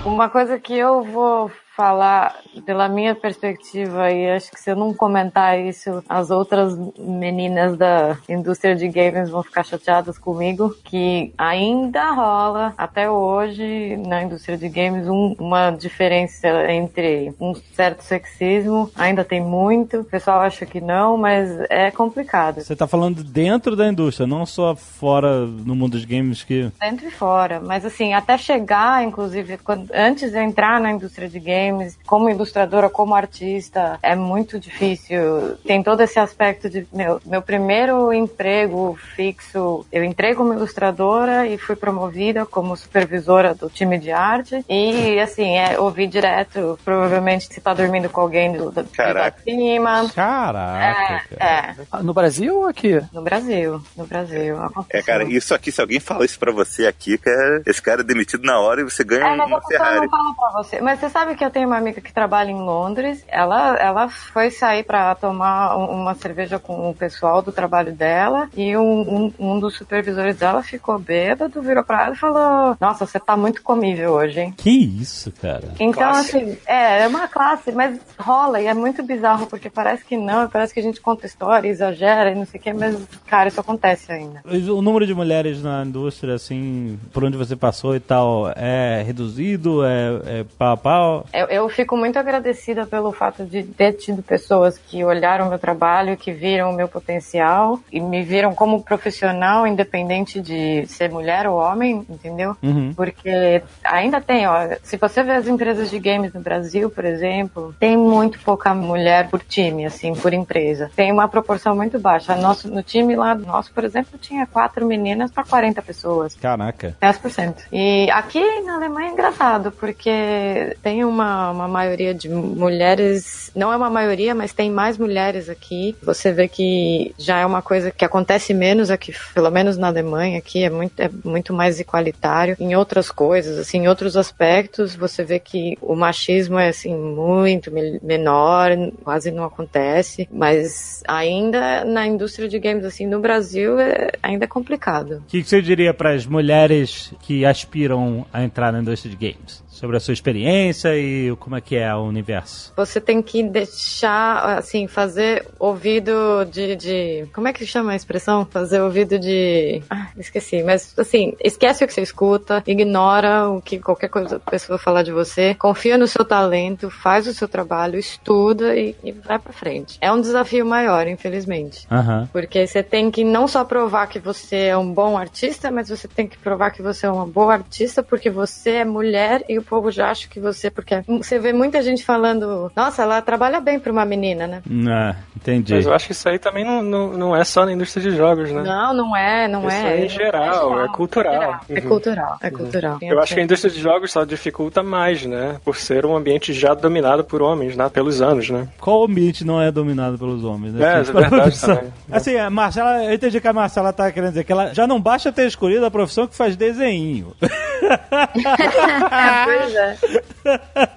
Uma coisa que eu vou falar pela minha perspectiva e acho que se eu não comentar isso, as outras meninas da indústria de games vão ficar chateadas comigo, que ainda rola até hoje na indústria de games um- uma diferença entre um certo sexismo, ainda tem muito, o pessoal acha que não, mas é complicado. Você tá falando dentro da indústria, não só fora no mundo dos games que. dentro e fora. Mas assim, até chegar, inclusive, quando- antes de entrar na indústria de games, como ilustradora, como artista, é muito difícil. Tem todo esse aspecto de meu, meu primeiro emprego fixo, eu entrei como ilustradora e fui promovida como supervisora do time de arte. E assim, é ouvir direto, provavelmente você tá dormindo com alguém do, do Caraca. de cima. Caraca, cara. É, No Brasil ou aqui? no Brasil, no Brasil. É, aconteceu. cara, isso aqui, se alguém fala isso pra você aqui, cara, esse cara é demitido na hora e você ganha É, mas uma Ferrari. não fala pra você. Mas você sabe que eu tenho uma amiga que trabalha em Londres. Ela, ela foi sair pra tomar um- uma cerveja com o pessoal do trabalho dela. E um, um, um dos supervisores dela ficou bêbado, virou pra ela e falou: Nossa, você tá muito comível hoje, hein? Que isso, cara? Então, Classe. assim, é, é uma classe, mas rola e é muito bizarro, porque parece que não, parece que a gente conta história, exagera e não sei o que, mas, cara, isso acontece ainda. O número de mulheres na indústria, assim, por onde você passou e tal, é reduzido? É, é pau a pau? Eu, eu fico muito agradecida pelo fato de ter tido pessoas que olharam meu trabalho, que viram o meu potencial e me viram como profissional, independente de ser mulher ou homem, entendeu? Uhum. Porque ainda tem, ó, se você vê as empresas de games no Brasil, por exemplo, tem muito pouca mulher por time, assim, por empresa. Tem uma proporção muito baixa. Nosso, no time lá nosso, por exemplo, tinha quatro meninas para 40 pessoas. Caraca. 10%. E aqui na Alemanha é engraçado, porque tem uma, uma maioria de mulheres, não é uma maioria, mas tem mais mulheres aqui. Você vê que já é uma coisa que acontece menos aqui, pelo menos na Alemanha, aqui é muito, é muito mais igualitário. Em outras coisas, assim, em outros aspectos, você vê que o machismo é, assim, muito me- menor, quase não acontece, mas ainda na indústria de games, assim, no Brasil, é, ainda é complicado. O que, que você diria para as mulheres que aspiram a entrar na indústria de games? Sobre a sua experiência e como é que é o universo? Você tem que deixar, assim, fazer ouvido de, de- Como é que chama a expressão? Fazer ouvido de. Ah, esqueci. Mas, assim, esquece o que você escuta, ignora o que qualquer coisa pessoa falar de você, confia no seu talento, faz o seu trabalho, estuda e, e vai pra frente. É um desafio maior, infelizmente. Aham. Porque você tem que não só provar que você é um bom artista, mas você tem que provar que você é uma boa artista porque você é mulher e o povo já acha que você. Porque você vê muita gente falando, nossa, ela trabalha bem pra uma menina, né? Ah, entendi. Mas eu acho que isso aí também não, não, não é só na indústria de jogos, né? Não, não é, não Isso é. é em geral, é cultural. É Uhum. cultural, é cultural. Eu acho que a indústria de jogos só dificulta mais, né? Por ser um ambiente já dominado por homens, né? Pelos anos, né? Qual ambiente não é dominado pelos homens? né? É, Assim, é verdade também. Assim, a Marcela, eu entendi que a Marcela tá querendo dizer que ela já não basta ter escolhido a profissão que faz desenho. É, pois é.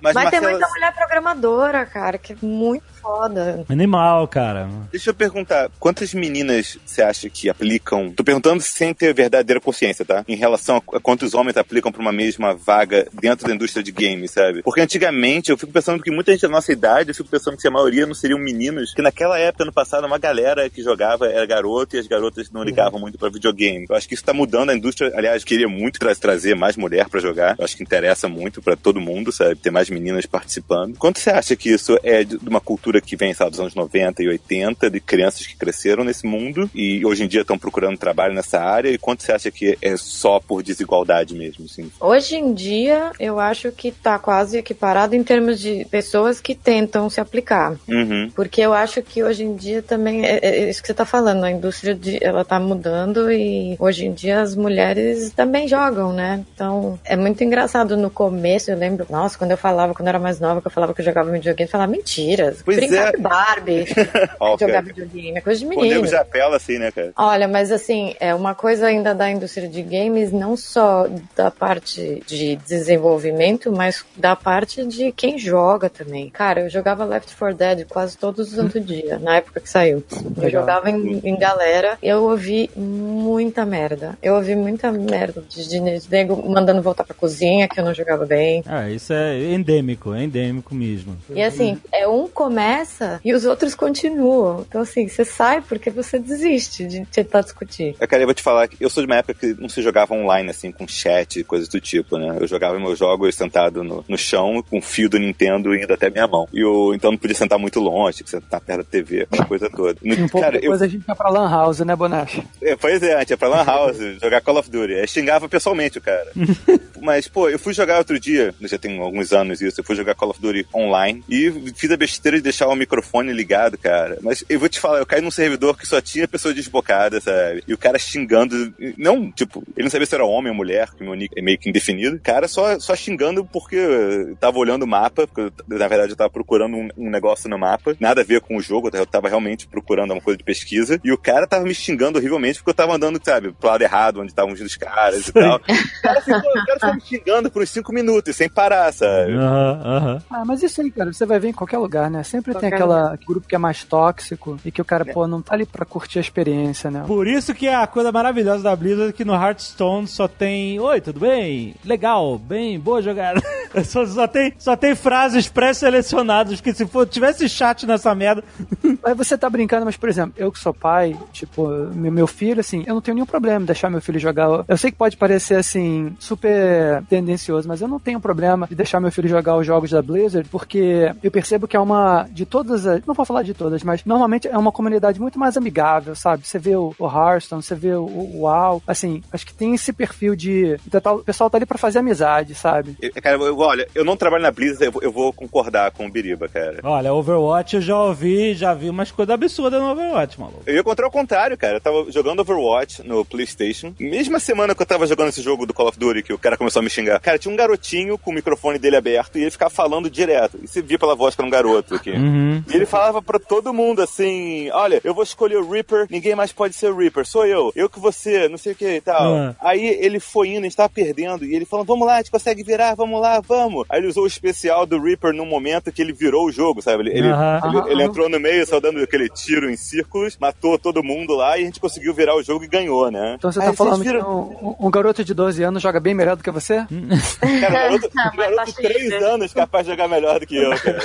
Mas, Mas tem Marcela, muita mulher programadora, cara, que é muito foda. Animal, cara. deixa eu perguntar, quantas meninas você acha que aplicam? Tô perguntando sem ter verdadeira consciência, tá? Em relação a quantos homens aplicam pra uma mesma vaga dentro da indústria de games, sabe? Porque antigamente eu fico pensando que muita gente da nossa idade, eu fico pensando que a maioria não seriam meninos, que naquela época, no passado, uma galera que jogava era garoto e as garotas não ligavam muito pra videogame. Eu acho que isso tá mudando a indústria. Aliás, eu queria muito tra- trazer mais mulher pra jogar. Eu acho que interessa muito pra todo mundo, sabe? Ter mais meninas participando. Quanto você acha que isso é de de uma cultura que vem, sabe, dos anos 90 e 80, de crianças que cresceram nesse mundo e hoje em dia estão procurando trabalho nessa área? E quanto você acha que é só por desigualdade mesmo, assim? Hoje em dia, eu acho que tá quase equiparado em termos de pessoas que tentam se aplicar. Uhum. Porque eu acho que hoje em dia também é, é isso que você tá falando, a indústria de, ela tá mudando e hoje em dia as mulheres também jogam, né? Então é muito engraçado no começo, eu lembro, nossa, quando eu falava, quando eu era mais nova, que eu falava que eu jogava videogame, eu falava mentiras. Pois brincar é. de Barbie, Ó, jogar videogame, é coisa de menino. já apela assim, né, cara? Olha, mas assim, é uma coisa ainda da indústria de games, não só da parte de desenvolvimento, mas da parte de quem joga também. Cara, eu jogava Left 4 Dead quase todos os santos dia, na época que saiu. Eu Legal. jogava em, em galera, eu ouvi muita merda. Eu ouvi muita merda de, de, de nego mandando voltar pra cozinha, que eu não jogava bem. Ah, isso é endêmico, é endêmico mesmo. E assim, é um começa e os outros continuam. Então assim, você sai porque você desiste de tentar discutir. Eu, cara, eu vou te falar que eu sou de uma época que não se jogava online, assim, com chat e coisas do tipo, né? Eu jogava meus jogos sentado no, no chão, com o fio do Nintendo indo até minha mão. E eu, então não podia sentar muito longe, que sentar perto da TV, aquela coisa toda. No- E um pouco cara, eu, depois a gente vai pra Lan House, né, Bonacho? é, pois é, a gente ia pra Lan House, jogar Call of Duty. Aí xingava pessoalmente o cara. Mas, pô, eu fui jogar outro dia, já tem alguns anos isso, eu fui jogar Call of Duty online e fiz a besteira de deixar o microfone ligado, cara. Mas eu vou te falar, eu caí num servidor que só tinha pessoa desbocada, sabe? E o cara xingando, não, tipo, ele não sabia se era homem ou mulher, que meu nick é meio que indefinido. Cara, só, só xingando porque eu tava olhando o mapa, porque eu, na verdade eu tava procurando um, um negócio no mapa, nada a ver com o jogo, eu tava realmente procurando uma coisa de pesquisa. E o cara tava me xingando horrivelmente porque eu tava andando, sabe, pro lado errado, onde estavam os caras e tal. O cara ficou, o cara ficou me xingando por uns cinco minutos, sem parar, sabe? Aham, aham. Ah, mas isso aí, cara, você vai ver em qualquer lugar, né? Sempre tem Qualquer aquela aquele grupo que é mais tóxico e que o cara, pô, não tá ali pra curtir a experiência, né? Por isso que a coisa maravilhosa da Blizzard é que no Hearthstone só tem Oi, tudo bem? Legal, bem, boa jogada. Só, só tem, só tem frases pré-selecionadas, que se for, tivesse chat nessa merda... Aí você tá brincando, mas, por exemplo, eu que sou pai, tipo, meu, meu filho, assim, eu não tenho nenhum problema em deixar meu filho jogar. Eu sei que pode parecer, assim, super tendencioso, mas eu não tenho problema de deixar meu filho jogar os jogos da Blizzard, porque eu percebo que é uma, de todas as, não vou falar de todas, mas normalmente é uma comunidade muito mais amigável, sabe? Você vê o, o Hearthstone, você vê o, o WoW, assim, acho que tem esse perfil de, de tá- o pessoal tá ali pra fazer amizade, sabe? Eu- Cara, eu- olha, eu não trabalho na Blizzard, eu vou, eu vou concordar com o Biriba, cara. Olha, Overwatch eu já ouvi, já vi umas coisas absurdas no Overwatch, maluco. Eu ia encontrar o contrário, cara. Eu tava jogando Overwatch no PlayStation. Mesma semana que eu tava jogando esse jogo do Call of Duty, que o cara começou a me xingar. Cara, tinha um garotinho com o microfone dele aberto e ele ficava falando direto. E você via pela voz que era um garoto aqui. Uhum. E ele falava pra todo mundo assim: Olha, eu vou escolher o Reaper, ninguém mais pode ser o Reaper, sou eu. Eu que você, não sei o que e tal. Ah. Aí ele foi indo, a gente tava perdendo. E ele falou: Vamos lá, a gente consegue virar, vamos lá, vamos. Aí ele usou o especial do Reaper num momento que ele virou o jogo, sabe? Ele, ele- Aham. ele- ele entrou no meio, só dando aquele tiro em círculos, matou todo mundo lá e a gente conseguiu virar o jogo e ganhou, né? Então você Aí tá vocês falando viram- que um, um garoto de 12 anos joga bem melhor do que você? Cara, um garoto, um garoto tá de 3 chique. anos capaz de jogar melhor do que eu, cara.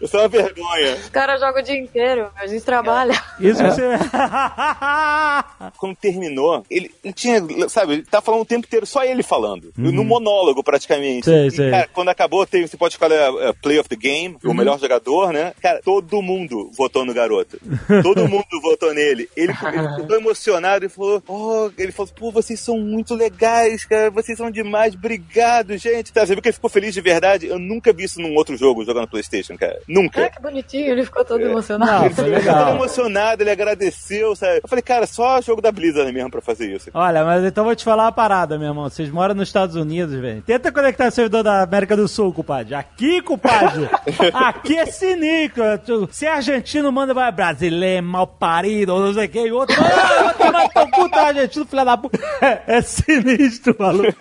Eu sou uma vergonha. Os caras jogam o dia inteiro, a gente trabalha. Isso que você. Quando terminou, ele, ele tinha, sabe, ele tá falando o tempo inteiro, só ele falando. No monólogo, praticamente. Sei, E, sei. cara, quando acabou, tem, você pode escolher a, a Play of the Game, o melhor jogador, né? Cara, todo mundo votou no garoto. Todo mundo votou nele. Ele, ele ficou emocionado e falou: Oh, ele falou, pô, vocês são muito legais, cara. Vocês são demais. Obrigado, gente. Tá, você viu que ele ficou feliz de verdade? Eu nunca vi isso num outro jogo jogando Playstation, cara. Nunca. Ah, que bonitinho, ele ficou todo emocionado. Não, foi Ele ficou todo legal. emocionado, ele agradeceu, sabe? Eu falei, cara, só jogo da Blizzard mesmo pra fazer isso. Olha, mas então vou te falar uma parada, meu irmão. Vocês moram nos Estados Unidos, velho. Tenta conectar o servidor da América do Sul, compadre. Aqui, compadre. aqui é sinistro. Tu- Se é argentino, manda vai brasileiro, mal parido, não sei o que. Outro, ah, vai tomar teu cu, tá argentino, filha da puta. É sinistro, maluco.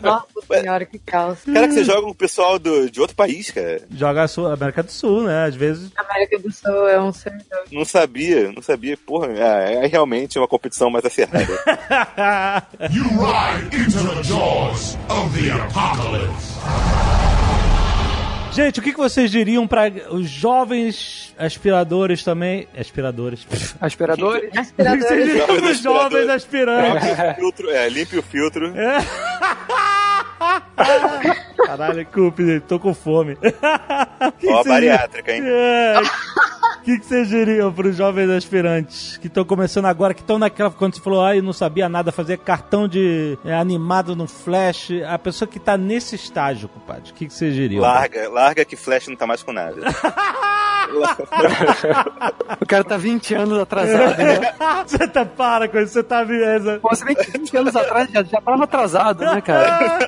Nossa senhora, que caos. Cara, que você joga com o pessoal do, de outro país, cara. Joga a Sul- América do Sul, né? Às vezes. América do Sul é um servidor. Não sabia, não sabia. Porra, é, é realmente uma competição mais acirrada. You ride into the jaws of the apocalypse. Gente, o que vocês diriam para os jovens aspiradores também? Aspiradores. Aspiradores. O que vocês Aspiradores. diriam para os jovens aspiradores. aspirantes? Limpe o filtro, é, limpe o filtro. Caralho, Cup, tô com fome. Ó, vocês- bariátrica, hein? É. O que, que vocês diriam para os jovens aspirantes que estão começando agora, que estão naquela. Quando você falou, ah, eu não sabia nada, fazer cartão de é, animado no Flash. A pessoa que tá nesse estágio, compadre, o que, que vocês diriam? Larga, larga que Flash não tá mais com nada. O cara tá 20 anos atrasado, né? você tá para com isso, você tá vendo. Pô, você vem 20 anos atrás, já, já tava atrasado, né, cara?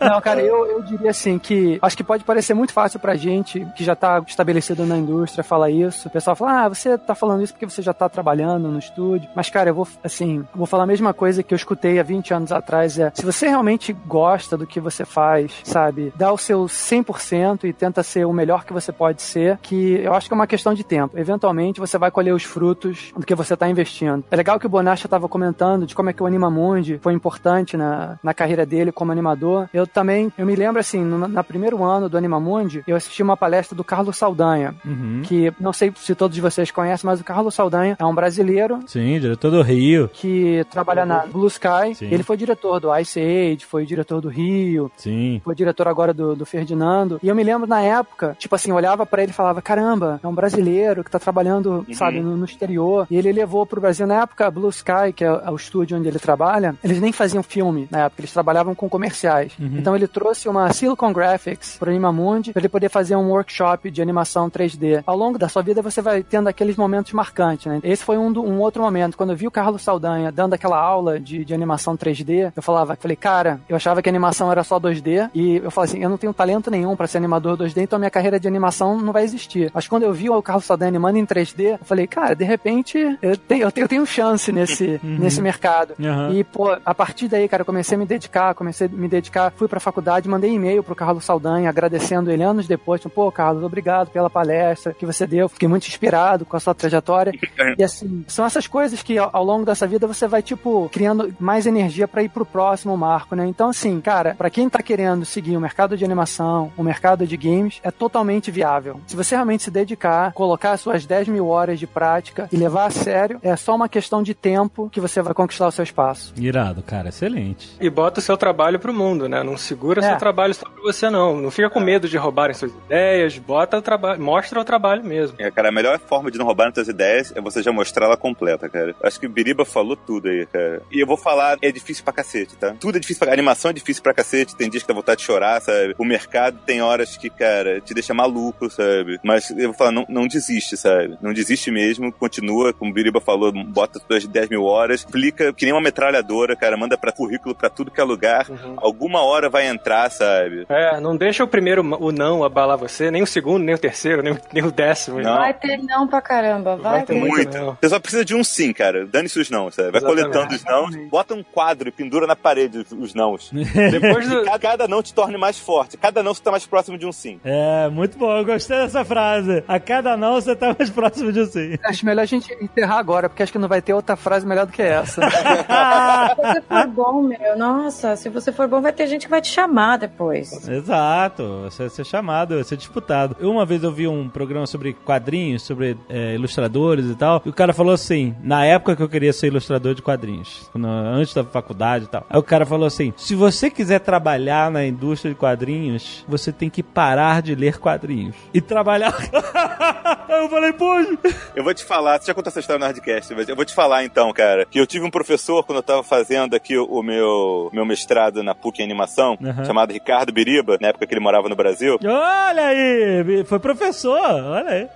Não, cara, eu, eu diria assim que acho que pode parecer muito fácil pra gente que já tá estabelecido na indústria falar isso. O pessoal fala, ah, você tá falando isso porque você já tá trabalhando no estúdio. Mas, cara, eu vou, assim, vou falar a mesma coisa que eu escutei há 20 anos atrás: é se você realmente gosta do que você faz, sabe, dá o seu 100% e tenta ser o melhor que você pode ser, que eu acho que é uma questão de tempo. Eventualmente você vai colher os frutos do que você tá investindo. É legal que o Bonasha tava comentando de como é que o Animamundi foi importante na, na carreira dele como animador. Eu também, eu me lembro assim, no na primeiro ano do Animamundi, eu assisti uma palestra do Carlos Saldanha, Uhum. que não sei se todos vocês conhecem, mas o Carlos Saldanha é um brasileiro Sim, diretor do Rio. que trabalha na Blue Sky. Sim. Ele foi diretor do Ice Age, foi diretor do Rio, Sim. foi diretor agora do, do Ferdinando. E eu me lembro na época, tipo assim, olhava pra ele e falava: caramba, é um brasileiro que tá trabalhando, sabe, no, no exterior. E ele levou pro Brasil. Na época, a Blue Sky, que é o estúdio onde ele trabalha, eles nem faziam filme na época, eles trabalhavam com comerciais. Então ele trouxe uma Silicon Graphics pro Animamundi pra ele poder fazer um workshop de animação 3D. Ao longo da sua vida você vai tendo aqueles momentos marcantes, né? Esse foi um, do- um outro momento. Quando eu vi o Carlos Saldanha dando aquela aula de, de animação 3D, eu falava, falei, cara, eu achava que a animação era só 2D e eu falei assim, eu não tenho talento nenhum pra ser animador 2D, então a minha carreira de animação não vai existir. Mas quando eu vi o Carlos Saldanha animando em 3D, eu falei, cara, de repente eu tenho, eu tenho, eu tenho chance nesse, nesse mercado. Aham. E, pô, a partir daí, cara, eu comecei a me dedicar, comecei a me dedicar, fui pra faculdade, mandei e-mail pro Carlos Saldanha, agradecendo ele anos depois, tipo, pô, Carlos, obrigado pela palestra que você deu, fiquei muito inspirado com a sua trajetória. E assim, são essas coisas que ao, ao longo dessa vida você vai, tipo, criando mais energia pra ir pro próximo marco, né? Então, assim, cara, pra quem tá querendo seguir o mercado de animação, o mercado de games, é totalmente viável. Se você realmente se dedicar, colocar as suas 10 mil horas de prática e levar a sério, é só uma questão de tempo que você vai conquistar o seu espaço. Irado, cara, excelente. E bota o seu trabalho pro mundo, né? Não segura É. seu trabalho só pra você, não. Não fica com medo de roubarem suas ideias, bota o trabalho, mostra o trabalho mesmo. É, cara, a melhor forma de não roubar as tuas ideias é você já mostrar ela completa, cara. Acho que o Biriba falou tudo aí, cara. E eu vou falar, é difícil pra cacete, tá? Tudo é difícil pra... A animação é difícil pra cacete, tem dias que dá vontade de chorar, sabe? O mercado tem horas que, cara, te deixa maluco, sabe? Mas eu vou falar, não, não desiste, sabe? Não desiste mesmo, continua, como o Biriba falou, bota suas 10 mil horas, aplica que nem uma metralhadora, cara, manda pra currículo pra tudo que é lugar. Alguma hora vai entrar, sabe? É, não deixa o primeiro, o não abalar você, nem o segundo, nem o terceiro, nem o, nem o décimo. Não. Vai ter não pra caramba, vai, Vai ter muito Muito. não. Você só precisa de um sim, cara. Dane-se os não, sabe? Vai Exatamente. coletando os não, bota um quadro e pendura na parede os, nãos. Depois do, Cada, cada não te torne mais forte. Cada não você tá mais próximo de um sim. É, muito bom. Eu gostei dessa frase. A cada não, você tá mais próximo de sim. Acho melhor a gente enterrar agora, porque acho que não vai ter outra frase melhor do que essa. Se você for bom, meu, nossa, se você for bom, vai ter gente que vai te chamar depois. Exato, você vai ser chamado, vai ser disputado. Uma vez eu vi um programa sobre quadrinhos, sobre é, ilustradores e tal, e o cara falou assim, na época que eu queria ser ilustrador de quadrinhos, antes da faculdade e tal, aí o cara falou assim, se você quiser trabalhar na indústria de quadrinhos, você tem que parar de ler quadrinhos e trabalhar... Aí eu falei, poxa... Eu vou te falar, você já contou essa história no Hardcast, mas eu vou te falar então, cara, que eu tive um professor quando eu tava fazendo aqui o, meu, meu mestrado na PUC em animação, Aham. chamado Ricardo Biriba, na época que ele morava no Brasil. Olha aí, foi professor, olha aí.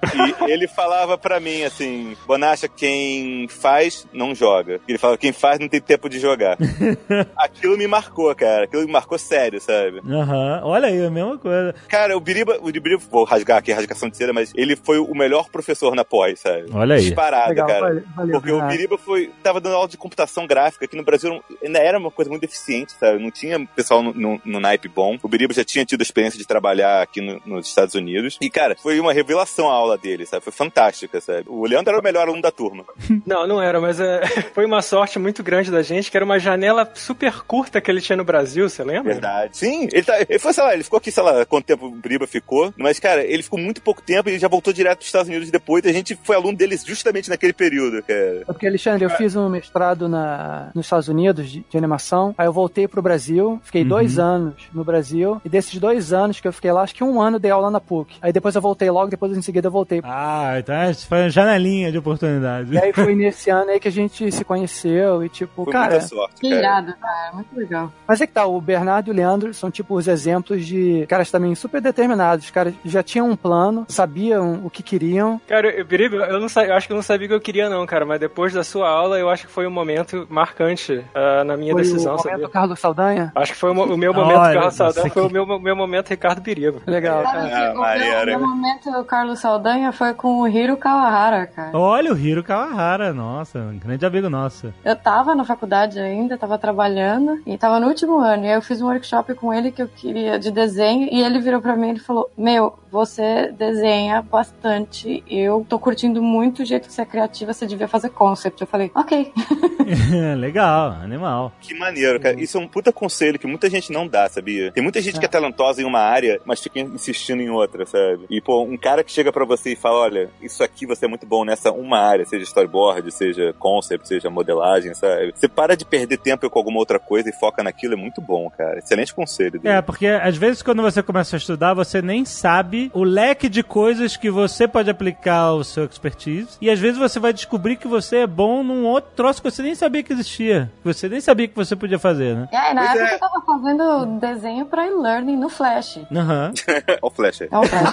E ele falava pra mim assim: Bonacha, quem faz não joga. Ele falava: quem faz não tem tempo de jogar. Aquilo me marcou, cara. Aquilo me marcou sério, sabe? Aham, olha aí, a mesma coisa. Cara, o Biriba, o Biriba, vou rasgar aqui a rasgação de seda, mas ele foi o melhor professor na pós, sabe? Olha aí. Disparado, Legal, cara. valeu, valeu, Porque o. Biriba foi, tava dando aula de computação gráfica aqui no Brasil, não- ainda era uma coisa muito deficiente, sabe? Não tinha pessoal no, no, no naipe bom. O Biriba já tinha tido a experiência de trabalhar aqui no- nos Estados Unidos. E, cara, foi uma revelação a aula dele, sabe? Foi fantástica, sabe? O Leandro era o melhor aluno da turma. Não, não era, mas é, foi uma sorte muito grande da gente, que era uma janela super curta que ele tinha no Brasil, você lembra? Verdade. Sim, ele, tá, ele foi, sei lá, ele ficou aqui, sei lá, quanto tempo o Biriba ficou. Mas, cara, ele ficou muito pouco tempo e ele já voltou direto dos Estados Unidos depois. E a gente foi aluno dele justamente naquele período, cara. É Porque, Alexandre, eu fiz um mestrado na, nos Estados Unidos de, de animação. Aí eu voltei pro Brasil, fiquei dois anos no Brasil. E desses dois anos que eu fiquei lá, acho que um ano dei aula na PUC. Aí depois eu voltei logo, depois em seguida eu voltei. Ah, então isso foi uma janelinha de oportunidade. E aí foi nesse ano aí que a gente se conheceu e tipo, Foi cara. muita sorte, Que cara. irado, cara. Muito legal. Mas é que tá, o Bernardo e o Leandro são tipo os exemplos de caras também super determinados. Os caras já tinham um plano, sabiam o que queriam. Cara, eu, Biriba, eu, não eu acho que eu não sabia o que eu queria não, cara, mas depois da sua aula eu acho que foi um momento marcante ah, na minha Foi decisão, o momento sabia? do Carlos Saldanha. Acho que foi o, o meu momento Olha, Carlos você foi o que- meu, meu momento Ricardo Biriba. Legal. Cara. que Ah, o, meu, o momento, o Carlos Saldanha, foi com o Hiro Kawahara, cara. Olha o Hiro Kawahara, nossa, um grande amigo nosso. Eu tava na faculdade ainda, tava trabalhando e tava no último ano. E aí eu fiz um workshop com ele que eu queria de desenho e ele virou pra mim e falou: Meu, você desenha bastante. Eu tô curtindo muito o jeito que você é criativa, você devia fazer concept. Eu falei, ok. Legal, animal. Que maneiro, cara. Isso é um puta conselho que muita gente não dá, sabia? Tem muita gente que é talentosa em uma área, mas fica insistindo em outra, sabe? E, pô, um cara que chega pra você e fala, olha, isso aqui você é muito bom nessa uma área, seja storyboard, seja concept, seja modelagem, sabe? Você para de perder tempo com alguma outra coisa e foca naquilo, é muito bom, cara. Excelente conselho. dele. É, porque às vezes quando você começa a estudar, você nem sabe o leque de coisas que você pode aplicar o seu expertise. E às vezes você vai descobrir que você é bom num outro troço que você nem sabia que existia. Que você nem sabia que você podia fazer, né? Aí, na Pois época é. eu tava fazendo desenho pra e-learning no Flash. Aham. Olha o flash aí. É o Flash.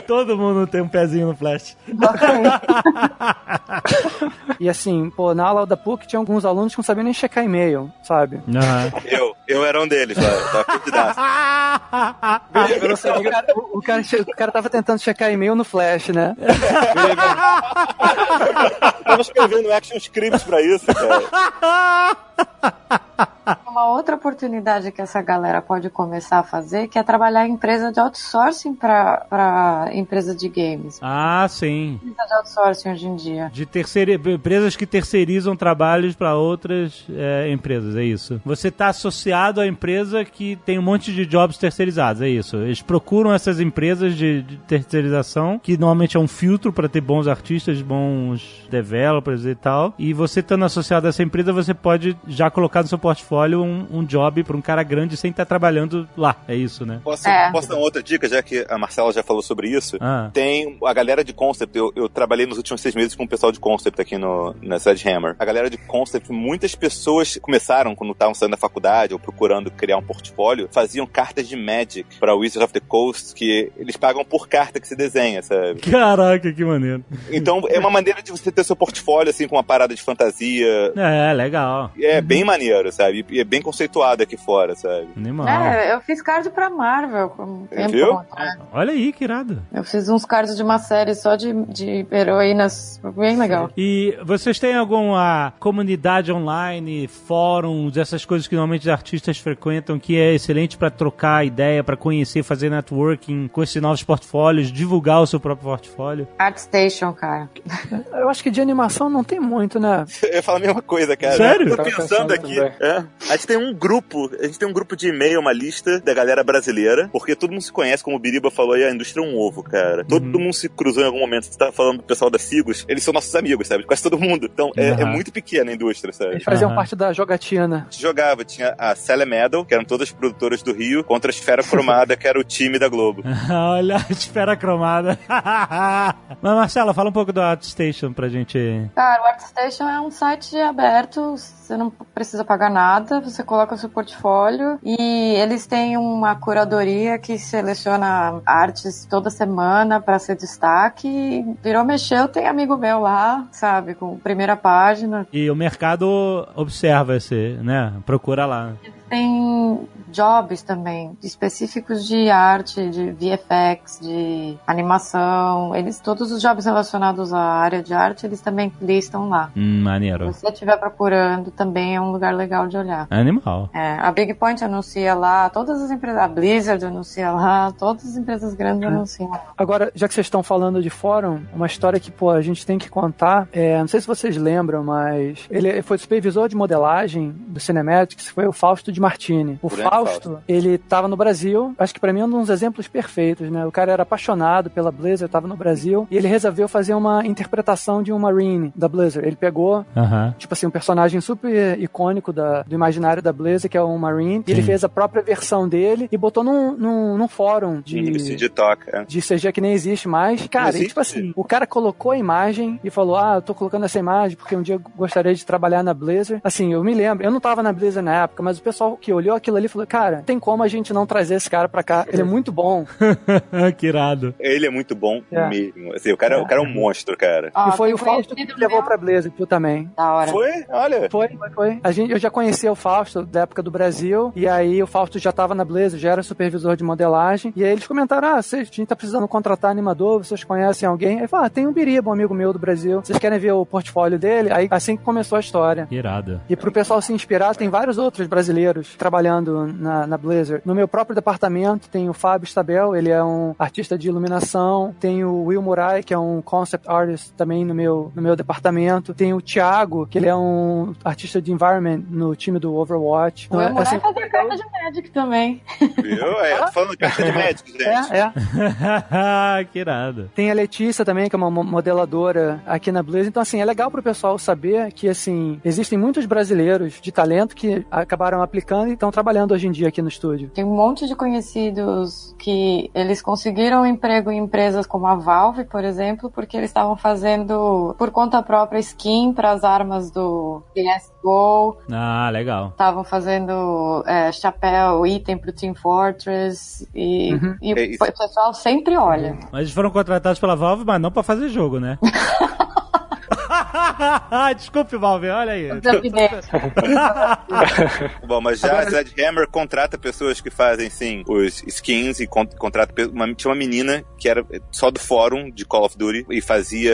Todo mundo tem um pezinho no flash. E assim, pô, na aula da PUC tinha alguns alunos que não sabiam nem checar e-mail, sabe? Aham. Eu, eu era um deles, lá. Tava perdidaço. Eu não O cara, o, o cara, o cara tava tentando checar e-mail no Flash, né? Tava escrevendo action scripts pra isso, cara. Uma outra oportunidade que essa galera pode começar a fazer, que é trabalhar em empresa de outsourcing para empresa de games. Ah, sim. Empresa de outsourcing hoje em dia. De terceira, empresas que terceirizam trabalhos para outras é, empresas, é isso. Você está associado à empresa que tem um monte de jobs terceirizados, é isso. Eles procuram essas empresas de, de terceirização, que normalmente é um filtro para ter bons artistas, bons developers e tal. E você estando associado a essa empresa, você pode já colocar no seu portfólio um, um job para um cara grande sem estar trabalhando lá, é isso, né? Posso, É. posso dar uma outra dica, já que a Marcela já falou sobre isso? Ah. Tem a galera de concept. Eu, eu trabalhei nos últimos seis meses com o pessoal de concept aqui no, na Sledgehammer. A galera de concept, muitas pessoas começaram quando estavam saindo da faculdade ou procurando criar um portfólio, faziam cartas de Magic para Wizards of the Coast, que eles pagam por carta que se desenha, sabe? Caraca, que maneiro. Então é uma maneira de você ter seu portfólio assim com uma parada de fantasia. É, legal. É bem maneiro, sabe? E é bem conceituado aqui fora, sabe? Animal. É, eu fiz card pra Marvel. Com tempo Viu? Olha aí, que irado. Eu fiz uns cards de uma série só de, de heroínas. Bem legal. E vocês têm alguma comunidade online, fóruns, essas coisas que normalmente os artistas frequentam, que é excelente pra trocar ideia, pra conhecer, fazer networking com esses novos portfólios, divulgar o seu próprio portfólio? Artstation, cara. Eu acho que de animação não tem muito, né? Eu ia falar a mesma coisa, cara. Sério? Eu tô pensando pensando aqui. é. A gente tem um grupo, a gente tem um grupo de e-mail, uma lista da galera brasileira, porque todo mundo se conhece, como o Biriba falou aí, a indústria é um ovo, cara. Todo Uhum. mundo se cruzou em algum momento. Você tá falando do pessoal da Figos, eles são nossos amigos, sabe? Quase todo mundo. Então é, é Aham. muito pequena a indústria, sabe? Eles faziam Aham. parte da jogatina. A gente jogava, tinha a Cele Medal, que eram todas produtoras do Rio, contra a Esfera Cromada, que era o time da Globo. Olha a esfera cromada. Mas Marcela, fala um pouco do ArtStation pra gente. Cara, o ArtStation é um site aberto, você não precisa pagar nada, você coloca o seu portfólio e eles têm uma curadoria que seleciona artes toda semana para ser destaque. Virou, mexeu, tem amigo meu lá, sabe, com primeira página. E o mercado observa esse, né? Procura lá. Tem jobs também, específicos de arte, de VFX, de animação. Eles, todos os jobs relacionados à área de arte, eles também listam lá. Hum, Se maneiro. você estiver procurando, também é um lugar legal de olhar. Animal. É, a Big Point anuncia lá, todas as empresas, a Blizzard anuncia lá, todas as empresas grandes anunciam lá. Agora, já que vocês estão falando de fórum, uma história que, pô, a gente tem que contar, é, não sei se vocês lembram, mas ele foi supervisor de modelagem do Cinematics, foi o Fausto de Martini. O Grande Fausto, Fausto. ele tava no Brasil, acho que pra mim é um dos exemplos perfeitos, né? O cara era apaixonado pela Blizzard, tava no Brasil, e ele resolveu fazer uma interpretação de um Marine da Blizzard. Ele pegou tipo assim, um personagem super icônico da, do imaginário da Blizzard, que é o Marine, e ele fez a própria versão dele e botou num, num, num fórum de, Esse de toca. é. de CG que nem existe mais. Cara, existe. e tipo assim, o cara colocou a imagem e falou: Ah, eu tô colocando essa imagem porque um dia eu gostaria de trabalhar na Blizzard. Assim, eu me lembro, eu não tava na Blizzard na época, mas o pessoal que olhou aquilo ali falou: Cara, tem como a gente não trazer esse cara pra cá? Ele é muito bom. que irado. Ele é muito bom É. mesmo. Assim, o, cara, o cara é um monstro, cara. Ó, e foi o Fausto que levou meu- pra viu, também. Da hora. Foi? Olha. Foi, foi, foi. A gente, eu já conhecia o Fausto da época do Brasil, e aí o Fausto já tava na Blizzard, já era supervisor de modelagem, e aí eles comentaram, ah, vocês, a gente tá precisando contratar animador, vocês conhecem alguém? Aí falou, ah, tem um Biriba, um amigo meu do Brasil, vocês querem ver o portfólio dele? Aí assim que começou a história. Que irado. E pro pessoal se inspirar, tem vários outros brasileiros trabalhando na, na Blizzard. No meu próprio departamento tem o Fábio Stabel, ele é um artista de iluminação. Tem o Will Murai, que é um concept artist também no meu, no meu departamento. Tem o Thiago, que ele é um artista de environment no time do Overwatch. O Emurai assim, fazia carta de Magic também. Viu? É, tô falando caixa de médico, gente. é, é. que irado. Tem a Letícia também, que é uma mo- modeladora aqui na Blizzard. Então, assim, é legal pro pessoal saber que, assim, existem muitos brasileiros de talento que acabaram aplicando e estão trabalhando hoje em dia aqui no estúdio. Tem um monte de conhecidos que eles conseguiram emprego em empresas como a Valve, por exemplo, porque eles estavam fazendo por conta própria skin para as armas do CSGO, Ah, legal. estavam fazendo é, chapéu, item pro Team Fortress e, Uhum. e É o pessoal sempre olha. Mas eles foram contratados pela Valve, mas não pra fazer jogo, né? Desculpe, Valve, olha aí. Bom, mas já a Sledgehammer contrata pessoas que fazem, sim, os skins e con contrata uma, tinha uma menina que era só do fórum de Call of Duty e fazia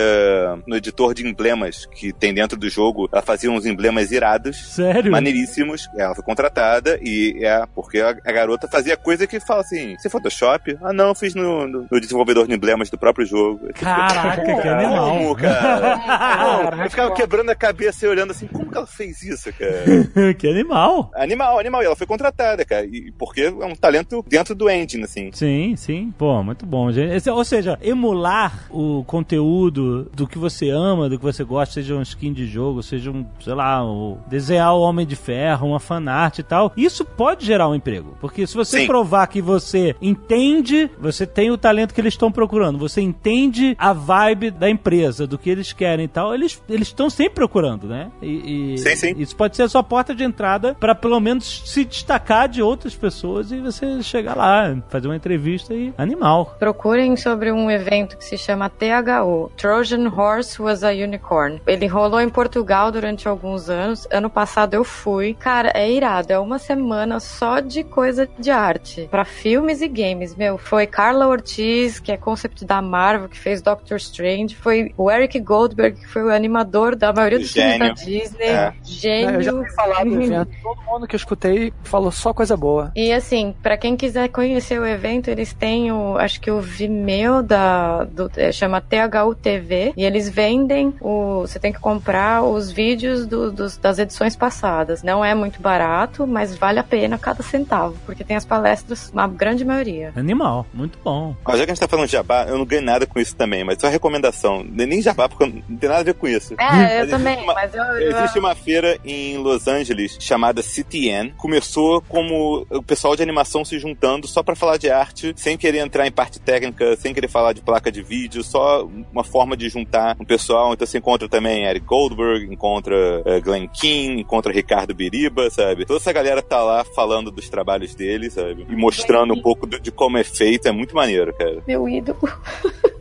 no editor de emblemas que tem dentro do jogo, ela fazia uns emblemas irados. Sério? Maneiríssimos, ela foi contratada e é porque a, a garota fazia coisa que fala assim: você Photoshop? Ah, não, eu fiz no, no- no desenvolvedor de emblemas do próprio jogo. Caraca, que animal. Como, cara? eu ficava quebrando a cabeça e olhando assim: como que ela fez isso, cara? que animal. Animal, animal. E ela foi contratada, cara. E porque é um talento dentro do engine, assim. Sim, sim. Pô, muito bom, gente. Esse- ou seja, emular o conteúdo do que você ama, do que você gosta, seja um skin de jogo, seja um, sei lá, o desenhar o Homem de Ferro, uma fanart e tal, isso pode gerar um emprego. Porque se você Sim. provar que você entende, você tem o talento que eles estão procurando, você entende a vibe da empresa, do que eles querem e tal, eles, eles eles estão sempre procurando, né? E, e Sim, sim. isso pode ser a sua porta de entrada para pelo menos se destacar de outras pessoas e você chegar lá, fazer uma entrevista e animal. Procurem sobre um evento que se chama THO Trojan Horse Was a Unicorn. Ele rolou em Portugal durante alguns anos. Ano passado eu fui. Cara, é irado. É uma semana só de coisa de arte. Pra filmes e games. Meu, foi Carla Ortiz, que é concept da Marvel, que fez Doctor Strange. Foi o Eric Goldberg, que foi o animador da maioria dos filmes da. Disney. É. Gênio. Eu já ouvi falar do evento. Todo mundo que eu escutei falou só coisa boa. E assim, pra quem quiser conhecer o evento, eles têm o, acho que o Vimeo da, do, é, chama THU TV, e eles vendem o, você tem que comprar os vídeos do- dos- das edições passadas. Não é muito barato, mas vale a pena cada centavo, porque tem as palestras, uma grande maioria. Animal, muito bom. Ó, já que a gente tá falando de jabá, eu não ganho nada com isso também, mas só recomendação. Nem jabá, porque não tem nada a ver com isso. É, eu Mas também, existe uma- mas eu, eu Existe uma feira em Los Angeles chamada CTN. Começou como o pessoal de animação se juntando só pra falar de arte, sem querer entrar em parte técnica, sem querer falar de placa de vídeo, só uma forma de juntar um pessoal. Então você encontra também Eric Goldberg, encontra eh, Glenn King, encontra Ricardo Biriba, sabe? Toda essa galera tá lá falando dos trabalhos deles, sabe? E mostrando um pouco do- de como é feito. É muito maneiro, cara. meu ídolo.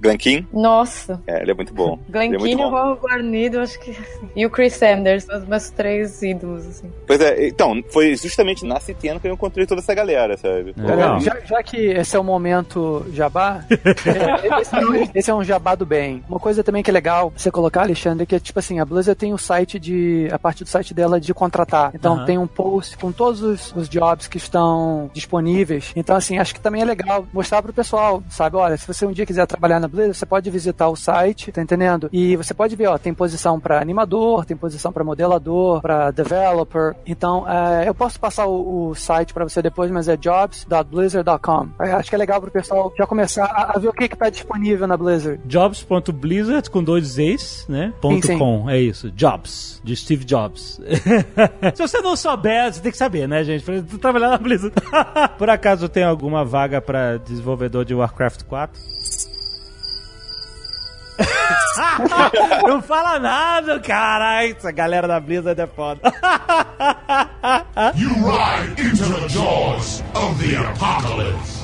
Glenn King? Nossa. É, ele é muito bom. Glenn ele é muito Keane, o. Acho que. E o Chris Sanders, os meus três ídolos, assim. Pois é, então, foi justamente na CTN que eu encontrei toda essa galera, sabe? Legal. Já, já que esse é o momento jabá, é, esse, é um- esse é um jabá do bem. Uma coisa também que é legal você colocar, Alexandre, é que tipo assim, a Blizzard tem o site de. a parte do site dela de contratar. Então Aham. tem um post com todos os, os jobs que estão disponíveis. Então, assim, acho que também é legal mostrar pro pessoal, sabe? Olha, se você um dia quiser trabalhar na Blizzard, você pode visitar o site, tá entendendo? E você pode ver, ó, tem posição pra animador, tem posição pra modelador, pra developer. Então, é, eu posso passar o, o site pra você depois, mas é jobs.blizzard.com. É, Acho que é legal pro pessoal já começar a, a ver o que que tá disponível na Blizzard. Jobs.blizzard com dois Z's, né? Ponto Sim, sim. com, é isso. Jobs, de Steve Jobs. Se você não souber, você tem que saber, né, gente? Pra trabalhar na Blizzard. Por acaso tem alguma vaga pra desenvolvedor de Warcraft 4? não fala nada, caralho. Essa galera da Blizzard é foda. You ride into the jaws of the apocalypse.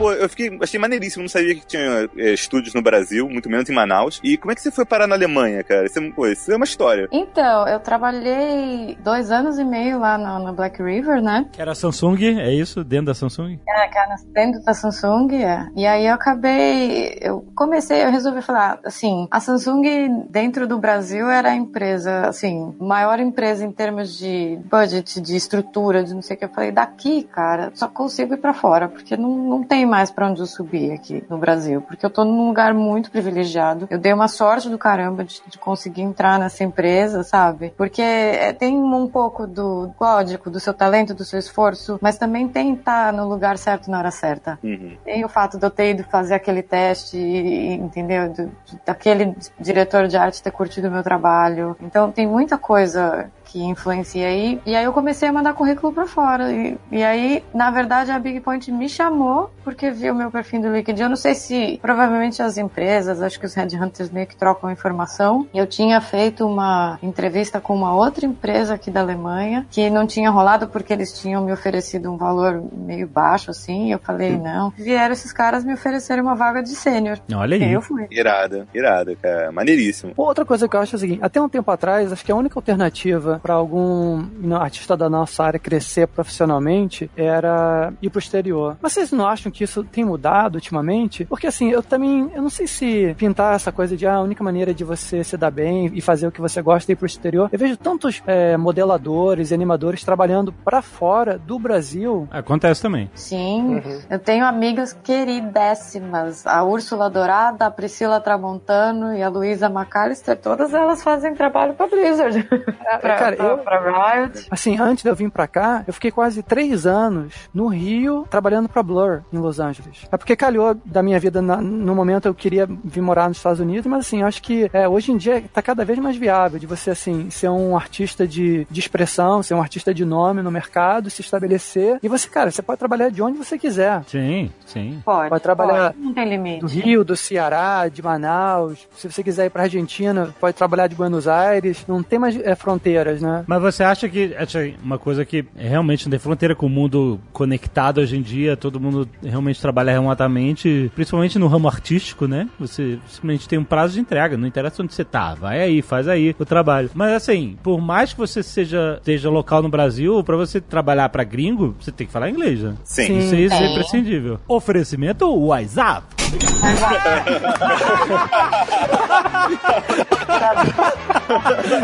Pô, eu fiquei, achei maneiríssimo, não sabia que tinha é, estúdios no Brasil, muito menos em Manaus. E como é que você foi parar na Alemanha, cara? Isso é, pô, isso é uma história. Então, eu trabalhei dois anos e meio lá na, Black River, né? Que era a Samsung, é isso? Dentro da Samsung? É, cara, dentro da Samsung, é. E aí eu acabei, eu comecei, eu resolvi falar, assim, a Samsung dentro do Brasil era a empresa, assim, maior empresa em termos de budget, de estrutura, de não sei o que. Eu falei, daqui, cara, só consigo ir pra fora, porque não, não tem mais pra onde eu subir aqui no Brasil, porque eu tô num lugar muito privilegiado. Eu dei uma sorte do caramba de, de conseguir entrar nessa empresa, sabe? Porque é, tem um pouco do código, do seu talento, do seu esforço, mas também tem estar no lugar certo na hora certa. Uhum. Tem o fato de eu ter ido fazer aquele teste, e, entendeu? Do- daquele diretor de arte ter curtido o meu trabalho. Então tem muita coisa que influencia aí. E aí eu comecei a mandar currículo pra fora. E, e aí, na verdade, a Big Point me chamou porque viu o meu perfil do LinkedIn. Eu não sei se provavelmente as empresas, acho que os headhunters meio que trocam informação. Eu tinha feito uma entrevista com uma outra empresa aqui da Alemanha que não tinha rolado porque eles tinham me oferecido um valor meio baixo assim. E eu falei, não. Vieram esses caras me oferecerem uma vaga de sênior. Olha E aí eu fui. Irada, irada, cara. Maneiríssimo. Outra coisa que eu acho é o seguinte, até um tempo atrás, acho que a única alternativa para algum artista da nossa área crescer profissionalmente era ir pro exterior. Mas vocês não acham que isso tem mudado ultimamente? Porque assim, eu também, eu não sei se pintar essa coisa de ah, a única maneira de você se dar bem e fazer o que você gosta é ir pro exterior. Eu vejo tantos é, modeladores e animadores trabalhando para fora do Brasil. Acontece também. Sim, eu tenho amigas queridéssimas. A Úrsula Dourada, a Priscila Tramontano e a Luísa McAllister, todas elas fazem trabalho pra Blizzard. pra, cara, pra, eu- pra Riot. Assim, antes de eu vir pra cá, eu fiquei quase três anos no Rio trabalhando pra Blur em Los Angeles. É porque calhou da minha vida na- no momento eu queria vir morar nos Estados Unidos, mas assim, eu acho que é, hoje em dia tá cada vez mais viável de você assim ser um artista de, de expressão, ser um artista de nome no mercado, se estabelecer e você, cara, você pode trabalhar de onde você quiser. Sim, sim. Pode. Pode trabalhar pode, Não tem limite. Do Rio, do Ceará, de Manaus. Se você quiser ir pra Argentina, pode trabalhar de Buenos Aires. Não tem mais é, fronteiras, né? Mas você acha que uma coisa que realmente não tem fronteira com o mundo conectado hoje em dia, todo mundo realmente trabalha remotamente, principalmente no ramo artístico, né? Você simplesmente tem um prazo de entrega, não interessa onde você tá, vai aí, faz aí o trabalho. Mas assim, por mais que você seja esteja local no Brasil, pra você trabalhar pra gringo, você tem que falar inglês, né? Sim. Isso aí é Sim. imprescindível. Oferecimento WhatsApp.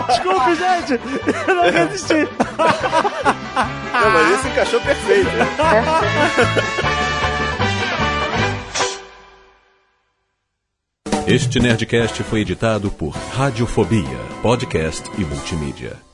Desculpe, gente! Eu não resisti. Não, mas esse encaixou perfeito. Este Nerdcast foi editado por Radiofobia, podcast e multimídia.